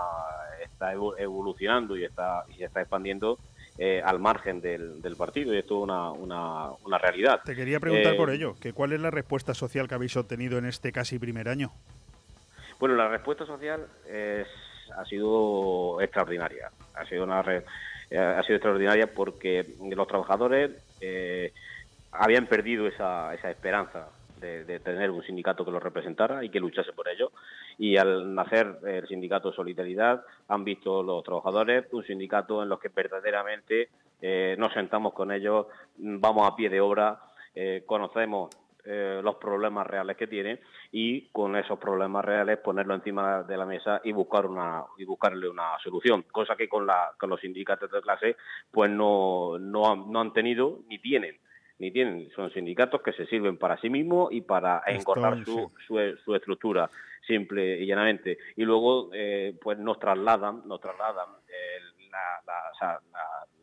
está evolucionando y está, y está expandiendo eh, al margen del, partido y esto es una, una, realidad. Te quería preguntar por ello, que ¿cuál es la respuesta social que habéis obtenido en este casi primer año? Bueno, la respuesta social ha sido extraordinaria. Ha sido una ha sido extraordinaria porque los trabajadores habían perdido esa, esa esperanza de, tener un sindicato que los representara y que luchase por ello. Y al nacer el sindicato Solidaridad, han visto los trabajadores un sindicato en los que verdaderamente eh, nos sentamos con ellos, vamos a pie de obra, eh, conocemos eh, los problemas reales que tienen y con esos problemas reales ponerlo encima de la mesa y buscar una y buscarle una solución cosa que con la con los sindicatos de clase pues no no, no han tenido ni tienen ni tienen, son sindicatos que se sirven para sí mismos y para engordar su, su, estructura, simple y llanamente. Y luego, eh, pues nos trasladan, nos trasladan la,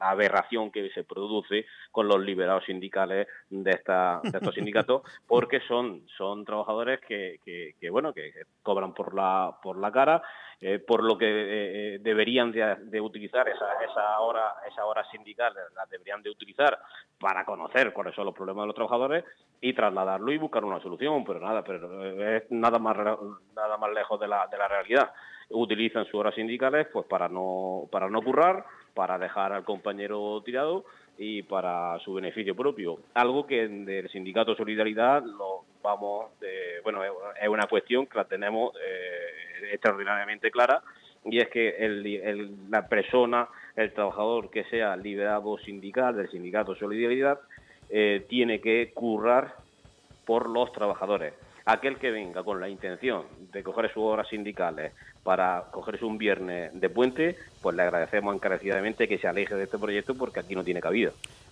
aberración que se produce con los liberados sindicales de, esta, de estos sindicatos, porque son, son trabajadores que, que, bueno, que cobran por la, por la cara, eh, por lo que eh, deberían de, utilizar esa, esa hora esa hora sindical la deberían de utilizar para conocer cuáles son los problemas de los trabajadores y trasladarlo y buscar una solución pero nada pero es nada más nada más lejos de la, de la realidad utilizan sus horas sindicales pues para no para no currar para dejar al compañero tirado y para su beneficio propio. Algo que del sindicato solidaridad lo vamos bueno es una cuestión que la tenemos eh, extraordinariamente clara y es que el, la persona el trabajador que sea liberado sindical del sindicato solidaridad eh, tiene que currar por los trabajadores aquel que venga con la intención de coger sus horas sindicales para cogerse un viernes de puente, pues le agradecemos encarecidamente que se aleje de este proyecto porque aquí no tiene cabida.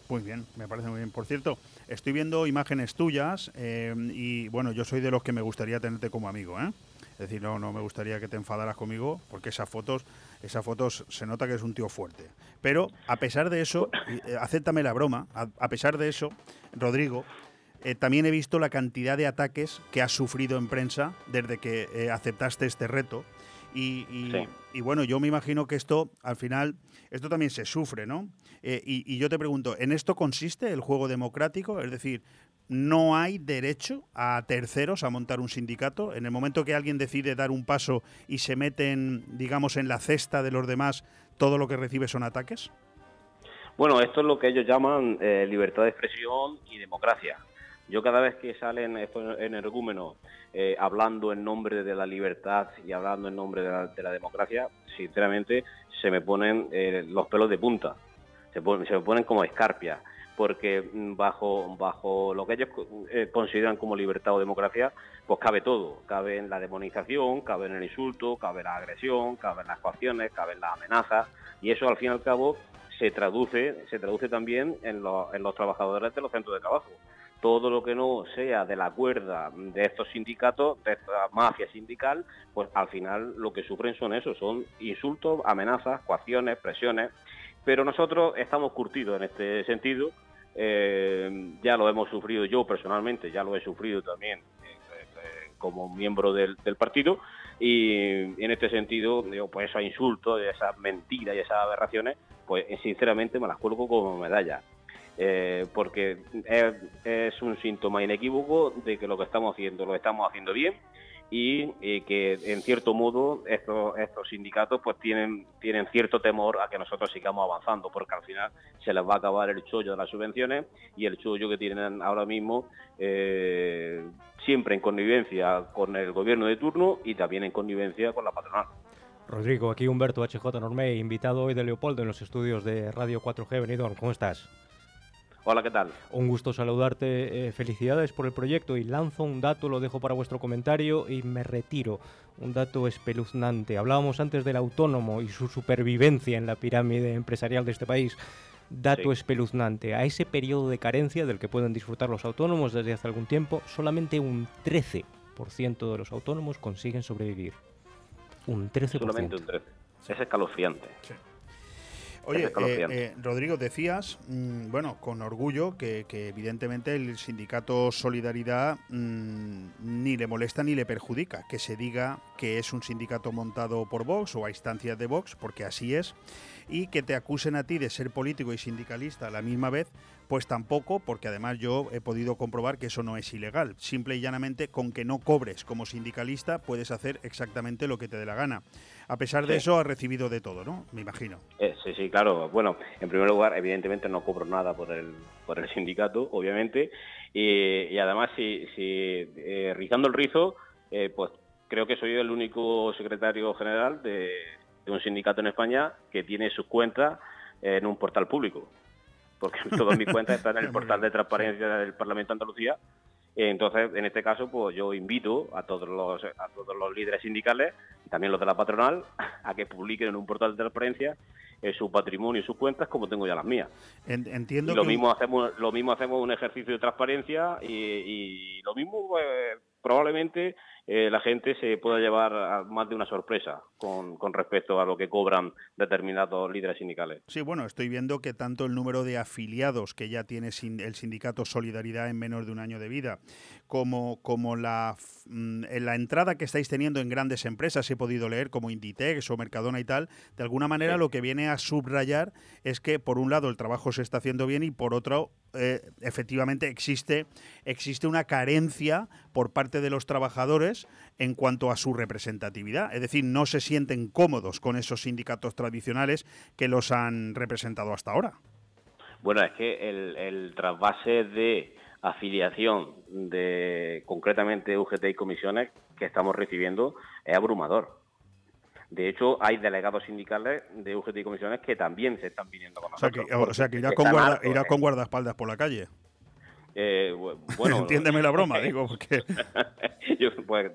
Muy bien, me parece muy bien. Por cierto, estoy viendo imágenes tuyas eh, y bueno, yo soy de los que me gustaría tenerte como amigo, ¿eh? Es decir, no, no me gustaría que te enfadaras conmigo porque esas fotos, esas fotos se nota que es un tío fuerte. Pero a pesar de eso, eh, acéptame la broma, a, pesar de eso, Rodrigo, eh, también he visto la cantidad de ataques que has sufrido en prensa desde que aceptaste este reto y, bueno, yo me imagino que esto, al final, esto también se sufre, ¿no? Eh, y, yo te pregunto, ¿en esto consiste el juego democrático? Es decir, ¿no hay derecho a terceros a montar un sindicato? En el momento que alguien decide dar un paso y se meten, digamos, en la cesta de los demás, ¿todo lo que recibe son ataques? Bueno, esto es lo que ellos llaman eh, libertad de expresión y democracia. Yo cada vez que salen estos energúmenos eh, hablando en nombre de la libertad y hablando en nombre de la, democracia, sinceramente se me ponen eh, los pelos de punta, se, me ponen como escarpias, porque mm, bajo, bajo lo que ellos eh, consideran como libertad o democracia, pues cabe todo, cabe en la demonización, cabe en el insulto, cabe en la agresión, cabe en las coacciones, cabe en las amenazas, y eso al fin y al cabo se traduce, se traduce también en los trabajadores de los centros de trabajo todo lo que no sea de la cuerda de estos sindicatos, de esta mafia sindical, pues al final lo que sufren son eso, son insultos, amenazas, coacciones, presiones. Pero nosotros estamos curtidos en este sentido, eh, ya lo hemos sufrido yo personalmente, ya lo he sufrido también eh, como miembro del, partido y en este sentido, digo, pues esos insultos, esas mentiras y esas aberraciones, pues sinceramente me las cuelgo como medalla. Eh, porque es, un síntoma inequívoco de que lo que estamos haciendo lo estamos haciendo bien y, que en cierto modo estos, estos sindicatos pues tienen, tienen cierto temor a que nosotros sigamos avanzando porque al final se les va a acabar el chollo de las subvenciones y el chollo que tienen ahora mismo eh, siempre en connivencia con el gobierno de turno y también en connivencia con la patronal. Rodrigo, aquí Humberto HJ Normé, invitado hoy de Leopoldo en los estudios de Radio 4G Benidorm. ¿Cómo estás? Hola, ¿qué tal? Un gusto saludarte. Eh, felicidades por el proyecto y lanzo un dato, lo dejo para vuestro comentario y me retiro. Un dato espeluznante. Hablábamos antes del autónomo y su supervivencia en la pirámide empresarial de este país. Dato espeluznante. A ese periodo de carencia del que pueden disfrutar los autónomos desde hace algún tiempo, solamente un 13% de los autónomos consiguen sobrevivir. Un 13%. Solamente un 13%. Es escalofriante. Oye, eh, eh, Rodrigo, decías, mm, bueno, con orgullo, que, que evidentemente el sindicato Solidaridad mm, ni le molesta ni le perjudica que se diga que es un sindicato montado por Vox o a instancias de Vox, porque así es, y que te acusen a ti de ser político y sindicalista a la misma vez, pues tampoco, porque además yo he podido comprobar que eso no es ilegal. Simple y llanamente, con que no cobres como sindicalista, puedes hacer exactamente lo que te dé la gana. A pesar de Sí. eso, has recibido de todo, ¿no? Me imagino. Eh, sí, sí, claro. Bueno, en primer lugar, evidentemente no cobro nada por el, por el sindicato, obviamente. Y, y además, si, si eh, rizando el rizo, eh, pues creo que soy el único secretario general de, de un sindicato en España que tiene sus cuentas en un portal público. Porque todas mis cuentas están en el portal de transparencia del Parlamento de Andalucía. Entonces, en este caso, pues yo invito a todos los a todos los líderes sindicales y también los de la patronal a que publiquen en un portal de transparencia eh, su patrimonio y sus cuentas como tengo ya las mías. En- entiendo Y lo que- mismo hacemos lo mismo hacemos un ejercicio de transparencia y, y lo mismo eh, probablemente eh, la gente se pueda llevar a más de una sorpresa con, respecto a lo que cobran determinados líderes sindicales. Sí, bueno, estoy viendo que tanto el número de afiliados que ya tiene el sindicato Solidaridad en menos de un año de vida, como, como la, mm, en la entrada que estáis teniendo en grandes empresas, he podido leer, como Inditex o Mercadona y tal, de alguna manera lo que viene a subrayar es que, por un lado, el trabajo se está haciendo bien y, por otro, eh, efectivamente existe, existe una carencia por parte de los trabajadores en cuanto a su representatividad. Es decir, no se sienten cómodos con esos sindicatos tradicionales que los han representado hasta ahora. Bueno, es que el, el trasvase de afiliación de concretamente UGT y comisiones que estamos recibiendo es abrumador. De hecho, hay delegados sindicales de UGT y comisiones que también se están viniendo con O sea nosotros. que, o sea que irás, Están con guarda- hartos, irás ¿eh? con guardaespaldas por la calle. Eh, bu- bueno, Entiéndeme la broma, digo, porque... yo, pues,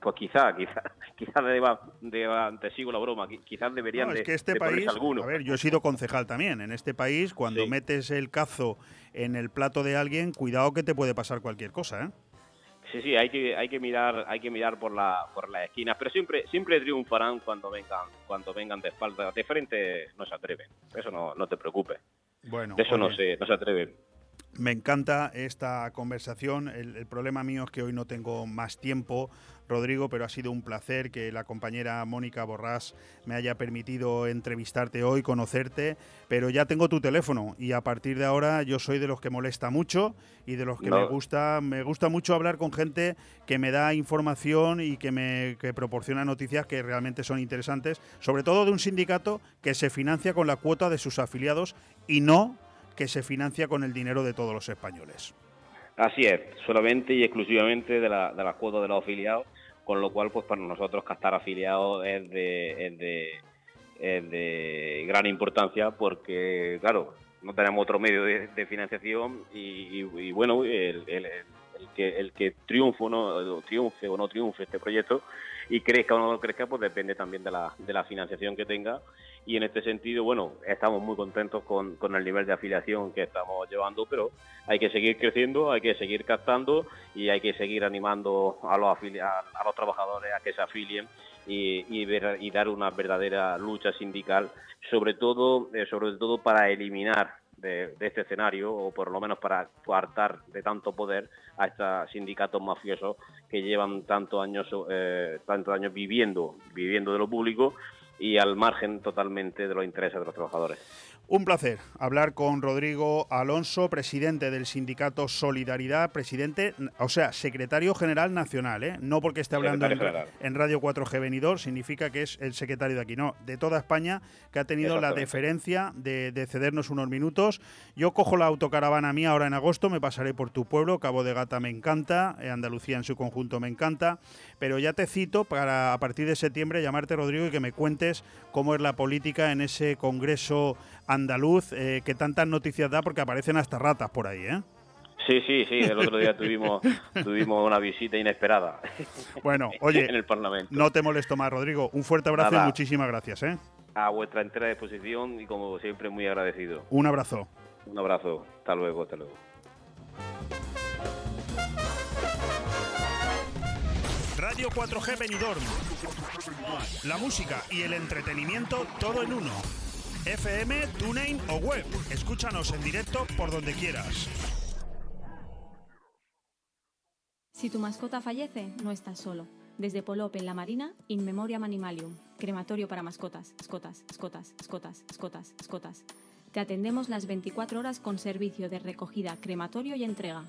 pues quizá, quizá, quizás deba, deba- te sigo la broma, qui- quizás deberían No, es que este de país, alguno. a ver, yo he sido concejal también. En este país, cuando Sí. metes el cazo en el plato de alguien, cuidado que te puede pasar cualquier cosa, ¿eh? Sí, sí, hay que, hay que mirar, hay que mirar por la, por las esquinas, pero siempre, siempre triunfarán cuando vengan, cuando vengan de espalda, de frente no se atreven. Eso no, no te preocupes. Bueno, De eso no se, no se atreven. Me encanta esta conversación. El, el problema mío es que hoy no tengo más tiempo, Rodrigo, pero ha sido un placer que la compañera Mónica Borrás me haya permitido entrevistarte hoy, conocerte, pero ya tengo tu teléfono y a partir de ahora yo soy de los que molesta mucho y de los que No. me gusta me gusta mucho hablar con gente que me da información y que me que proporciona noticias que realmente son interesantes, sobre todo de un sindicato que se financia con la cuota de sus afiliados y no que se financia con el dinero de todos los españoles. Así es, solamente y exclusivamente de la, de cuota de los afiliados, con lo cual, pues para nosotros captar afiliados es de, gran importancia porque, claro, no tenemos otro medio de, financiación y, bueno, el, el- que, el que triunfe o, no, triunfe o no triunfe este proyecto y crezca o no crezca, pues depende también de la, de la financiación que tenga. Y en este sentido, bueno, estamos muy contentos con, con el nivel de afiliación que estamos llevando, pero hay que seguir creciendo, hay que seguir captando y hay que seguir animando a los, a, a los trabajadores a que se afilien y, y dar una verdadera lucha sindical, sobre todo, eh, sobre todo para eliminar de, este escenario, o por lo menos para coartar de tanto poder a estos sindicatos mafiosos que llevan tantos años, eh, tantos años viviendo, viviendo de lo público y al margen totalmente de los intereses de los trabajadores. Un placer hablar con Rodrigo Alonso, presidente del sindicato Solidaridad, presidente, o sea, secretario general nacional, ¿eh? no porque esté hablando en, Radio 4G Benidorm, significa que es el secretario de aquí, no, de toda España, que ha tenido la deferencia de, de cedernos unos minutos. Yo cojo la autocaravana mía ahora en agosto, me pasaré por tu pueblo, Cabo de Gata me encanta, eh, Andalucía en su conjunto me encanta, pero ya te cito para a partir de septiembre llamarte Rodrigo y que me cuentes cómo es la política en ese congreso andaluz eh, que tantas noticias da porque aparecen hasta ratas por ahí, ¿eh? Sí, sí, sí, el otro día tuvimos, tuvimos una visita inesperada. Bueno, oye, en el Parlamento. no te molesto más, Rodrigo. Un fuerte abrazo Nada. y muchísimas gracias, ¿eh? A vuestra entera disposición y como siempre muy agradecido. Un abrazo. Un abrazo, hasta luego, hasta luego. Radio 4G Benidorm. La música y el entretenimiento todo en uno. FM, TuneIn o web. Escúchanos en directo por donde quieras. Si tu mascota fallece, no estás solo. Desde Polop en la Marina, In Memoriam Animalium, crematorio para mascotas, escotas, escotas, escotas, escotas, escotas. Te atendemos las 24 horas con servicio de recogida, crematorio y entrega.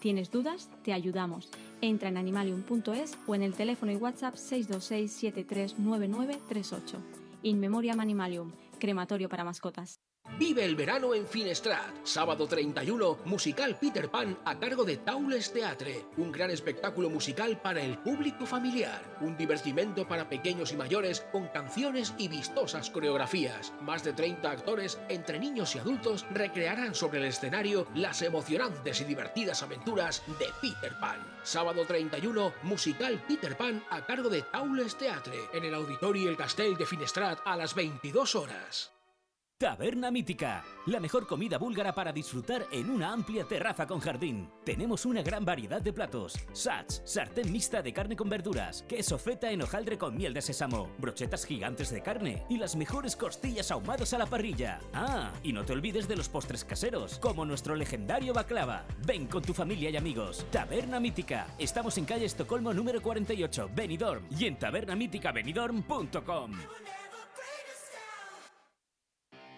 ¿Tienes dudas? Te ayudamos. Entra en animalium.es o en el teléfono y WhatsApp 626 739938. In Memoriam Animalium, crematorio para mascotas. Vive el verano en Finestrat. Sábado 31, musical Peter Pan a cargo de Taules Teatre. Un gran espectáculo musical para el público familiar. Un divertimento para pequeños y mayores con canciones y vistosas coreografías. Más de 30 actores, entre niños y adultos, recrearán sobre el escenario las emocionantes y divertidas aventuras de Peter Pan. Sábado 31, musical Peter Pan a cargo de Taules Teatre. En el Auditorio El Castell de Finestrat a las 22 horas. Taberna Mítica, la mejor comida búlgara para disfrutar en una amplia terraza con jardín. Tenemos una gran variedad de platos: sats, sartén mixta de carne con verduras, queso feta en hojaldre con miel de sésamo, brochetas gigantes de carne y las mejores costillas ahumadas a la parrilla. Ah, y no te olvides de los postres caseros, como nuestro legendario baklava. Ven con tu familia y amigos. Taberna Mítica. Estamos en calle Estocolmo número 48, Benidorm y en tabernamíticabenidorm.com.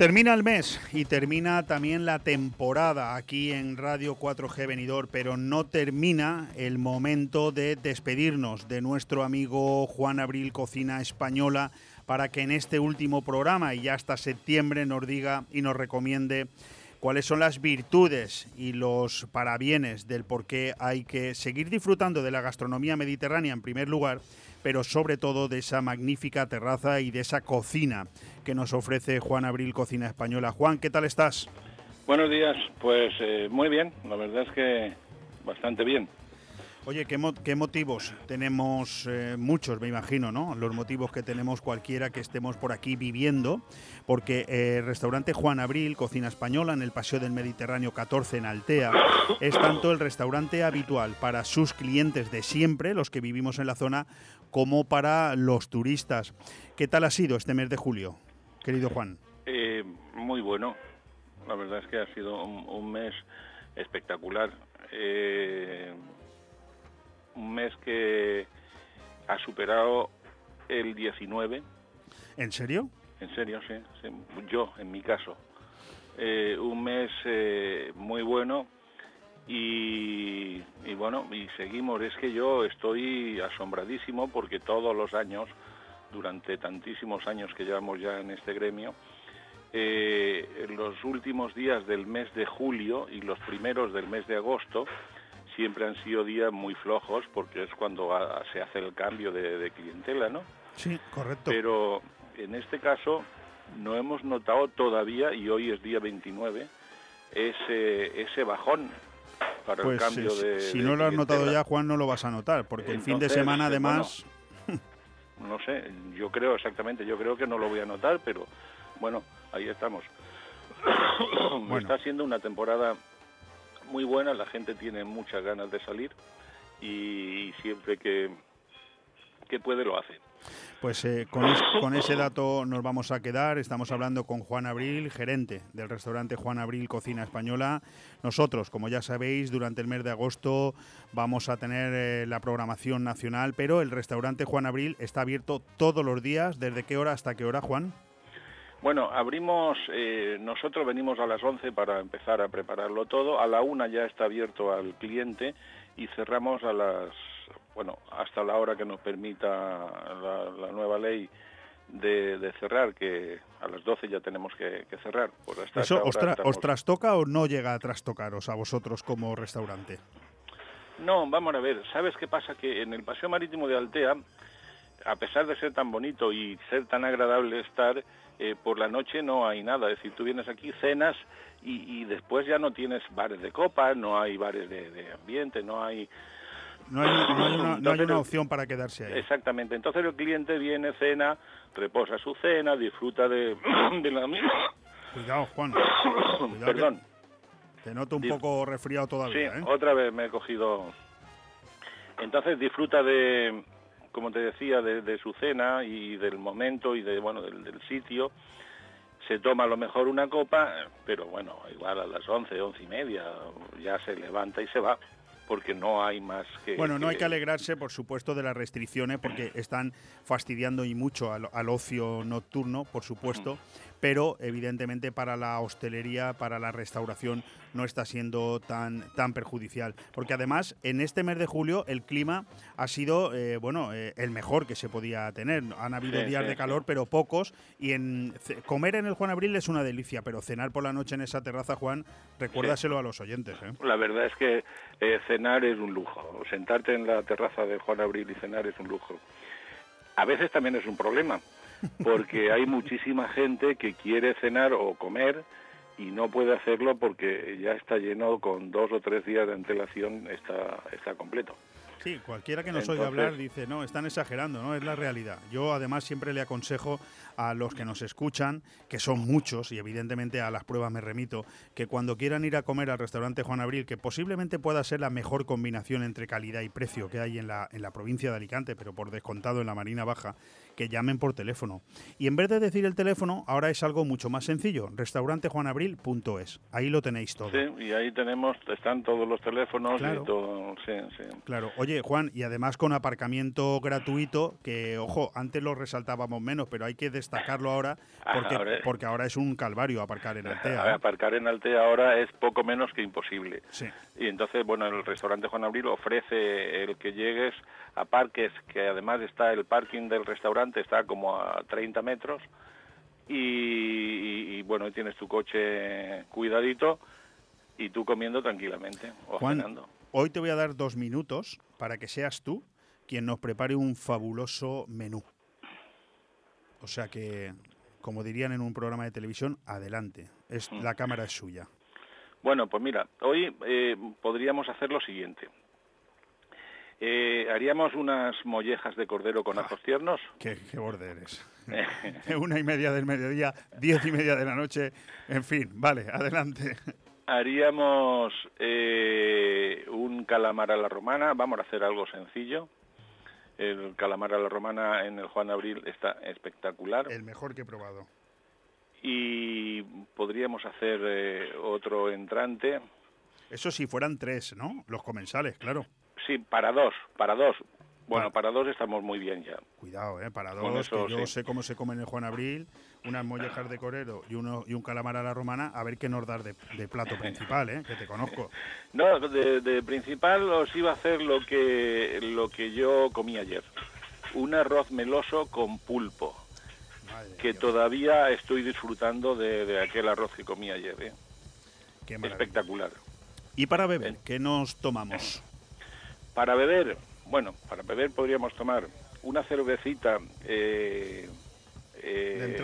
Termina el mes y termina también la temporada aquí en Radio 4G Venidor, pero no termina el momento de despedirnos de nuestro amigo Juan Abril Cocina Española para que en este último programa y ya hasta septiembre nos diga y nos recomiende cuáles son las virtudes y los parabienes del por qué hay que seguir disfrutando de la gastronomía mediterránea en primer lugar, pero sobre todo de esa magnífica terraza y de esa cocina que nos ofrece Juan Abril Cocina Española. Juan, ¿qué tal estás? Buenos días, pues eh, muy bien, la verdad es que bastante bien. Oye, ¿qué, motivos tenemos? Eh, muchos, me imagino, ¿no? Los motivos que tenemos cualquiera que estemos por aquí viviendo, porque eh, el restaurante Juan Abril, Cocina Española, en el Paseo del Mediterráneo 14 en Altea, es tanto el restaurante habitual para sus clientes de siempre, los que vivimos en la zona, como para los turistas. ¿Qué tal ha sido este mes de julio, querido Juan? Eh, muy bueno. La verdad es que ha sido un, mes espectacular. Eh, un mes que ha superado el 19. ¿En serio? En serio, sí. Yo, en mi caso. Eh, un mes eh, muy bueno y, y, bueno, y seguimos. Es que yo estoy asombradísimo porque todos los años, durante tantísimos años que llevamos ya en este gremio, eh, en los últimos días del mes de julio y los primeros del mes de agosto, siempre han sido días muy flojos porque es cuando se hace el cambio de, clientela, ¿no? Sí, correcto. Pero en este caso no hemos notado todavía, y hoy es día 29, ese, ese bajón para el pues, cambio de. Si no lo has notado ya, Juan, no lo vas a notar, porque el fin de semana, además. No sé, yo creo exactamente, yo creo que no lo voy a notar, pero bueno, ahí estamos. Está siendo una temporada muy buena, la gente tiene muchas ganas de salir y, siempre que, que puede lo hace. Pues eh, con, ese dato nos vamos a quedar. Estamos hablando con Juan Abril, gerente del restaurante Juan Abril Cocina Española. Nosotros, como ya sabéis, durante el mes de agosto vamos a tener eh, la programación nacional, pero el restaurante Juan Abril está abierto todos los días. ¿Desde qué hora hasta qué hora, Juan? Bueno, abrimos, eh, nosotros venimos a las 11 para empezar a prepararlo todo, a la una ya está abierto al cliente y cerramos a las, bueno, hasta la hora que nos permita la, nueva ley de, cerrar, que a las 12 ya tenemos que, cerrar. Pues ¿Eso os, trastoca o no llega a trastocaros a vosotros como restaurante? No, vamos a ver, ¿sabes qué pasa? Que en el Paseo Marítimo de Altea, a pesar de ser tan bonito y ser tan agradable estar, eh, por la noche no hay nada. Es decir, tú vienes aquí, cenas y, y después ya no tienes bares de copas, no hay bares de, de ambiente, no hay... No hay, no hay una, no hay una opción para quedarse ahí. Exactamente. Entonces el cliente viene, cena, reposa su cena, disfruta de, de la misma... Cuidado, Juan. Cuidado Perdón. Te noto un poco resfriado Sí, todavía, ¿eh? otra vez me he cogido. Entonces disfruta de, como te decía, de, de su cena y del momento y de bueno del, del sitio. Se toma a lo mejor una copa, pero bueno, igual a las 11, once y media ya se levanta y se va, porque no hay más que. Bueno, no hay que alegrarse, por supuesto, de las restricciones porque están fastidiando y mucho al, al ocio nocturno, por supuesto, pero evidentemente para la hostelería, para la restauración, no está siendo tan, tan perjudicial. Porque además, en este mes de julio, el clima ha sido, eh, bueno, eh, el mejor que se podía tener. Han habido Sí, días sí, de sí. calor, pero pocos, y en comer en el Juan Abril es una delicia, pero cenar por la noche en esa terraza, Juan, recuérdaselo a los oyentes, ¿eh? La verdad es que cenar es un lujo. Sentarte en la terraza de Juan Abril y cenar es un lujo. A veces también es un problema, porque hay muchísima gente que quiere cenar o comer y no puede hacerlo porque ya está lleno con dos o tres días de antelación, está, está completo. Sí, cualquiera que nos oiga hablar dice, no, están exagerando, no, es la realidad. Yo además siempre le aconsejo a los que nos escuchan, que son muchos, y evidentemente a las pruebas me remito, que cuando quieran ir a comer al restaurante Juan Abril, que posiblemente pueda ser la mejor combinación entre calidad y precio que hay en la, en la provincia de Alicante, pero por descontado en la Marina Baja, que llamen por teléfono. Y en vez de decir el teléfono, ahora es algo mucho más sencillo, restaurantejuanAbril.es. Ahí lo tenéis todo. Sí, y ahí tenemos, están todos los teléfonos Claro. y todo, sí, sí. Claro, oye Juan, y además con aparcamiento gratuito, que ojo, antes lo resaltábamos menos, pero hay que destacarlo ahora, porque, Ahora- porque ahora es un calvario aparcar en Altea. ¿eh? Aparcar en Altea ahora es poco menos que imposible. Sí. Y entonces, bueno, el restaurante Juan Abril ofrece el que llegues a parques, que además está el parking del restaurante, está como a 30 metros, y, y- y, bueno, tienes tu coche cuidadito y tú comiendo tranquilamente o Juan, cenando. hoy te voy a dar dos minutos para que seas tú quien nos prepare un fabuloso menú. O sea que, como dirían en un programa de televisión, adelante. Es, Mm. La cámara es suya. Bueno, pues mira, hoy eh, podríamos hacer lo siguiente. Eh, haríamos unas mollejas de cordero con ajos tiernos. Qué, qué borde eres. Una y media del mediodía, diez y media de la noche. En fin, vale, adelante. Haríamos eh, un calamar a la romana, vamos a hacer algo sencillo. El calamar a la romana en el Juan Abril está espectacular. El mejor que he probado. Y podríamos hacer eh, otro entrante. Eso si fueran tres, ¿no? Los comensales, claro. Sí, para dos, para dos. Bueno, para dos estamos muy bien ya. Cuidado, ¿eh? Para dos, eso, que yo sí. sé cómo se come en Juan Abril, unas mollejas de corero y, uno, y un calamar a la romana, a ver qué nos das de, de plato principal, ¿eh? Que te conozco. No, de, de principal os iba a hacer lo que, lo que yo comí ayer. Un arroz meloso con pulpo. que todavía estoy disfrutando de, de aquel arroz que comí ayer. ¿eh? Qué. Espectacular. Y para beber, ¿qué nos tomamos? Para beber, bueno, para beber podríamos tomar una cervecita eh, eh,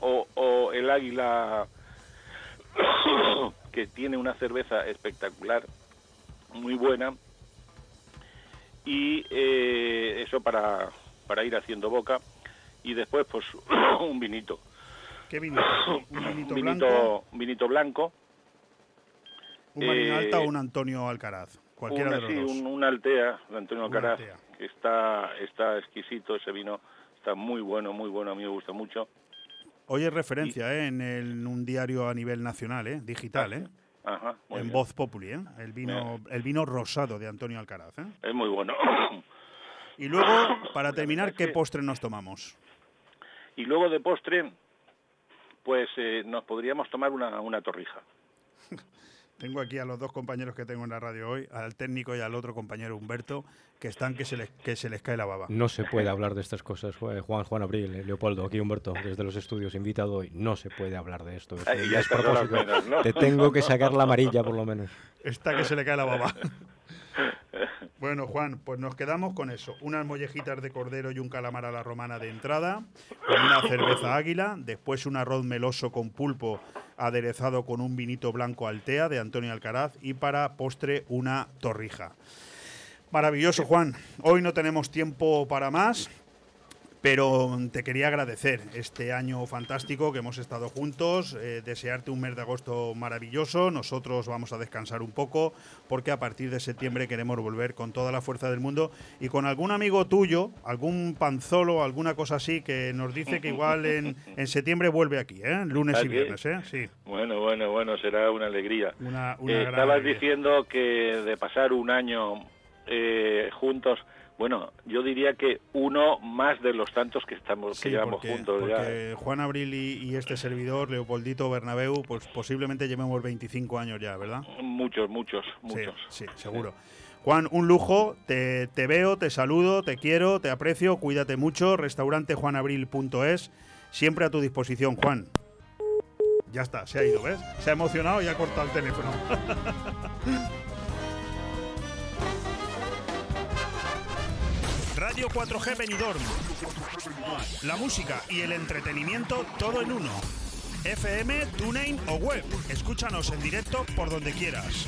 o, o el Águila, que tiene una cerveza espectacular, muy buena. Y eh, eso para, para ir haciendo boca. Y después, pues, un vinito. ¿Qué vinito? ¿Un vinito Un blanco? un vinito blanco. ¿Un Marina Eh, Alta o un Antonio Alcaraz? Cualquiera una, de los sí, dos. un, un Altea de Antonio Un Alcaraz, Altea. que está, está exquisito ese vino, está muy bueno, muy bueno, a mí me gusta mucho. Hoy es referencia ¿eh? en, el- en un diario a nivel nacional, ¿eh? digital, ¿eh? Ajá, muy en bien. Voz Populi, ¿eh? El vino, el vino rosado de Antonio Alcaraz, ¿eh? Es muy bueno. Y luego, para terminar, ¿qué postre nos tomamos? y luego de postre, pues eh, nos podríamos tomar una, una torrija. Tengo aquí a los dos compañeros que tengo en la radio hoy, al técnico y al otro compañero Humberto, que están que se les, que se les cae la baba. No se puede hablar de estas cosas, Ju- Juan, Juan Abril, eh, Leopoldo, aquí Humberto, desde los estudios invitado hoy. No se puede hablar de esto. es Ay, ya menos, ¿no? Te tengo que sacar la amarilla, por lo menos. Está que se le cae la baba. Bueno, Juan, pues nos quedamos con eso. Unas mollejitas de cordero y un calamar a la romana de entrada, con una cerveza águila, después un arroz meloso con pulpo aderezado con un vinito blanco altea de Antonio Alcaraz y para postre una torrija. Maravilloso, Juan. Hoy no tenemos tiempo para más. Pero te quería agradecer este año fantástico que hemos estado juntos, eh, desearte un mes de agosto maravilloso. Nosotros vamos a descansar un poco porque a partir de septiembre queremos volver con toda la fuerza del mundo y con algún amigo tuyo, algún panzolo, alguna cosa así que nos dice que igual en, en septiembre vuelve aquí, ¿eh? lunes y viernes. ¿eh? Sí. Bueno, bueno, bueno, será una alegría. Una, una estabas diciendo que de pasar un año juntos bueno, yo diría que uno más de los tantos que estamos que llevamos juntos porque Juan Abril y, este servidor, Leopoldito Bernabeu, pues posiblemente llevemos 25 años ya, ¿verdad? Muchos, muchos, muchos. Sí, seguro. Juan, un lujo, te, te, veo, te saludo, te quiero, te aprecio, cuídate mucho, restaurantejuanabril.es, siempre a tu disposición, Juan. Ya está, se ha ido, ¿ves? Se ha emocionado y ha cortado el teléfono. Radio 4G Benidorm. La música y el entretenimiento todo en uno. FM, TuneIn o web. Escúchanos en directo por donde quieras.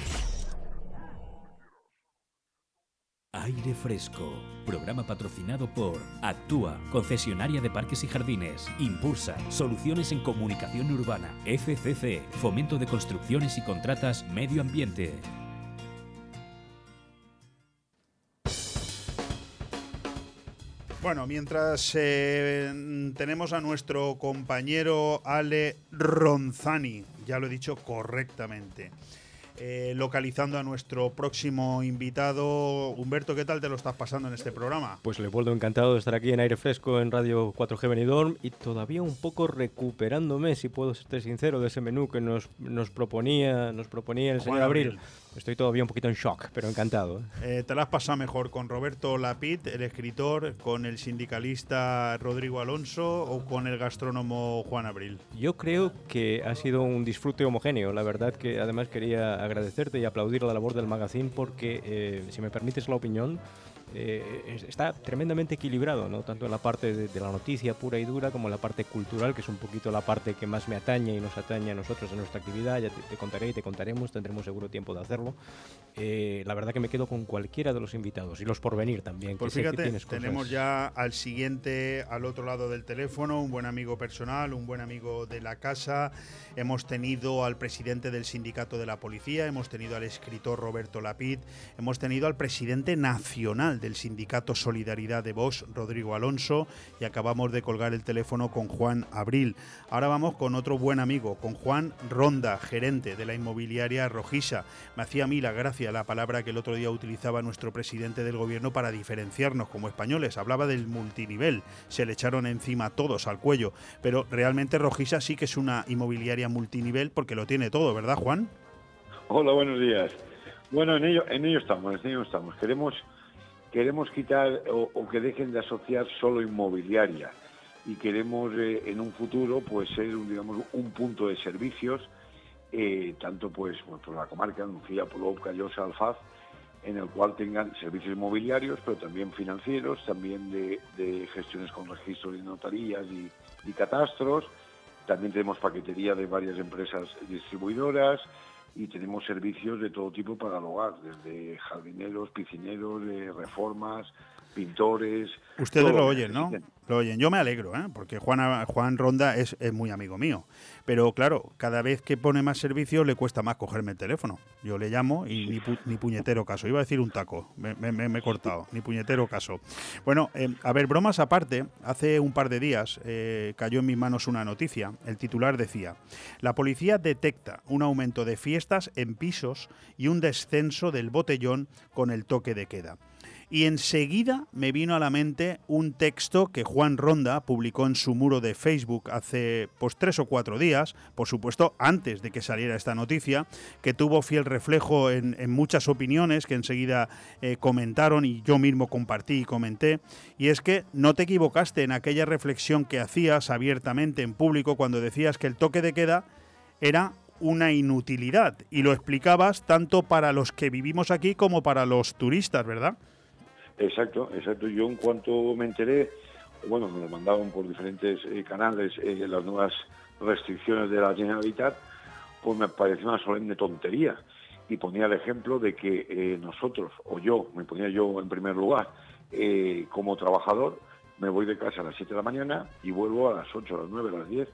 Aire Fresco, programa patrocinado por Actúa, concesionaria de parques y jardines, Impulsa, soluciones en comunicación urbana, FCC, fomento de construcciones y contratas, medio ambiente. Bueno, mientras eh, tenemos a nuestro compañero Ale Ronzani, ya lo he dicho correctamente, eh, localizando a nuestro próximo invitado. Humberto, ¿qué tal te lo estás pasando en este programa? Pues Leopoldo, encantado de estar aquí en aire fresco en Radio 4G Benidorm y todavía un poco recuperándome, si puedo ser sincero, de ese menú que nos, nos proponía, nos proponía el señor Abril. Estoy todavía un poquito en shock, pero encantado. ¿eh? Te la has pasado mejor con Roberto Lapid, el escritor, con el sindicalista Rodrigo Alonso o con el gastrónomo Juan Abril. Yo creo que ha sido un disfrute homogéneo. La verdad que además quería agradecerte y aplaudir la labor del magazine porque, eh, si me permites la opinión, eh, está tremendamente equilibrado, ¿no? tanto en la parte de, la noticia pura y dura como en la parte cultural, que es un poquito la parte que más me atañe y nos atañe a nosotros en nuestra actividad. Ya te, contaré y te contaremos, tendremos seguro tiempo de hacerlo. Eh, la verdad que me quedo con cualquiera de los invitados y los por venir también. Pues fíjate, tenemos ya al siguiente, al otro lado del teléfono, un buen amigo personal, un buen amigo de la casa. Hemos tenido al presidente del sindicato de la policía, hemos tenido al escritor Roberto Lapid, hemos tenido al presidente nacional del Sindicato Solidaridad de Vox, Rodrigo Alonso, y acabamos de colgar el teléfono con Juan Abril. Ahora vamos con otro buen amigo, con Juan Ronda, gerente de la inmobiliaria Rojisa. Me hacía a mí la gracia la palabra que el otro día utilizaba nuestro presidente del gobierno para diferenciarnos como españoles. Hablaba del multinivel, se le echaron encima todos al cuello, pero realmente Rojisa sí que es una inmobiliaria multinivel porque lo tiene todo, ¿verdad, Juan? Hola, buenos días. Bueno, en ello, en ello estamos, en ello estamos. Queremos queremos quitar o, que dejen de asociar solo inmobiliaria y queremos eh, en un futuro pues ser un, digamos un punto de servicios eh, tanto pues, por la comarca Lucía, Polop, Callosa, Alfaz en el cual tengan servicios inmobiliarios pero también financieros también de, gestiones con registros de notarías y, y catastros. También tenemos paquetería de varias empresas distribuidoras y tenemos servicios de todo tipo para el hogar, desde jardineros, piscineros, de reformas, pintores. Ustedes lo oyen, ¿no? Lo oyen. Yo me alegro, ¿eh? porque Juan, Juan Ronda es, es, muy amigo mío. Pero claro, cada vez que pone más servicio le cuesta más cogerme el teléfono. Yo le llamo y ni, ni puñetero caso. Iba a decir un taco, me, me, he cortado, ni puñetero caso. Bueno, eh, a ver, bromas aparte, hace un par de días eh, cayó en mis manos una noticia. El titular decía, la policía detecta un aumento de fiestas en pisos y un descenso del botellón con el toque de queda. Y enseguida me vino a la mente un texto que Juan Ronda publicó en su muro de Facebook hace pues tres o cuatro días, por supuesto antes de que saliera esta noticia, que tuvo fiel reflejo en, muchas opiniones que enseguida eh, comentaron y yo mismo compartí y comenté. Y es que no te equivocaste en aquella reflexión que hacías abiertamente en público cuando decías que el toque de queda era una inutilidad. Y lo explicabas tanto para los que vivimos aquí como para los turistas, ¿verdad? Exacto, exacto. Yo en cuanto me enteré, bueno, me lo mandaron por diferentes eh, canales eh, las nuevas restricciones de la Generalitat, pues me pareció una solemne tontería. Y ponía el ejemplo de que eh, nosotros, o yo, me ponía yo en primer lugar, como trabajador, me voy de casa a las 7 de la mañana y vuelvo a las 8, a las 9, a las 10.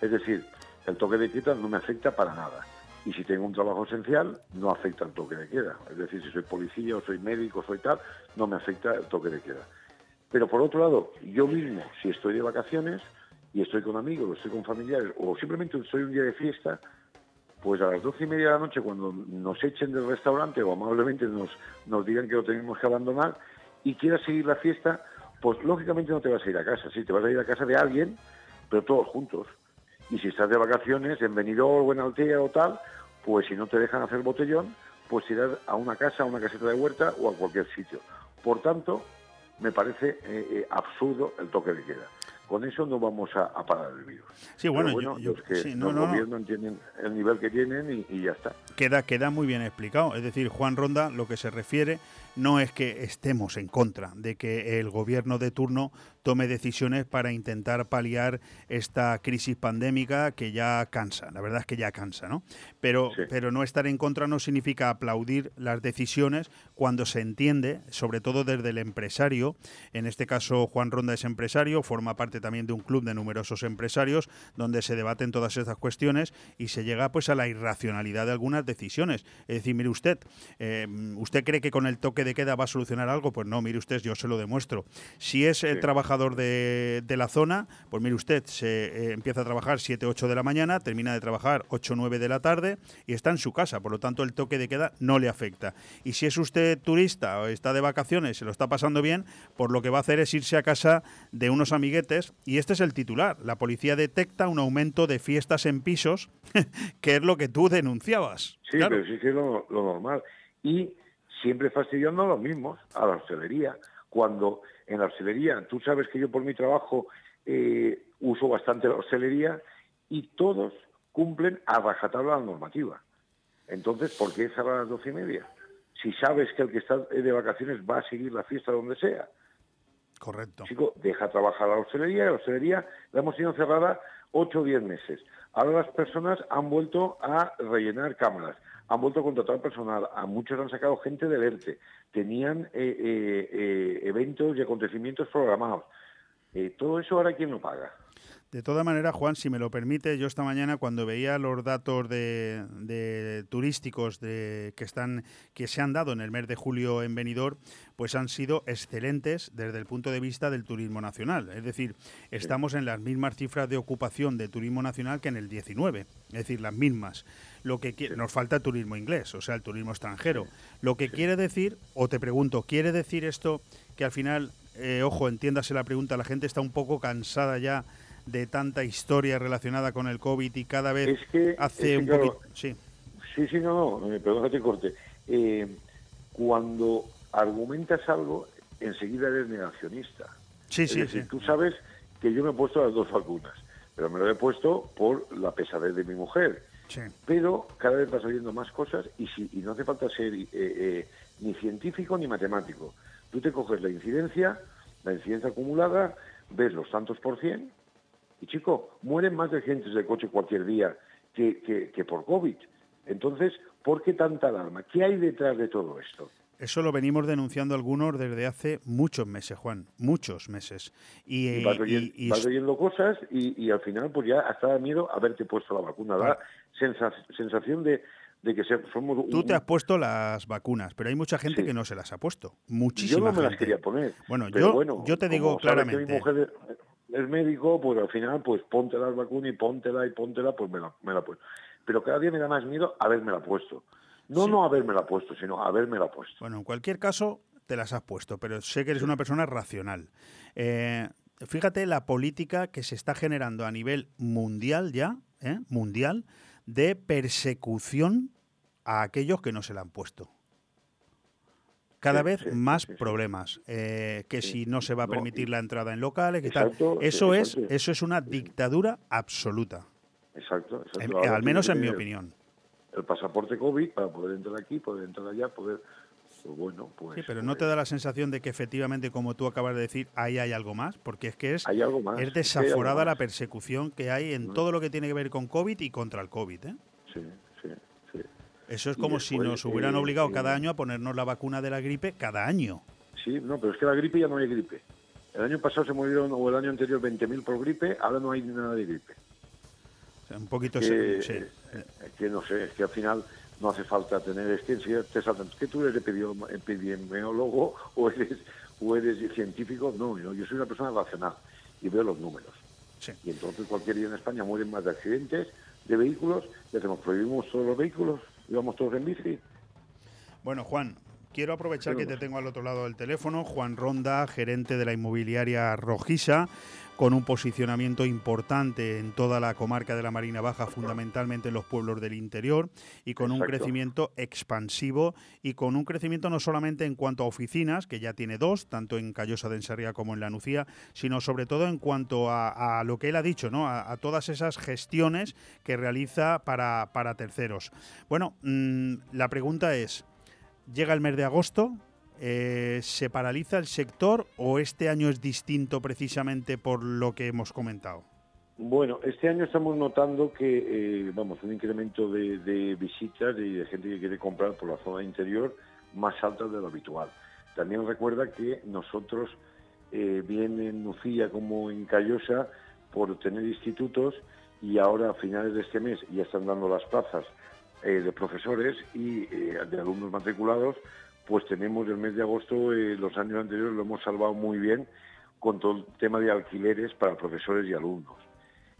Es decir, el toque de queda no me afecta para nada. Y si tengo un trabajo esencial, no afecta el toque de queda. Es decir, si soy policía o soy médico, soy tal, no me afecta el toque de queda. Pero por otro lado, yo mismo, si estoy de vacaciones y estoy con amigos, o estoy con familiares, o simplemente estoy un día de fiesta, pues a las doce y media de la noche, cuando nos echen del restaurante o amablemente nos, nos digan que lo tenemos que abandonar y quieras seguir la fiesta, pues lógicamente no te vas a ir a casa, sí, te vas a ir a casa de alguien, pero todos juntos. Y si estás de vacaciones en Benidorm o en Altea o tal, pues si no te dejan hacer botellón, pues irás a una casa, a una caseta de huerta o a cualquier sitio. Por tanto, me parece eh, eh, absurdo el toque de queda. Con eso no vamos a, parar el virus. Sí, bueno, los que no, los gobiernos el nivel que tienen y, y ya está. Queda, queda muy bien explicado. Es decir, Juan Ronda lo que se refiere no es que estemos en contra de que el gobierno de turno tome decisiones para intentar paliar esta crisis pandémica que ya cansa, la verdad es que ya cansa, ¿no? Pero, pero no estar en contra no significa aplaudir las decisiones cuando se entiende, sobre todo desde el empresario, en este caso Juan Ronda es empresario, forma parte también de un club de numerosos empresarios donde se debaten todas estas cuestiones y se llega pues a la irracionalidad de algunas decisiones. Es decir, mire usted, eh, ¿usted cree que con el toque de queda va a solucionar algo? Pues no, mire usted, yo se lo demuestro. Si es el trabajador de, la zona, pues mire usted, se eh, empieza a trabajar 7, 8 de la mañana, termina de trabajar 8, 9 de la tarde y está en su casa, por lo tanto el toque de queda no le afecta. Y si es usted turista o está de vacaciones, se lo está pasando bien, por lo que va a hacer es irse a casa de unos amiguetes y este es el titular. La policía detecta un aumento de fiestas en pisos, que es lo que tú denunciabas. Sí, pero sí que es lo, lo normal. Y siempre fastidiando a los mismos, a la hostelería, cuando en la hostelería. Tú sabes que yo por mi trabajo eh, uso bastante la hostelería y todos cumplen a rajatabla la normativa. Entonces, ¿por qué cerrar a las doce y media? Si sabes que el que está de vacaciones va a seguir la fiesta donde sea. Correcto. Chico, deja trabajar la hostelería. La hostelería la hemos tenido cerrada ocho o diez meses. Ahora las personas han vuelto a rellenar cámaras han vuelto a contratar personal, a muchos han sacado gente del ERTE, tenían eh, eh, eh, eventos y acontecimientos programados. todo eso ahora quién lo paga. De todas maneras, Juan, si me lo permite, yo esta mañana cuando veía los datos de, turísticos de, que están que se han dado en el mes de julio en Benidorm, pues han sido excelentes desde el punto de vista del turismo nacional. Es decir, estamos en las mismas cifras de ocupación de turismo nacional que en el 19, es decir, las mismas. Lo que nos falta el turismo inglés, o sea, el turismo extranjero. Lo que quiere decir, o te pregunto, ¿quiere decir esto que al final, eh, ojo, entiéndase la pregunta, la gente está un poco cansada ya de tanta historia relacionada con el COVID y cada vez hace un poquito... Sí. sí, sí, no, no, eh, perdón que te corte. Eh, cuando argumentas algo, enseguida eres negacionista. Sí, sí, sí. Tú sabes que yo me he puesto las dos vacunas, pero me lo he puesto por la pesadez de mi mujer. Sí. Pero cada vez va saliendo más cosas y, si, y no hace falta ser eh, ni científico ni matemático. Tú te coges la incidencia, la incidencia acumulada, ves los tantos por cien y chico, mueren más de gente de coche cualquier día que, que, por COVID. Entonces, ¿por qué tanta alarma? ¿Qué hay detrás de todo esto? Eso lo venimos denunciando algunos desde hace muchos meses, Juan, muchos meses. Y, y vas, oyendo, cosas y, al final pues ya hasta da miedo haberte puesto la vacuna. Da sensación de, de que somos... Tú te has puesto las vacunas, pero hay mucha gente que no se las ha puesto. Muchísima Yo no me las quería poner. Bueno, yo, yo te digo claramente es médico, pues al final, pues ponte la vacuna y póntela y póntela, pues me la, me la puesto. Pero cada día me da más miedo haberme la puesto. No, no haberme la puesto, sino haberme la puesto. Bueno, en cualquier caso, te las has puesto, pero sé que eres una persona racional. Eh, fíjate la política que se está generando a nivel mundial ya, ¿eh? mundial, de persecución a aquellos que no se la han puesto cada vez más problemas. Eh, que si no se va a permitir la entrada en locales, que tal. Eso es, eso es una dictadura absoluta. Exacto, exacto. En- Ahora al menos en mi opinión. El pasaporte COVID para poder entrar aquí, poder entrar allá, poder... Pues bueno, pues... Sí, pero ¿no te da la sensación de que efectivamente, como tú acabas de decir, ahí hay algo más? Porque es que es, Hay algo más, es es que hay algo desaforada la persecución que hay en todo lo que tiene que ver con COVID y contra el COVID. ¿eh? Sí. Eso es como si nos hubieran eh, obligado eh, cada año a ponernos la vacuna de la gripe cada año. Sí, no, pero es que la gripe ya no hay gripe. El año pasado se murieron, o el año anterior, 20.000 por gripe, ahora no hay nada de gripe. O sea, un poquito... que, sí. eh, que no sé, es que al final no hace falta tener, es que te saltan, que tú eres epidemió- epidemiólogo o eres, o eres científico, no, yo, yo soy una persona racional y veo los números. Y entonces cualquier día en España mueren más de accidentes, de vehículos, ya hacemos, prohibimos todos los vehículos, íbamos todos en bici. Bueno, Juan, quiero aprovechar que te tengo al otro lado del teléfono. Juan Ronda, gerente de la inmobiliaria Rojisa, con un posicionamiento importante en toda la comarca de la Marina Baja, fundamentalmente en los pueblos del interior, y con un crecimiento expansivo y con un crecimiento no solamente en cuanto a oficinas, que ya tiene dos, tanto en Callosa de Ensarría como en La Nucía, sino sobre todo en cuanto a, a lo que él ha dicho, ¿no? A, a todas esas gestiones que realiza para, para terceros. Bueno, mm, la pregunta es, llega el mes de agosto, eh, ¿se paraliza el sector o este año es distinto precisamente por lo que hemos comentado? Bueno, este año estamos notando que, eh, vamos, un incremento de, visitas y de gente que quiere comprar por la zona interior más alta de lo habitual. También recuerda que nosotros, eh, bien en Nucía como en Callosa, por tener institutos y ahora a finales de este mes ya están dando las plazas eh, de profesores y de alumnos matriculados, pues tenemos el mes de agosto, eh, los años anteriores lo hemos salvado muy bien con todo el tema de alquileres para profesores y alumnos.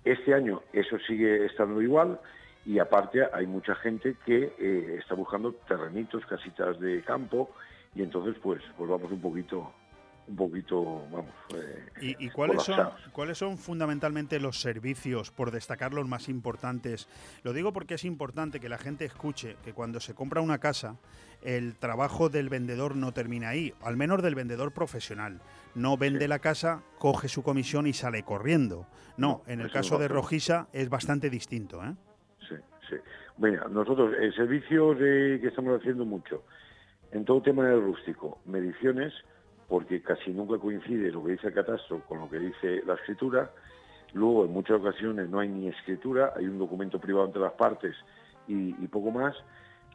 Este año eso sigue estando igual y aparte hay mucha gente que eh, está buscando terrenitos, casitas de campo y entonces pues pues vamos un poquito un poquito vamos eh, ¿Y, y cuáles, son, cuáles son fundamentalmente los servicios, por destacar los más importantes? Lo digo porque es importante que la gente escuche que cuando se compra una casa, el trabajo del vendedor no termina ahí, al menos del vendedor profesional. No vende la casa, coge su comisión y sale corriendo. No, en el caso de pasa. Rojisa es bastante distinto. ¿eh? Sí, sí. Mira, nosotros, el servicio de- que estamos haciendo mucho, en todo tema del rústico, mediciones, porque casi nunca coincide lo que dice el catastro con lo que dice la escritura. Luego, en muchas ocasiones no hay ni escritura, hay un documento privado entre las partes y, y poco más.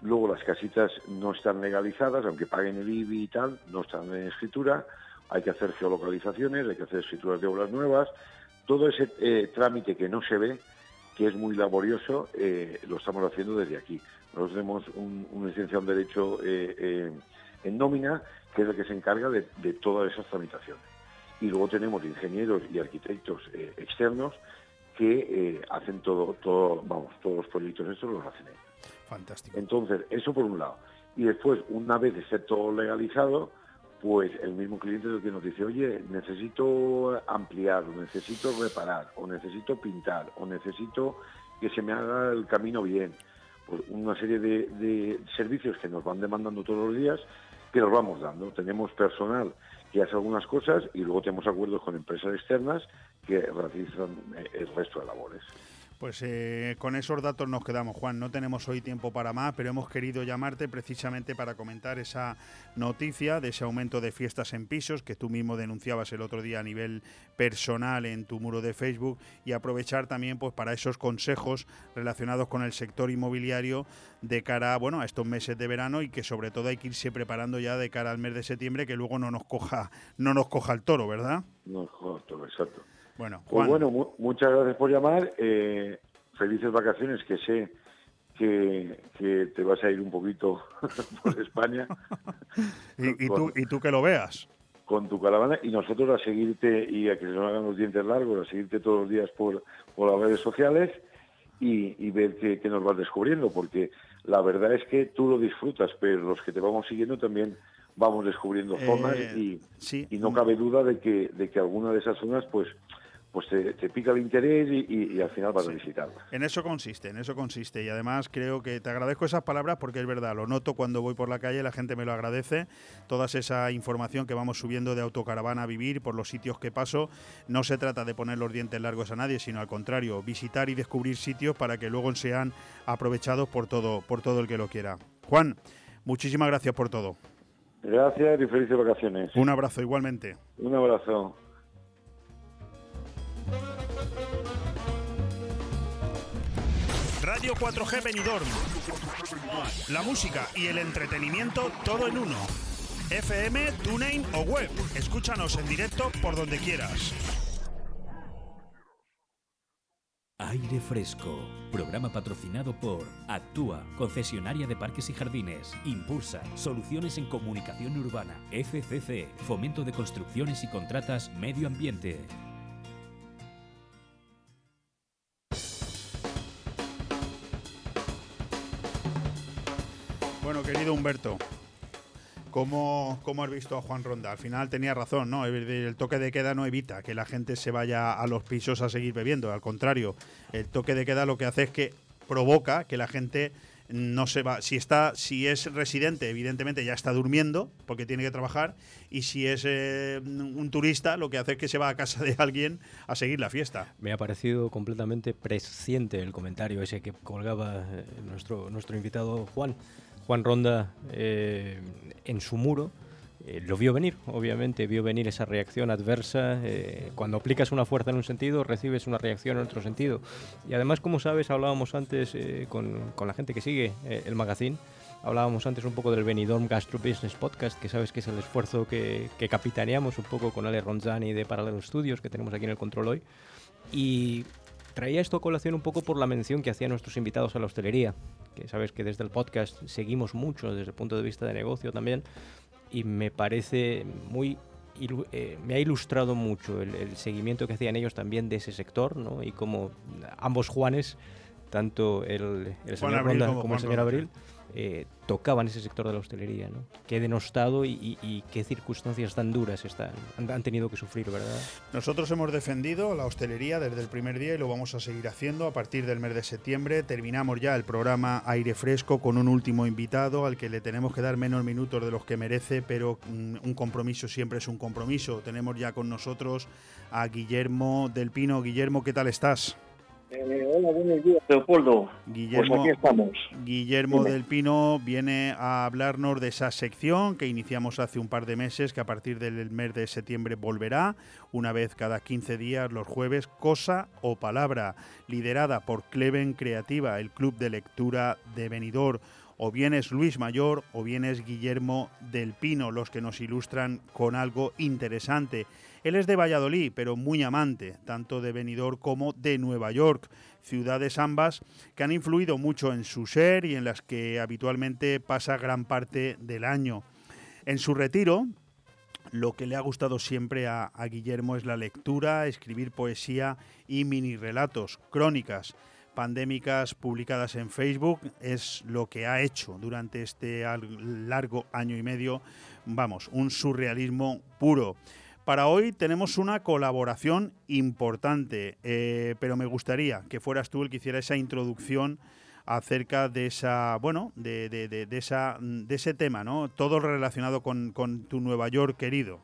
Luego, las casitas no están legalizadas, aunque paguen el IBI y tal, no están en escritura. Hay que hacer geolocalizaciones, hay que hacer escrituras de obras nuevas. Todo ese eh, trámite que no se ve, que es muy laborioso, eh, lo estamos haciendo desde aquí. Nosotros tenemos un, un licenciado en Derecho eh, en nómina, que es el que se encarga de, todas esas tramitaciones. Y luego tenemos ingenieros y arquitectos externos que hacen todo, todo, vamos, todos los proyectos estos los hacen ellos. Fantástico. Entonces, eso por un lado. Y después, una vez esté todo legalizado, pues el mismo cliente es el que nos dice, oye, necesito ampliar, necesito reparar, o necesito pintar, o necesito que se me haga el camino bien. Pues una serie de, de servicios que nos van demandando todos los días, que los vamos dando. Tenemos personal que hace algunas cosas y luego tenemos acuerdos con empresas externas que realizan eh, el resto de labores. Pues eh, con esos datos nos quedamos, Juan. No tenemos hoy tiempo para más, pero hemos querido llamarte precisamente para comentar esa noticia de ese aumento de fiestas en pisos que tú mismo denunciabas el otro día a nivel personal en tu muro de Facebook y aprovechar también pues para esos consejos relacionados con el sector inmobiliario de cara bueno, a estos meses de verano y que sobre todo hay que irse preparando ya de cara al mes de septiembre que luego no nos coja no nos coja el toro, ¿verdad? No, justo, exacto. Bueno, Pues bueno, mu- muchas gracias por llamar. eh, felices vacaciones, que sé que, que te vas a ir un poquito por España y, y tú, y tú que lo veas. con tu caravana y nosotros a seguirte y a que se nos hagan los dientes largos, a seguirte todos los días por, por las redes sociales y, y ver qué, qué nos vas descubriendo, porque la verdad es que tú lo disfrutas, pero los que te vamos siguiendo también vamos descubriendo Eh, zonas y, sí. y no cabe duda de que, de que alguna de esas zonas pues pues te, te pica el interés y, y- y al final vas a visitarlo. En eso consiste, en eso consiste. Y además creo que te agradezco esas palabras porque es verdad, lo noto cuando voy por la calle, la gente me lo agradece. Toda esa información que vamos subiendo de autocaravana a vivir por los sitios que paso, no se trata de poner los dientes largos a nadie, sino al contrario, visitar y descubrir sitios para que luego sean aprovechados por todo, por todo el que lo quiera. Juan, muchísimas gracias por todo. Gracias y felices vacaciones. Un abrazo igualmente. Un abrazo. Radio 4G Benidorm. La música y el entretenimiento todo en uno. FM, TuneIn o web. Escúchanos en directo por donde quieras. Aire Fresco, programa patrocinado por Actúa, concesionaria de parques y jardines, Impulsa, soluciones en comunicación urbana, FCC, fomento de construcciones y contratas, medio ambiente. Bueno, querido Humberto, ¿cómo, cómo has visto a Juan Ronda? Al final tenía razón, ¿no? El, toque de queda no evita que la gente se vaya a los pisos a seguir bebiendo. Al contrario, el toque de queda lo que hace es que provoca que la gente no se va. Si está, si es residente, evidentemente ya está durmiendo porque tiene que trabajar. Y si es eh, un turista, lo que hace es que se va a casa de alguien a seguir la fiesta. Me ha parecido completamente presciente el comentario ese que colgaba eh, nuestro, nuestro invitado Juan. Juan Ronda eh, en su muro eh, lo vio venir, obviamente, vio venir esa reacción adversa. eh, cuando aplicas una fuerza en un sentido, recibes una reacción en otro sentido. Y además, como sabes, hablábamos antes con, con la gente que sigue el magazine. Hablábamos antes un poco del Benidorm Gastro Business Podcast, que sabes que es el esfuerzo que, que capitaneamos un poco con Ale Ronzani de Parallel Studios, que tenemos aquí en el control hoy. Y traía esto a colación un poco por la mención que hacían nuestros invitados a la hostelería, que sabes que desde el podcast seguimos mucho desde el punto de vista de negocio también, y me parece muy... eh, me ha ilustrado mucho el, el seguimiento que hacían ellos también de ese sector, ¿no? Y como ambos Juanes, tanto el, el señor Ronda como como, el señor Abril, eh, tocaban ese sector de la hostelería, ¿no? Qué denostado y, qué circunstancias tan duras están, han, han tenido que sufrir, ¿verdad? Nosotros hemos defendido la hostelería desde el primer día y lo vamos a seguir haciendo a partir del mes de septiembre. Terminamos ya el programa Aire Fresco con un último invitado al que le tenemos que dar menos minutos de los que merece, pero mm, un compromiso siempre es un compromiso. Tenemos ya con nosotros a Guillermo del Pino. Guillermo, ¿qué tal estás? Eh, hola, buenos días, Leopoldo. Guillermo, Pues aquí estamos. Guillermo Dime. del Pino viene a hablarnos de esa sección que iniciamos hace un par de meses, que a partir del mes de septiembre volverá, una vez cada 15 días los jueves, Cosa o Palabra, liderada por Cleven Creativa, el club de lectura de Benidorm. O bien es Luis Mayor o bien es Guillermo del Pino los que nos ilustran con algo interesante. Él es de Valladolid, pero muy amante, tanto de Benidorm como de Nueva York, ciudades ambas que han influido mucho en su ser y en las que habitualmente pasa gran parte del año. En su retiro, lo que le ha gustado siempre a, a Guillermo es la lectura, escribir poesía y mini relatos, crónicas pandémicas publicadas en Facebook es lo que ha hecho durante este largo año y medio, vamos, un surrealismo puro. Para hoy tenemos una colaboración importante, eh, pero me gustaría que fueras tú el que hiciera esa introducción acerca de esa, bueno, de, de- de- de esa, de ese tema, ¿no? Todo relacionado con, con tu Nueva York querido.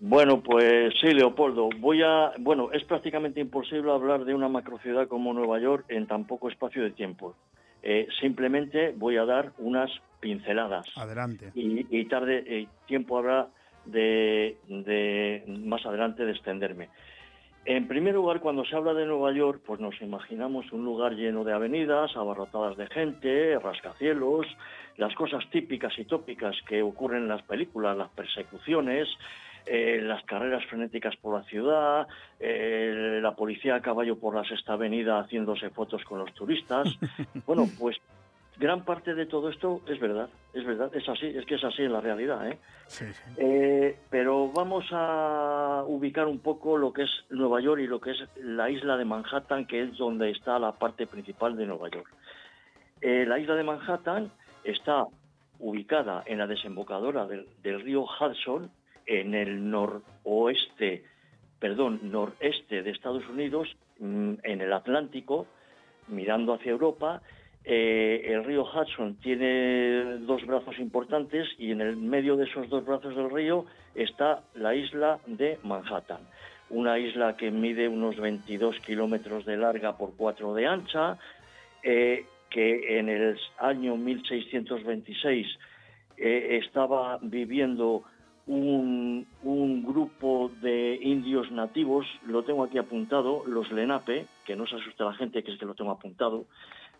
Bueno, pues sí, Leopoldo. Voy a, bueno, es prácticamente imposible hablar de una macrociudad como Nueva York en tan poco espacio de tiempo. Eh, simplemente voy a dar unas pinceladas. Adelante. Y, y tarde eh, tiempo habrá de, de más adelante de extenderme. En primer lugar, cuando se habla de Nueva York, pues nos imaginamos un lugar lleno de avenidas, abarrotadas de gente, rascacielos, las cosas típicas y tópicas que ocurren en las películas, las persecuciones, eh, las carreras frenéticas por la ciudad, eh, la policía a caballo por la sexta avenida haciéndose fotos con los turistas. Bueno, pues gran parte de todo esto es verdad, es verdad, es así, es que es así en la realidad, ¿eh? Eh, pero vamos a ubicar un poco lo que es Nueva York y lo que es la isla de Manhattan, que es donde está la parte principal de Nueva York. Eh, la isla de Manhattan está ubicada en la desembocadura del, del río Hudson, en el noroeste perdón, noreste de Estados Unidos, mm, en el Atlántico, mirando hacia Europa. Eh, el río Hudson tiene dos brazos importantes y en el medio de esos dos brazos del río está la isla de Manhattan. Una isla que mide unos 22 kilómetros de larga por 4 de ancha, eh, que en el año 1626 eh, estaba viviendo un, un, grupo de indios nativos, lo tengo aquí apuntado, los Lenape, que no se asuste la gente que es que lo tengo apuntado,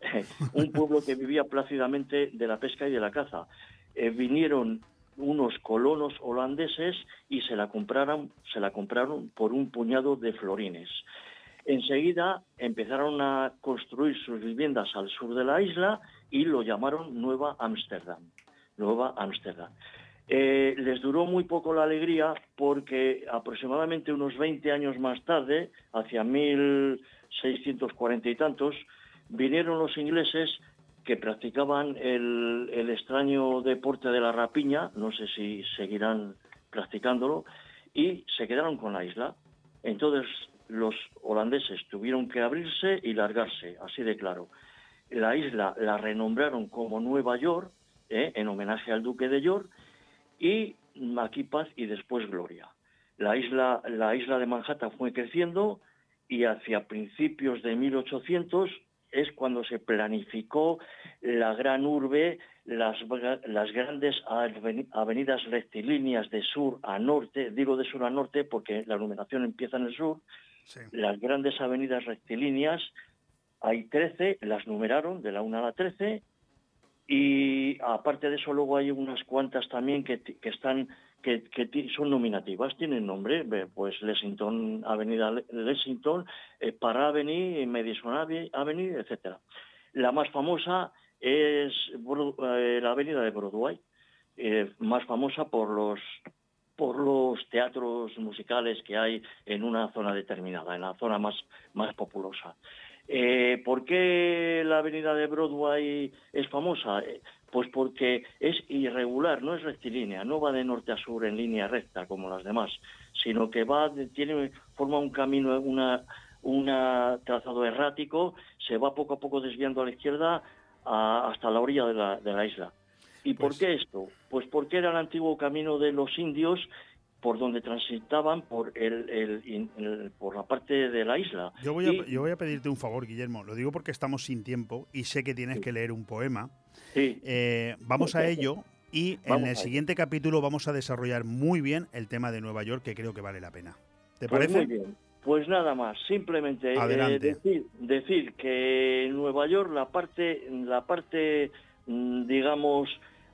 un pueblo que vivía plácidamente de la pesca y de la caza. Eh, vinieron unos colonos holandeses y se la compraron, se la compraron por un puñado de florines. Enseguida empezaron a construir sus viviendas al sur de la isla y lo llamaron Nueva Ámsterdam. Nueva Ámsterdam. Eh, les duró muy poco la alegría porque aproximadamente unos 20 años más tarde, hacia 1640 y tantos, vinieron los ingleses que practicaban el, el, extraño deporte de la rapiña, no sé si seguirán practicándolo, y se quedaron con la isla. Entonces los holandeses tuvieron que abrirse y largarse, así de claro. La isla la renombraron como Nueva York, ¿eh? en homenaje al duque de York, y aquí paz y después gloria. La isla, la isla de Manhattan fue creciendo y hacia principios de 1800 es cuando se planificó la gran urbe, las, las grandes avenidas rectilíneas de sur a norte, digo de sur a norte porque la numeración empieza en el sur, las grandes avenidas rectilíneas, hay 13, las numeraron de la 1 a la 13, y aparte de eso luego hay unas cuantas también que, que están que, que, son nominativas, tienen nombre, pues Lexington, Avenida Lexington, eh, Park Avenue, Madison Avenue, etcétera. La más famosa es eh, la Avenida de Broadway, eh, más famosa por los por los teatros musicales que hay en una zona determinada, en la zona más, más populosa. Eh, ¿Por qué la avenida de Broadway es famosa? Eh, pues porque es irregular, no es rectilínea, no va de norte a sur en línea recta como las demás, sino que va, tiene, forma un camino, una, una trazado errático, se va poco a poco desviando a la izquierda hasta la orilla de la, de la isla. ¿Y por pues qué esto? Pues porque era el antiguo camino de los indios por donde transitaban por, el, por la parte de la isla. Yo voy, a, yo voy a pedirte un favor, Guillermo. Lo digo porque estamos sin tiempo y sé que tienes que leer un poema. Sí. Eh, vamos a ello y en el siguiente capítulo vamos a desarrollar muy bien el tema de Nueva York, que creo que vale la pena. ¿Te pues parece? Muy bien. Pues nada más, simplemente eh, decir, decir que en Nueva York la parte, la parte mm, digamos,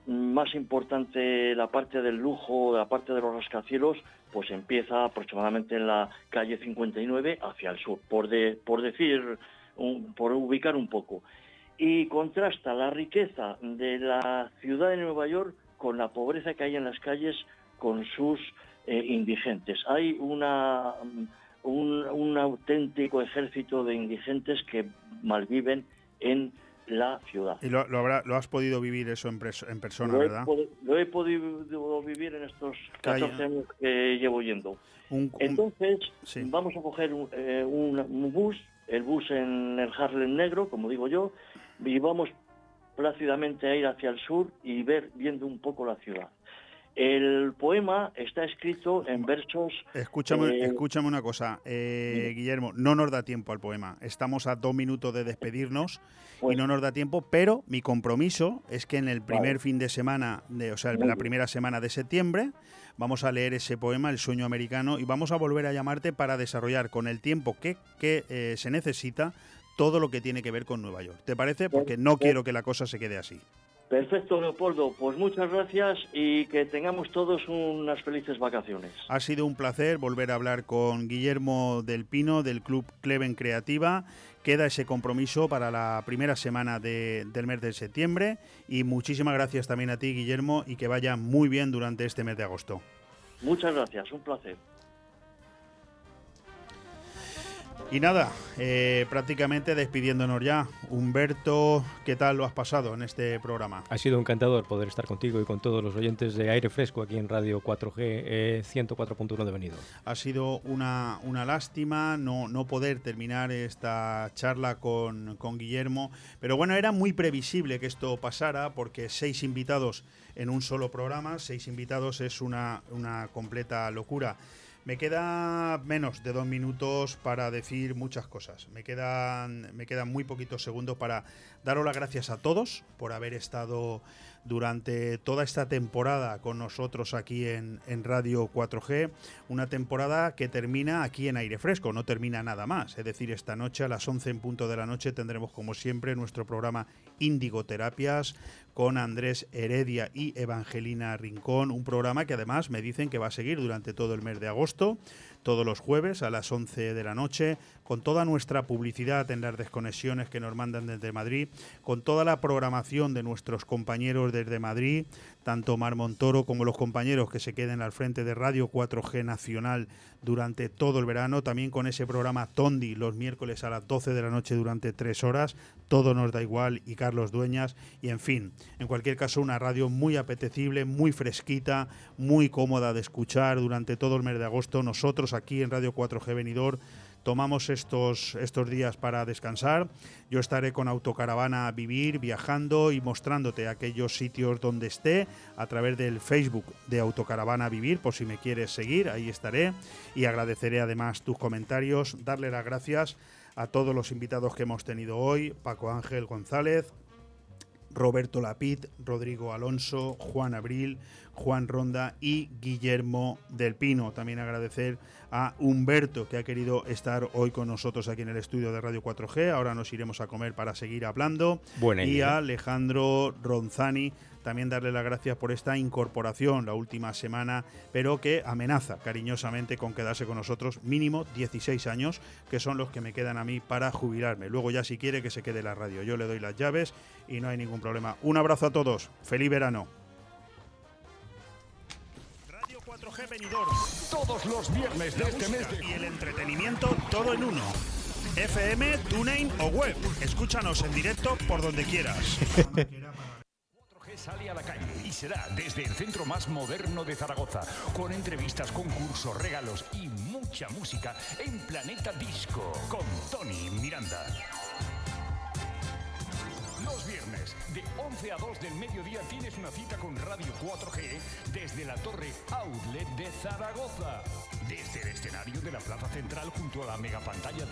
más importante la parte del lujo, la parte de los rascacielos, pues empieza aproximadamente en la calle 59 hacia el sur, por, de, por decir, por ubicar un poco. Y contrasta la riqueza de la ciudad de Nueva York con la pobreza que hay en las calles con sus eh, indigentes. Hay una, un, un auténtico ejército de indigentes que malviven en la ciudad. Y lo, lo, has podido vivir eso en, en persona, lo ¿verdad? He, lo he podido vivir en estos 14 años que llevo yendo. Entonces, vamos a coger eh, un, un, bus, el bus en el Harlem Negro, como digo yo, y vamos plácidamente a ir hacia el sur y ver, viendo un poco la ciudad. El poema está escrito en versos. Escúchame, eh, escúchame una cosa, eh, Guillermo, no nos da tiempo al poema. Estamos a dos minutos de despedirnos y pues no nos da tiempo, pero mi compromiso es que en el primer fin de semana, de, o sea, en la primera semana de septiembre, vamos a leer ese poema, El sueño americano, y vamos a volver a llamarte para desarrollar con el tiempo que, que eh, se necesita todo lo que tiene que ver con Nueva York. ¿Te parece? Pues Porque no quiero que la cosa se quede así. Perfecto, Leopoldo. Pues muchas gracias y que tengamos todos unas felices vacaciones. Ha sido un placer volver a hablar con Guillermo del Pino del Club Cleven Creativa. Queda ese compromiso para la primera semana del mes de septiembre y muchísimas gracias también a ti, Guillermo, y que vaya muy bien durante este mes de agosto. Muchas gracias, un placer. Y nada, eh, prácticamente despidiéndonos ya. Humberto, ¿qué tal lo has pasado en este programa? Ha sido encantador poder estar contigo y con todos los oyentes de Aire Fresco aquí en Radio 4G eh, 104.1 de Venido. Ha sido una, una lástima no, no poder terminar esta charla con, con Guillermo, pero bueno, era muy previsible que esto pasara porque seis invitados en un solo programa, seis invitados es una, una completa locura. Me queda menos de dos minutos para decir muchas cosas. Me quedan, me quedan muy poquitos segundos para daros las gracias a todos por haber estado durante toda esta temporada con nosotros aquí en, Radio 4G. Una temporada que termina aquí en aire fresco, no termina nada más. Es decir, esta noche a las 11 en punto de la noche tendremos como siempre nuestro programa Índigo Terapias con Andrés Heredia y Evangelina Rincón, un programa que además me dicen que va a seguir durante todo el mes de agosto, todos los jueves a las 11 de la noche, con toda nuestra publicidad en las desconexiones que nos mandan desde Madrid, con toda la programación de nuestros compañeros desde Madrid, tanto Mar Montoro como los compañeros que se queden al frente de Radio 4G Nacional durante todo el verano, también con ese programa Tondi los miércoles a las 12 de la noche durante tres horas, todo nos da igual y Carlos Dueñas, y en fin, en cualquier caso una radio muy apetecible, muy fresquita, muy cómoda de escuchar durante todo el mes de agosto. Nosotros aquí en Radio 4G Venidor tomamos estos, estos días para descansar. Yo estaré con Autocaravana a Vivir, viajando y mostrándote aquellos sitios donde esté a través del Facebook de Autocaravana Vivir, por si me quieres seguir, ahí estaré. Y agradeceré además tus comentarios, darle las gracias a todos los invitados que hemos tenido hoy, Paco Ángel González, Roberto Lapid, Rodrigo Alonso, Juan Abril, Juan Ronda y Guillermo del Pino. También agradecer a Humberto que ha querido estar hoy con nosotros aquí en el estudio de Radio 4G. Ahora nos iremos a comer para seguir hablando. Buena y a Alejandro Ronzani también darle las gracias por esta incorporación la última semana, pero que amenaza cariñosamente con quedarse con nosotros mínimo 16 años, que son los que me quedan a mí para jubilarme. Luego ya si quiere que se quede la radio, yo le doy las llaves y no hay ningún problema. Un abrazo a todos, feliz verano. Benidorm. Todos los viernes de este mes y el entretenimiento todo en uno. FM, TuneIn o web. Escúchanos en directo por donde quieras. 4G sale a la calle y será desde el centro más moderno de Zaragoza, con entrevistas, concursos, regalos y mucha música en Planeta Disco con Tony Miranda. De 11 a 2 del mediodía, tienes una cita con Radio 4G desde la Torre Outlet de Zaragoza. Desde el escenario de la Plaza Central junto a la megapantalla de